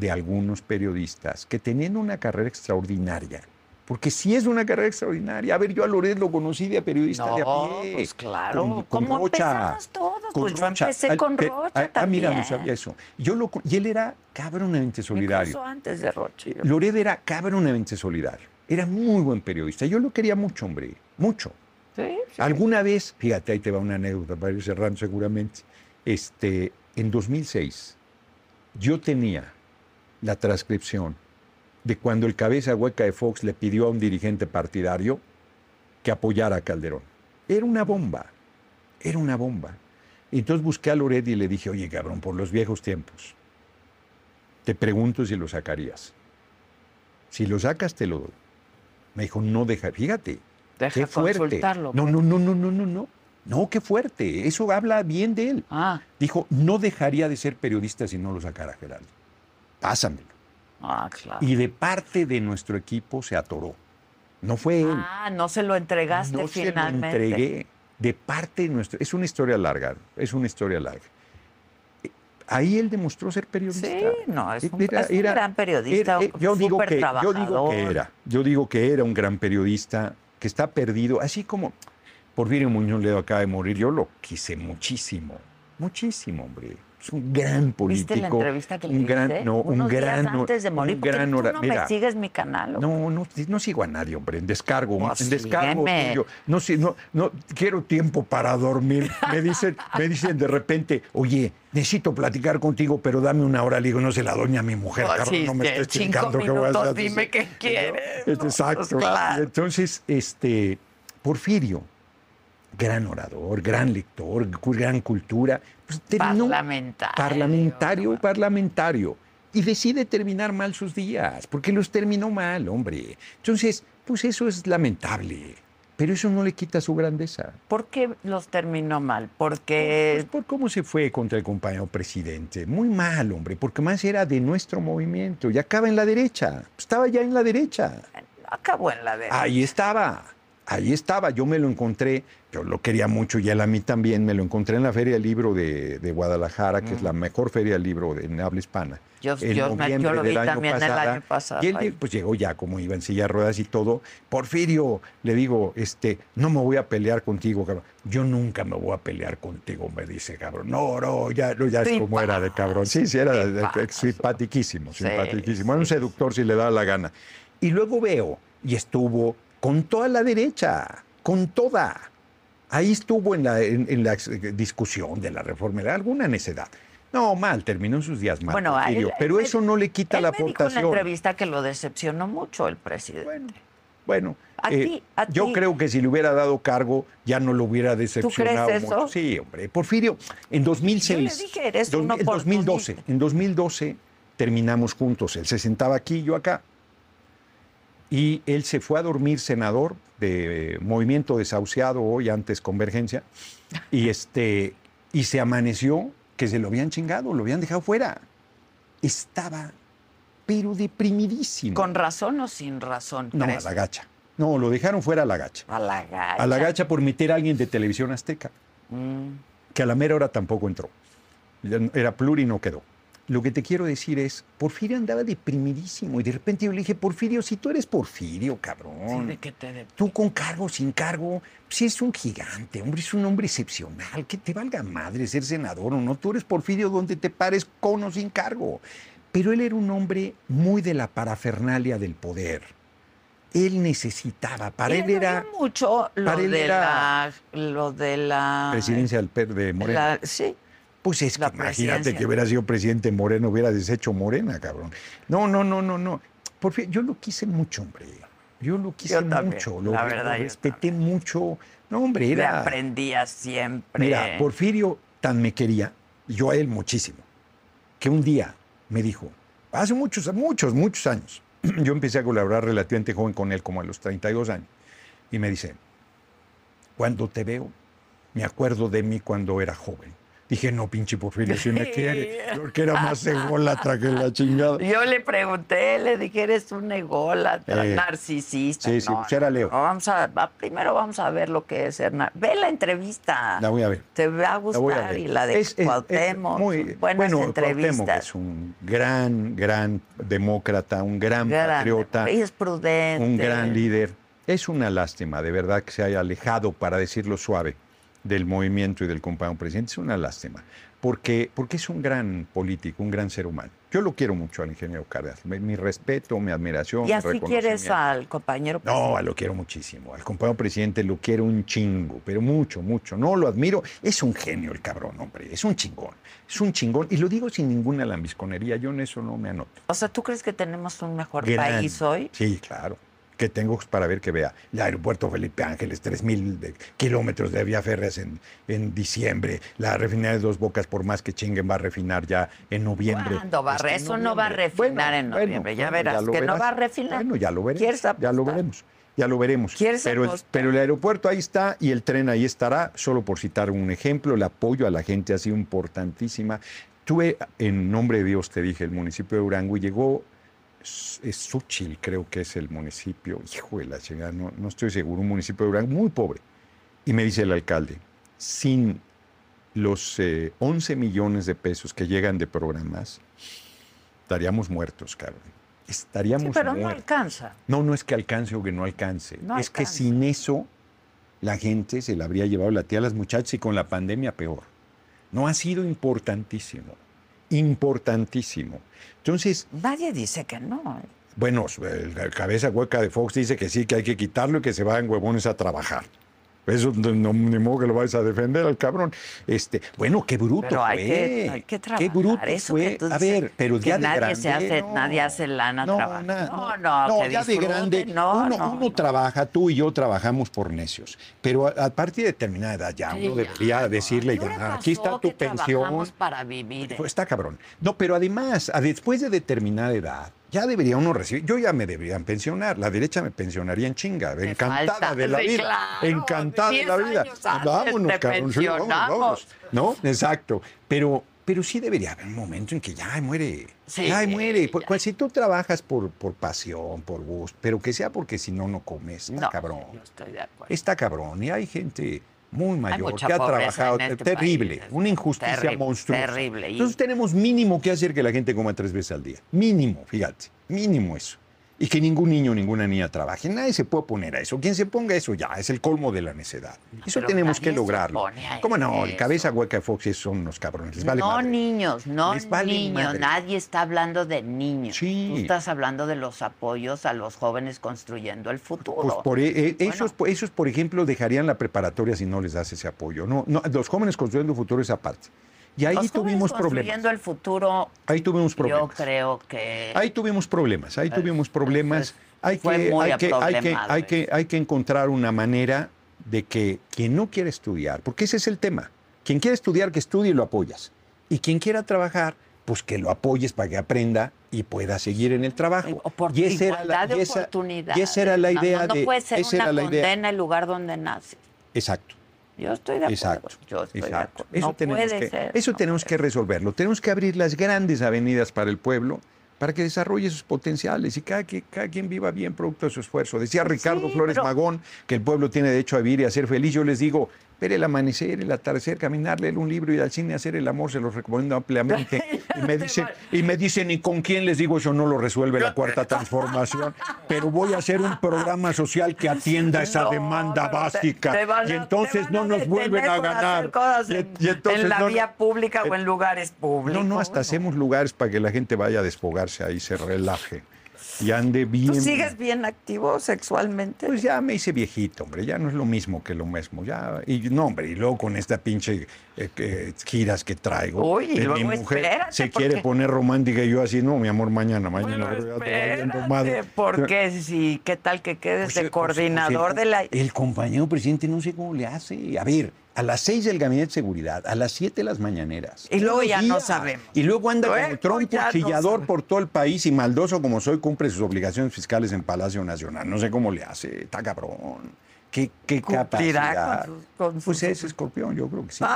de algunos periodistas que teniendo una carrera extraordinaria, porque sí es una carrera extraordinaria. A ver, yo a Loret lo conocí de periodista de a pie. pues claro, con- con como Rocha, empezamos todos, con pues yo empecé con Rocha ah, Ah, mira, no también. sabía eso. Yo lo, y él era cabronamente solidario. Incluso antes de Rocha. yo- Loret era cabronamente solidario. Era muy buen periodista. Yo lo quería mucho, hombre. Mucho. Sí, sí. Alguna vez, fíjate, ahí te va una anécdota para ir cerrando seguramente. Este, en 2006, yo tenía la transcripción de cuando el cabeza hueca de Fox le pidió a un dirigente partidario que apoyara a Calderón. Era una bomba, era una bomba. Y entonces busqué a Loret y le dije, oye, cabrón, por los viejos tiempos, te pregunto si lo sacarías. Si lo sacas, te lo doy. Me dijo, no deja, fíjate, Deja qué fuerte. No, pues. no, no, no, no, no, no. No, qué fuerte. Eso habla bien de él. Ah, Dijo, no dejaría de ser periodista si no lo sacara Geraldo. Pásamelo. ah, claro. Y de parte de nuestro equipo se atoró. No fue él. Ah, no se lo entregaste no se lo finalmente. entregué. De parte de nuestro... Es una historia larga. Es una historia larga. Eh, Ahí él demostró ser periodista. Sí, no, es un- es un gran periodista, era- eh, yo, digo que, yo digo trabajador. que era. Yo digo que era un gran periodista que está perdido. Así como Porfirio Muñoz Ledo acaba de morir. Yo lo quise muchísimo. Muchísimo, hombre. Es un gran político. ¿Viste la entrevista que le un gran, hice? no, un Unos días gran, antes de morir, un gran tú no mira, me sigues mi canal. ¿o? no, no, no sigo a nadie, hombre, en descargo, Pues en descargo sígueme. tuyo. No, si- no, no, quiero tiempo para dormir. Me dicen, me dicen de repente, oye, necesito platicar contigo, pero dame una hora. Le digo, no se la doña a mi mujer, Oh, cabrón, sí, no me estés chingando que voy a hacer. dime qué quieres, Es ¿no? Exacto. Pues claro. Entonces, este, Porfirio, gran orador, gran lector, gran cultura, pues terminó Parlamentario. parlamentario, parlamentario, y decide terminar mal sus días, porque los terminó mal, hombre. Entonces, pues eso es lamentable, pero eso no le quita su grandeza. ¿Por qué los terminó mal? Porque Pues por cómo se fue contra el compañero presidente. Muy mal, hombre, porque más era de nuestro movimiento y acaba en la derecha. Estaba ya en la derecha. acabó en la derecha. Ahí estaba, ahí estaba. Yo me lo encontré, yo lo quería mucho y él a mí también. Me lo encontré en la Feria del Libro de, de Guadalajara, que es la mejor feria del libro de, en habla hispana. Mm. Yo- en yo me- noviembre yo lo vi del año también el pasado. año pasado Y él pues llegó ya como iba en silla de ruedas y todo. Porfirio, le digo, este, no me voy a pelear contigo, cabrón. Yo nunca me voy a pelear contigo, me dice, cabrón. No, no, ya, no, ya es como era de cabrón. Sí, sí, era Tipazo. simpatiquísimo, Sí, simpatiquísimo. Era un seductor si le daba la gana. Y luego veo, y estuvo con toda la derecha, con toda. Ahí estuvo en la, en, en la discusión de la reforma, era alguna necedad. No, mal, terminó en sus días mal. Bueno, él- pero él- eso no le quita Él la me dijo en aportación. entrevista que lo decepcionó mucho el presidente. Bueno, Bueno, ¿A eh, a yo ti? creo que si le hubiera dado cargo ya no lo hubiera decepcionado crees eso? mucho. Sí, hombre. Porfirio, en 2006. Yo le dije, eres un en 2012, oportunista. en 2012 terminamos juntos. Él se sentaba aquí yo acá. Y él se fue a dormir senador de Movimiento Desahuciado, hoy antes Convergencia, y, este, y se amaneció que se lo habían chingado, lo habían dejado fuera. Estaba, pero deprimidísimo. ¿Con razón o sin razón? No, a la gacha. No, lo dejaron fuera a la gacha. A la gacha. A la gacha por meter a alguien de televisión azteca, Mm. que a la mera hora tampoco entró. Era pluri y no quedó. Lo que te quiero decir es, Porfirio andaba deprimidísimo y de repente yo le dije, Porfirio, si tú eres Porfirio, cabrón. Sí, de que te de- Tú con cargo, sin cargo, pues es un gigante, hombre, es un hombre excepcional. Que te valga madre ser senador o no. Tú eres Porfirio donde te pares con o sin cargo. Pero él era un hombre muy de la parafernalia del poder. Él necesitaba, para él era mucho lo para él de era- la lo de la presidencia del PER de Morena. la- sí Pues es que imagínate que hubiera sido presidente Moreno, hubiera deshecho Morena, cabrón. No, no, no, no, no. Porfirio, yo lo quise mucho, hombre. Yo lo quise Yo también, mucho. Lo, la lo verdad, yo respeté mucho. No, hombre, le era. aprendía siempre Mira, Porfirio tan me quería, yo a él muchísimo, que un día me dijo, hace muchos, muchos, muchos años, yo empecé a colaborar relativamente joven con él, como a los 32 años, y me dice, cuando te veo, me acuerdo de mí cuando era joven. Dije, no, pinche Porfirio, si me quiere, porque era más ególatra que la chingada. Yo le pregunté, le dije, eres un ególatra, Eh, narcisista. sí, sí, pues era Leo. no, vamos a, primero vamos a ver lo que es ser Ve la entrevista. La voy a ver. Te va a gustar. Y la de Es- Cuauhtémoc, muy- buenas bueno, Cuauhtémoc entrevistas. es un gran, gran demócrata, un gran Grande, patriota. es prudente. un gran líder. Es una lástima, de verdad, que se haya alejado, para decirlo suave, del movimiento y del compañero presidente. Es una lástima, porque, porque es un gran político, un gran ser humano. Yo lo quiero mucho al ingeniero Cárdenas. Mi, mi respeto, mi admiración. ¿Y así quieres al compañero? No, lo quiero muchísimo. Al compañero presidente lo quiero un chingo, pero mucho, mucho. No lo admiro. Es un genio el cabrón, hombre. Es un chingón. Es un chingón. Y lo digo sin ninguna lambisconería. Yo en eso no me anoto. O sea, ¿tú crees que tenemos un mejor Gran. país hoy? Sí, claro. Que tengo para ver que vea. El aeropuerto Felipe Ángeles, 3.000 de- kilómetros de vía férreas en, en diciembre. La refinería de Dos Bocas, por más que chinguen, va a refinar ya en noviembre. ¿Cuándo va Este, eso no va a refinar en noviembre, ya verás que no va a refinar. Bueno, ya lo veremos. ¿Quieres ya lo veremos. Ya lo veremos. ¿Quieres pero, el, pero el aeropuerto ahí está y el tren ahí estará, solo por citar un ejemplo, el apoyo a la gente ha sido importantísima. Tuve, en nombre de Dios te dije, el municipio de Durango y llegó es Suchil, creo que es el municipio, hijo de la chingada, no, no estoy seguro, un municipio de Durango muy pobre. Y me dice el alcalde, sin los eh, 11 millones de pesos que llegan de programas, estaríamos muertos, cabrón. Estaríamos Sí, pero no muertos. alcanza. No, no es que alcance o que no alcance. No es que sin eso la gente se la habría llevado la tía a las muchachas y con la pandemia peor. No ha sido importantísimo. Importantísimo. Entonces, Nadie dice que no. ¿eh? bueno, el cabeza hueca de Fox dice que sí, que hay que quitarlo y que se vayan huevones a trabajar. Eso no, no- ni modo que lo vais a defender al cabrón. Este, bueno, qué bruto Pero hay fue. que, hay que qué trabajar. bruto Eso fue. que a ver, pero que ya de nadie grande. se hace, no. nadie hace lana no, trabajando. na- no, no, que ya de grande. No, uno, no, uno no. trabaja, tú y yo trabajamos por necios. Pero a, a partir de determinada edad ya Sí, uno debería no. decirle ¿Qué hora ya, aquí está tu que pensión. para vivir. Pues está cabrón. No, pero además, a- después de determinada edad, ya debería uno recibir. Yo ya me deberían pensionar. La derecha me pensionaría en chinga. Encantada falta. de la Sí, vida. claro, encantada de 10 la vida. Vámonos, cabrón. sí, vámonos, vámonos. ¿No? Exacto. Pero, pero sí debería haber un momento en que ya muere. Sí, ya muere. Pues, ya. pues, si tú trabajas por, por pasión, por gusto, pero que sea porque si no, no comes. Está No, cabrón. yo estoy de acuerdo. Está cabrón. Y hay gente muy mayor que ha trabajado. este terrible. país. Una injusticia Terrible, monstruosa. terrible. Entonces tenemos mínimo que hacer que la gente coma tres veces al día. Mínimo, fíjate. Mínimo eso. Y que ningún niño o ninguna niña trabaje. Nadie se puede oponer a eso. Quien se ponga a eso ya es el colmo de la necedad. Eso tenemos que lograrlo. ¿Cómo no? El cabeza hueca de Fox son unos cabrones. Les vale no madre. niños, no Les vale niños. madre. Nadie está hablando de niños. Sí. Tú estás hablando de los apoyos a los jóvenes construyendo el futuro. Pues por, eh, Bueno. esos, esos, por ejemplo, dejarían la preparatoria si no les das ese apoyo. No, no, los jóvenes construyendo futuro es aparte. Y ahí los tuvimos problemas. el futuro, Ahí tuvimos problemas. yo creo que Ahí tuvimos problemas, ahí tuvimos problemas. es hay que, muy hay que, hay que, aproblemado hay que, eso. hay que encontrar una manera de que quien no quiere estudiar, porque ese es el tema, quien quiere estudiar, que estudie y lo apoyas. Y quien quiera trabajar, pues que lo apoyes para que aprenda y pueda seguir en el trabajo. Y esa era la, de y esa- oportunidades. y esa era la idea no, no de... puede ser esa una era la idea. condena el lugar donde naces. Exacto. Yo estoy de acuerdo. Exacto. Yo estoy de acuerdo. Eso no tenemos, puede que, ser. eso no tenemos puede que resolverlo. Tenemos que abrir las grandes avenidas para el pueblo para que desarrolle sus potenciales y cada, que- cada quien viva bien producto de su esfuerzo. Decía Ricardo Sí, Flores pero- Magón que el pueblo tiene derecho a vivir y a ser feliz. Yo les digo, ver el amanecer, el atardecer, caminar, leer un libro, ir al cine, hacer el amor, se los recomiendo ampliamente. Y me dicen, y me dicen, ¿y con quién les digo? Eso no lo resuelve la cuarta transformación, pero voy a hacer un programa social que atienda esa No, demanda te- básica. te van a- y entonces no nos vuelven a ganar. cosas en, y entonces en la no- vía pública o en lugares públicos. no, no, hasta hacemos lugares para que la gente vaya a desfogarse ahí, se relaje y ande bien. ¿Tú sigues bien activo sexualmente? Pues ya me hice viejito, hombre, ya no es lo mismo que lo mismo, ya, y no, hombre, y luego con esta pinche eh, giras que traigo, Uy, y luego mi mujer espérate, se porque- quiere poner romántica y yo así, no, mi amor, mañana, mañana, Bueno, espérate, porque si, ¿qué tal que quedes Pues, de pues, coordinador pues, de la... El compañero presidente no sé cómo le hace. A ver, a las seis del gabinete de seguridad, a las siete las mañaneras. Y luego ya no sabemos. Y luego anda Luego como trompo no chillador por todo el país y maldoso como soy, cumple sus obligaciones fiscales en Palacio Nacional. No sé cómo le hace, está cabrón. ¿Qué, qué capacidad? con sus- con pues es escorpión, yo creo que sí.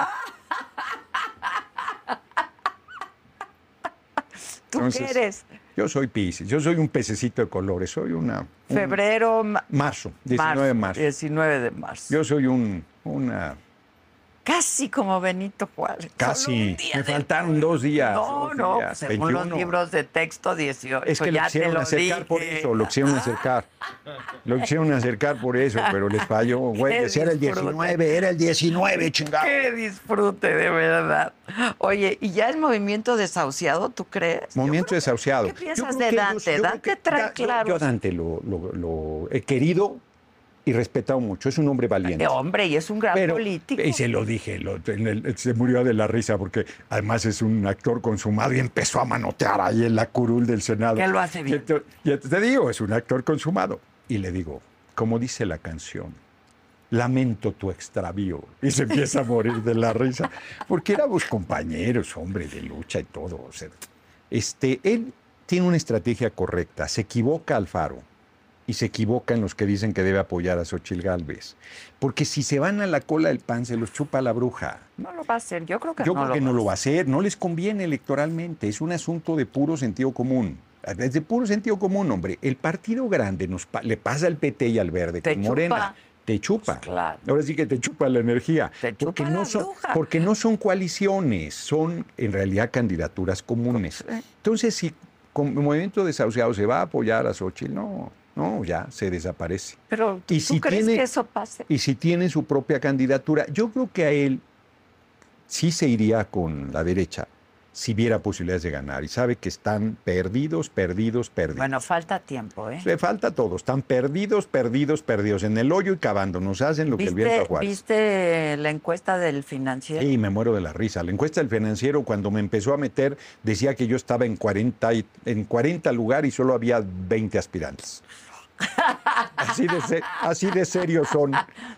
¿Tú Entonces, qué eres? Yo soy Pisces, yo soy un pececito de colores, soy una... un- Febrero, ma- Marzo, 19 de marzo. 19 de marzo. Yo soy un, una Casi como Benito Juárez. Casi. Me de- faltaron dos días. No, dos no, días, pues según los 21. libros de texto 18. Es que lo te quisieron lo acercar por eso, lo quisieron acercar. Lo quisieron acercar por eso, pero les falló. Güey, decía era el disfrute. 19, era el 19, chingado. Qué disfrute, de verdad. Oye, ¿y ya el movimiento desahuciado, tú crees? Movimiento desahuciado. ¿Qué piensas de Dante? Dante trae Da- yo- Dante lo, lo- lo he querido y respetado mucho. Es un hombre valiente. Hombre, y es un gran Pero, político. y se lo dije, lo- en el- se murió de la risa porque además es un actor consumado y empezó a manotear ahí en la curul del Senado. Que lo hace bien. Y te digo, es un actor consumado. Y le digo, como dice la canción, lamento tu extravío. Y se empieza a morir de la risa. Porque éramos compañeros, hombre, de lucha y todo. o sea, este, él tiene una estrategia correcta. Se equivoca Alfaro y se equivocan los que dicen que debe apoyar a Xochil Gálvez. Porque si se van a la cola del pan, se los chupa la bruja. No lo va a hacer, yo creo que Yo no creo lo que no lo va a hacer, no les conviene electoralmente, es un asunto de puro sentido común. Es de puro sentido común, hombre. El partido grande nos pa- le pasa al PT y al Verde con. Morena. Te chupa. Pues claro. Ahora sí que te chupa la energía. Te chupa porque, la no son, bruja. porque no son coaliciones, son en realidad candidaturas comunes. Entonces, si con el movimiento desahuciado se va a apoyar a Xochitl, no, no, ya se desaparece. Pero ¿tú Y si crees tiene- que eso pase? Y si tiene su propia candidatura, yo creo que a él sí se iría con la derecha si viera posibilidades de ganar y sabe que están perdidos, perdidos, perdidos. Bueno, falta tiempo, ¿eh? Le falta todo, están perdidos, perdidos, perdidos, en el hoyo y cavando, nos hacen lo que el viento ¿Viste, a Juárez. ¿Viste la encuesta del financiero? Sí, me muero de la risa. La encuesta del financiero, cuando me empezó a meter, decía que yo estaba en 40, y- en 40 lugar y solo había 20 aspirantes. Así de, se- así de serios son.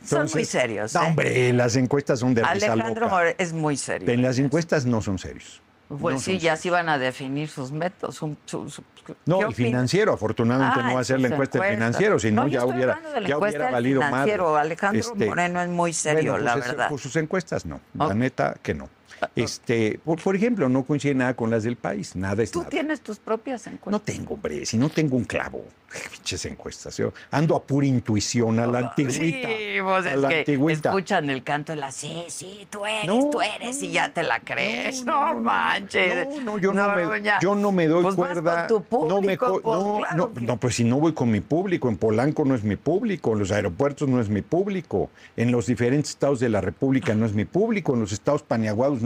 Son muy serios, No, ¿eh? hombre, las encuestas son de Alejandro loca. More es muy serio. En las encuestas no son serios. Pues No sí, ya se iban a definir sus métodos. su- su- su- No, ¿qué el financiero, afortunadamente Ah, no va a ser la encuesta del financiero, si no, ya hubiera, ya hubiera valido más. Alejandro Moreno es muy serio, la verdad. Por sus encuestas no, Ok. la neta que no. Este, por, por ejemplo, no coincide nada con las del país, nada es Tú nada. tienes tus propias encuestas. No tengo, hombre, si no tengo un clavo. Pinches encuestas. Yo ando a pura intuición, a la antigüita. Sí, pues a es la que antigüita. escuchan el canto de la sí, sí, tú eres, No, tú eres, y ya te la crees. no, manches. No, no, yo no, me, ya. yo no me doy Pues vas cuerda. con tu no, me pues, no, claro no, que- no, pues si no voy con mi público, en Polanco no es mi público, en los aeropuertos no es mi público, en los diferentes estados de la República no es mi público, en los estados paneaguados no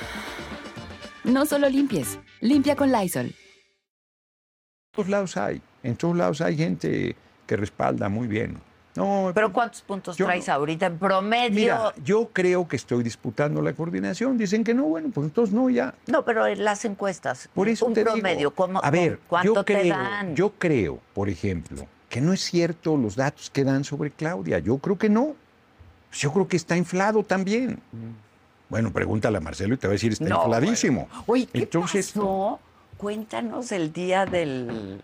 No solo limpies, limpia con Lysol. En todos lados hay, en todos lados hay gente que respalda muy bien. No, Pero ¿cuántos puntos Yo traes ahorita en promedio? mira, yo creo que estoy disputando la coordinación. Dicen que no, bueno, pues entonces no, ya. No, pero en las encuestas. Por eso un te promedio, digo. ¿cómo- a ver, ¿cuánto yo te creo, dan? yo creo, por ejemplo, que no es cierto los datos que dan sobre Claudia. Yo creo que no. Yo creo que está inflado también. Bueno, pregúntale a Marcelo y te va a decir está No, infladísimo. Oye, ¿qué Entonces, pasó? Cuéntanos el día del,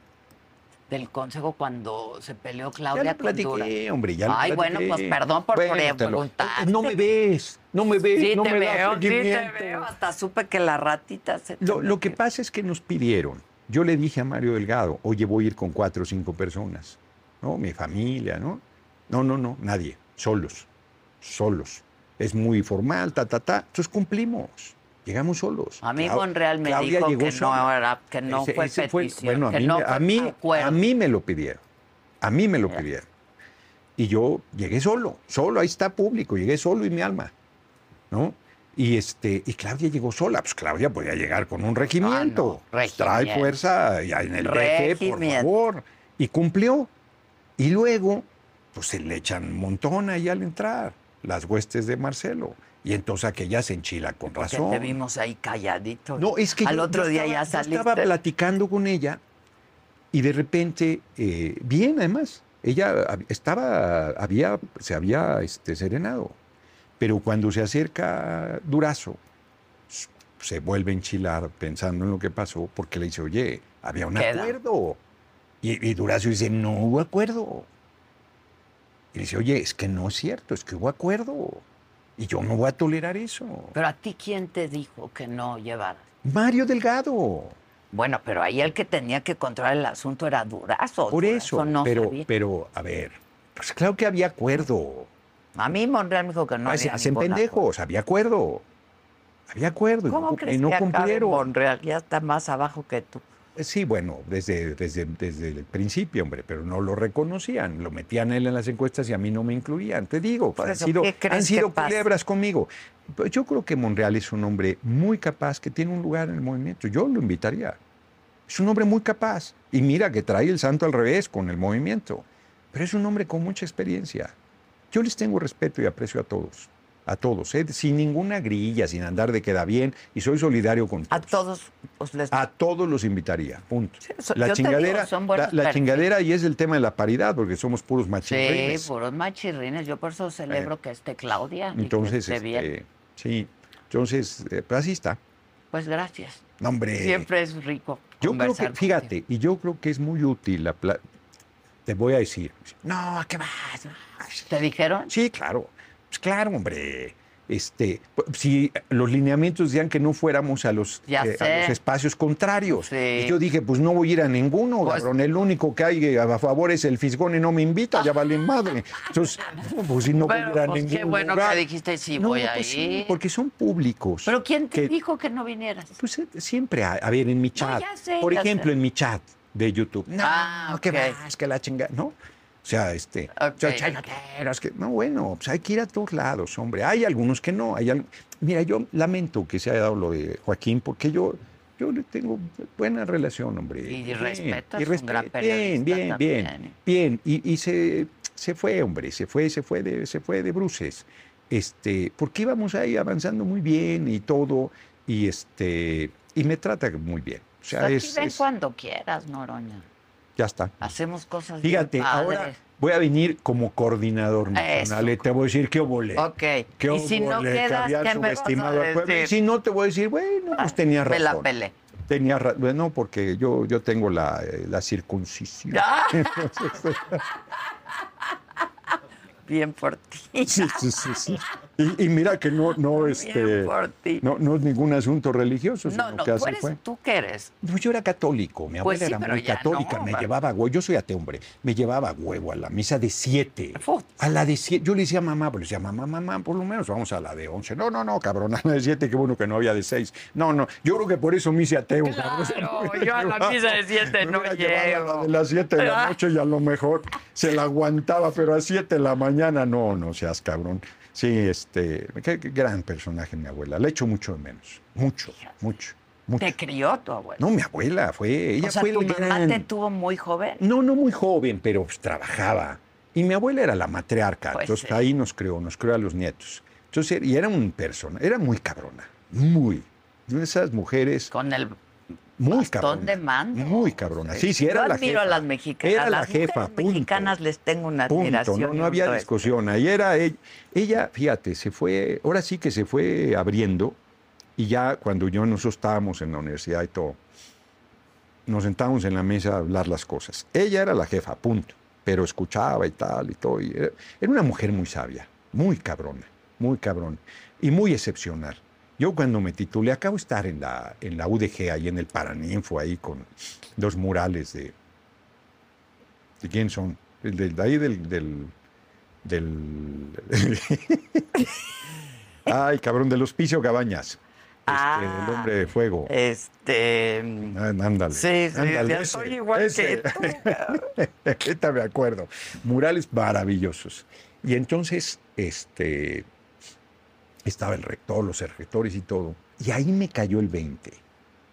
del consejo cuando se peleó Ya Claudia lo con Dura. platiqué, hombre, ya lo Ay, bueno, pues perdón por Bueno, lo- preguntar. No me ves, no me ves, Sí no te me das veo, sí te veo. Hasta supe que la ratita se... Lo, lo que pasa es que nos pidieron. Yo le dije a Mario Delgado, oye, voy a ir con cuatro o cinco personas, ¿no? Mi familia, ¿no? No, no, no, nadie, solos, solos. Es muy formal, ta, ta, ta. Entonces cumplimos, llegamos solos. A mí Monreal me Claudia dijo que no, era, que no Ese- fue ese petición, bueno, a que mí, no a, mí, acuerdo. a mí me lo pidieron. A mí me lo pidieron. Y yo llegué solo, solo, ahí está público, llegué solo y mi alma, ¿no? Y, este, y Claudia llegó sola, pues Claudia podía llegar con un regimiento. Ah, no, Pues Trae regimiento. fuerza ya en el reje, por Regimiento. favor. Y cumplió. Y luego, pues se le echan un montón ahí al entrar, las huestes de Marcelo. Y entonces aquella se enchila con razón. te vimos ahí calladito. No, es que Al yo- otro yo día estaba- ya yo saliste. Estaba platicando con ella y de repente, eh, bien además, ella estaba, había, se había este, serenado. Pero cuando se acerca Durazo, se vuelve a enchilar pensando en lo que pasó porque le dice, oye, había un Queda. acuerdo. Y, y Durazo dice, no hubo acuerdo. Y dice, oye, es que no es cierto, es que hubo acuerdo. Y yo no voy a tolerar eso. Pero a ti, ¿quién te dijo que no llevaras? Mario Delgado. Bueno, pero ahí el que tenía que controlar el asunto era Durazo. Por Durazo eso, no pero, sabía. pero, a ver, pues claro que había acuerdo. A mí Monreal me dijo que no había hacen ningún pendejos, había acuerdo. Había acuerdo y. ¿Cómo no, crees y no que. Monreal? Ya está más abajo que tú. Sí, bueno, desde, desde, desde el principio, hombre, pero no lo reconocían. Lo metían él en las encuestas y a mí no me incluían. Te digo, Por han sido, ¿qué crees han sido culebras conmigo. Pero yo creo que Monreal es un hombre muy capaz, que tiene un lugar en el movimiento. Yo lo invitaría. Es un hombre muy capaz. Y mira que trae el santo al revés con el movimiento. Pero es un hombre con mucha experiencia. Yo les tengo respeto y aprecio a todos. A todos, ¿eh? sin ninguna grilla, sin andar de queda bien. Y soy solidario con A todos. todos pues, les... A todos los invitaría, punto. Sí, la digo, chingadera, son la, la chingadera y es el tema de la paridad, porque somos puros Sí, machirrines. puros machirrines. Yo por eso celebro que esté Claudia. y que Entonces, esté bien. este, sí, entonces, eh, pues así está. Pues gracias. No, hombre, Siempre es rico. yo creo que, fíjate, contigo. y yo creo que es muy útil la pla- Te voy a decir, no, ¿qué más? ¿Te dijeron? Sí, claro, pues claro, hombre. Este, si los lineamientos decían que no fuéramos a los, eh, a los espacios contrarios. Sí. Y yo dije, pues no voy a ir a ninguno, Pues- cabrón. El único que hay a favor es el fisgón y no me invita, ya vale madre. Entonces, no, pues si no voy a Pero, ir a pues, ningún qué bueno lugar. que dijiste, sí, No, voy pues ahí. sí, porque son públicos. ¿Pero quién te que- dijo que no vinieras? Pues eh, siempre, hay. a ver, en mi chat. ya sé, por ya ejemplo, sé. en mi chat de YouTube. No, Ah, que ok. vas, que la chingada, ¿no? O sea, este, Ok, o sea, chayoteros, que, no, bueno, pues hay que ir a todos lados, hombre. Hay algunos que no, hay al- Mira, yo lamento que se haya dado lo de Joaquín, porque yo, yo le tengo buena relación, hombre. Y Bien, respeto, y es un gran respe- periodista Bien, bien, bien, también. bien. Y, y se, se fue, hombre, se fue, se fue de, se fue de bruces. Este, porque íbamos ahí avanzando muy bien y todo, y este, y me trata muy bien. O sea, Aquí es, ven es- cuando quieras, Noroña. Ya está. Hacemos cosas bien Fíjate, ahora voy a venir como coordinador nacional. Y te voy a decir qué obole. Ok. ¿Qué y si no que quedas, habían ¿qué me vas a subestimado al pueblo. Si no, te voy a decir, bueno, pues Ah, tenías me razón. la pelé. Tenía, ra- bueno, porque yo, yo tengo la, eh, la circuncisión. Entonces, Bien por ti. sí, sí, sí, sí. Y, y mira que no, no, este, no, no es ningún asunto religioso, No, sino no, que tú así eres, fue. ¿tú qué eres? Pues yo era católico, mi Pues abuela sí, era pero muy católica, no, me va. llevaba huevo, yo soy ateo, hombre, me llevaba huevo a la misa de siete. A la de siete, yo le decía a mamá, pues le decía, mamá, mamá, por lo menos vamos a la de once. No, no, no, cabrón, a la de siete, qué bueno que no había de seis. No, no, yo creo que por eso me hice ateo. cabrón. Claro, Me hubiera yo a la misa de siete me no hubiera llevado a la de las siete de la noche y a lo mejor se la aguantaba, pero a siete de la mañana, no, no seas cabrón. Sí, este, qué, qué gran personaje mi abuela, le echo mucho de menos, mucho, mucho, mucho. Te crió tu abuela. No, mi abuela fue, ella o sea, fue tu mamá gran- te tuvo muy joven. No, no muy joven, pero pues, trabajaba. Y mi abuela era la matriarca, Pues entonces sí. ahí nos creó, nos creó a los nietos. Entonces, y era un persona, era muy cabrona, muy. De esas mujeres Con el muy cabrona. de mando. Muy cabrona. Sí, sí, era Yo la admiro jefa. a las mexicanas. Era a la las jefa, punto. mexicanas les tengo una Punto, admiración. no, no había discusión. Ahí era ella, ella, fíjate, se fue, ahora sí que se fue abriendo y ya cuando yo nosotros estábamos en la universidad y todo, nos sentábamos en la mesa a hablar las cosas. Ella era la jefa, punto, pero escuchaba y tal y todo. y era, era una mujer muy sabia, muy cabrona, muy cabrona y muy excepcional. Yo cuando me titulé, acabo de estar en la, en la UDG, ahí en el Paraninfo, ahí con dos murales de... ¿De quién son? De, de ahí del... del, del Ay, cabrón, del Hospicio Cabañas. Este, Ah. el hombre de fuego. Este. Ah, Ándale. Sí, sí, ándale, soy igual ese. que tú. Ahorita me acuerdo. Murales maravillosos. Y entonces, este, estaba el rector, los rectores y todo. Y ahí me cayó el 20.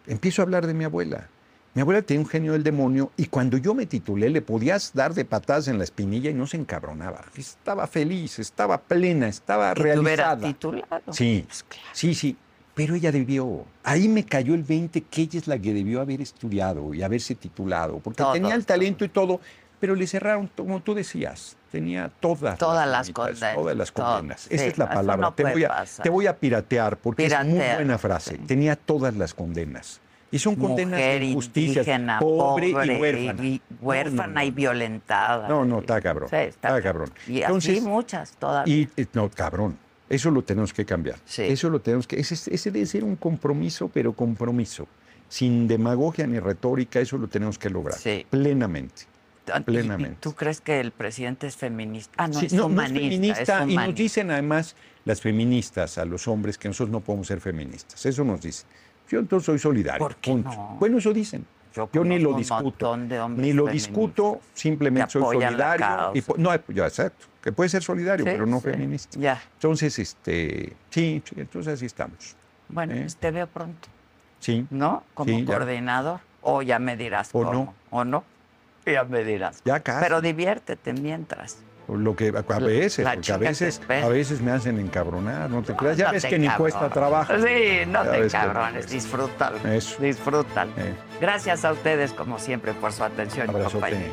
Empiezo a hablar de mi abuela. Mi abuela tenía un genio del demonio y cuando yo me titulé le podías dar de patadas en la espinilla y no se encabronaba. Estaba feliz, estaba plena, estaba realizada. titulado. Sí, Pues claro. sí, sí. Pero ella debió. Ahí me cayó el 20 que ella es la que debió haber estudiado y haberse titulado, porque Todo, tenía el talento y todo, pero le cerraron, como tú decías, tenía todas, Todas las condenas, Todas las condenas. Esa es la palabra. no te, voy a, pasar. te voy a piratear, porque es muy buena frase. sí. Tenía todas las condenas. Y son condenas Mujer de injusticia, indígena, pobre, pobre y huérfana. y huérfana No, no, y violentada. No, no, está cabrón. Sí, está está cabrón. Y Entonces, así muchas todavía. y eh, no, cabrón. Eso lo tenemos que cambiar. Sí. Eso lo tenemos que. Ese, ese debe ser un compromiso, pero compromiso. Sin demagogia ni retórica, eso lo tenemos que lograr. Sí. Plenamente. ¿Y- y plenamente. ¿Tú crees que el presidente es feminista? Ah, no, Sí, es no, no humanista. es feminista. es y nos dicen además las feministas a los hombres que nosotros no podemos ser feministas. Eso nos dicen. Yo entonces soy solidario. ¿Por qué no? Bueno, eso dicen. Yo Yo, ni lo discuto. montón de hombres Ni lo discuto, simplemente soy solidario. y no, ya, exacto. Que puede ser solidario, Sí, pero no sí, feminista. Ya. Entonces, este, sí, entonces así estamos. Bueno, ¿Eh? te veo pronto, Sí. ¿no? Como ya. coordinador. O ya me dirás O cómo. no. O no. Ya me dirás. Ya casi. Pero diviértete mientras. Lo que a veces, la porque a veces, a veces me hacen encabronar, no te creas. Ya No ves que ni cuesta trabajo. Sí, no Ya te ves que ni cabrones, cuesta. disfrútalo. Eso. Disfrútalo. Eh, Gracias a ustedes, como siempre, por su atención y compañía.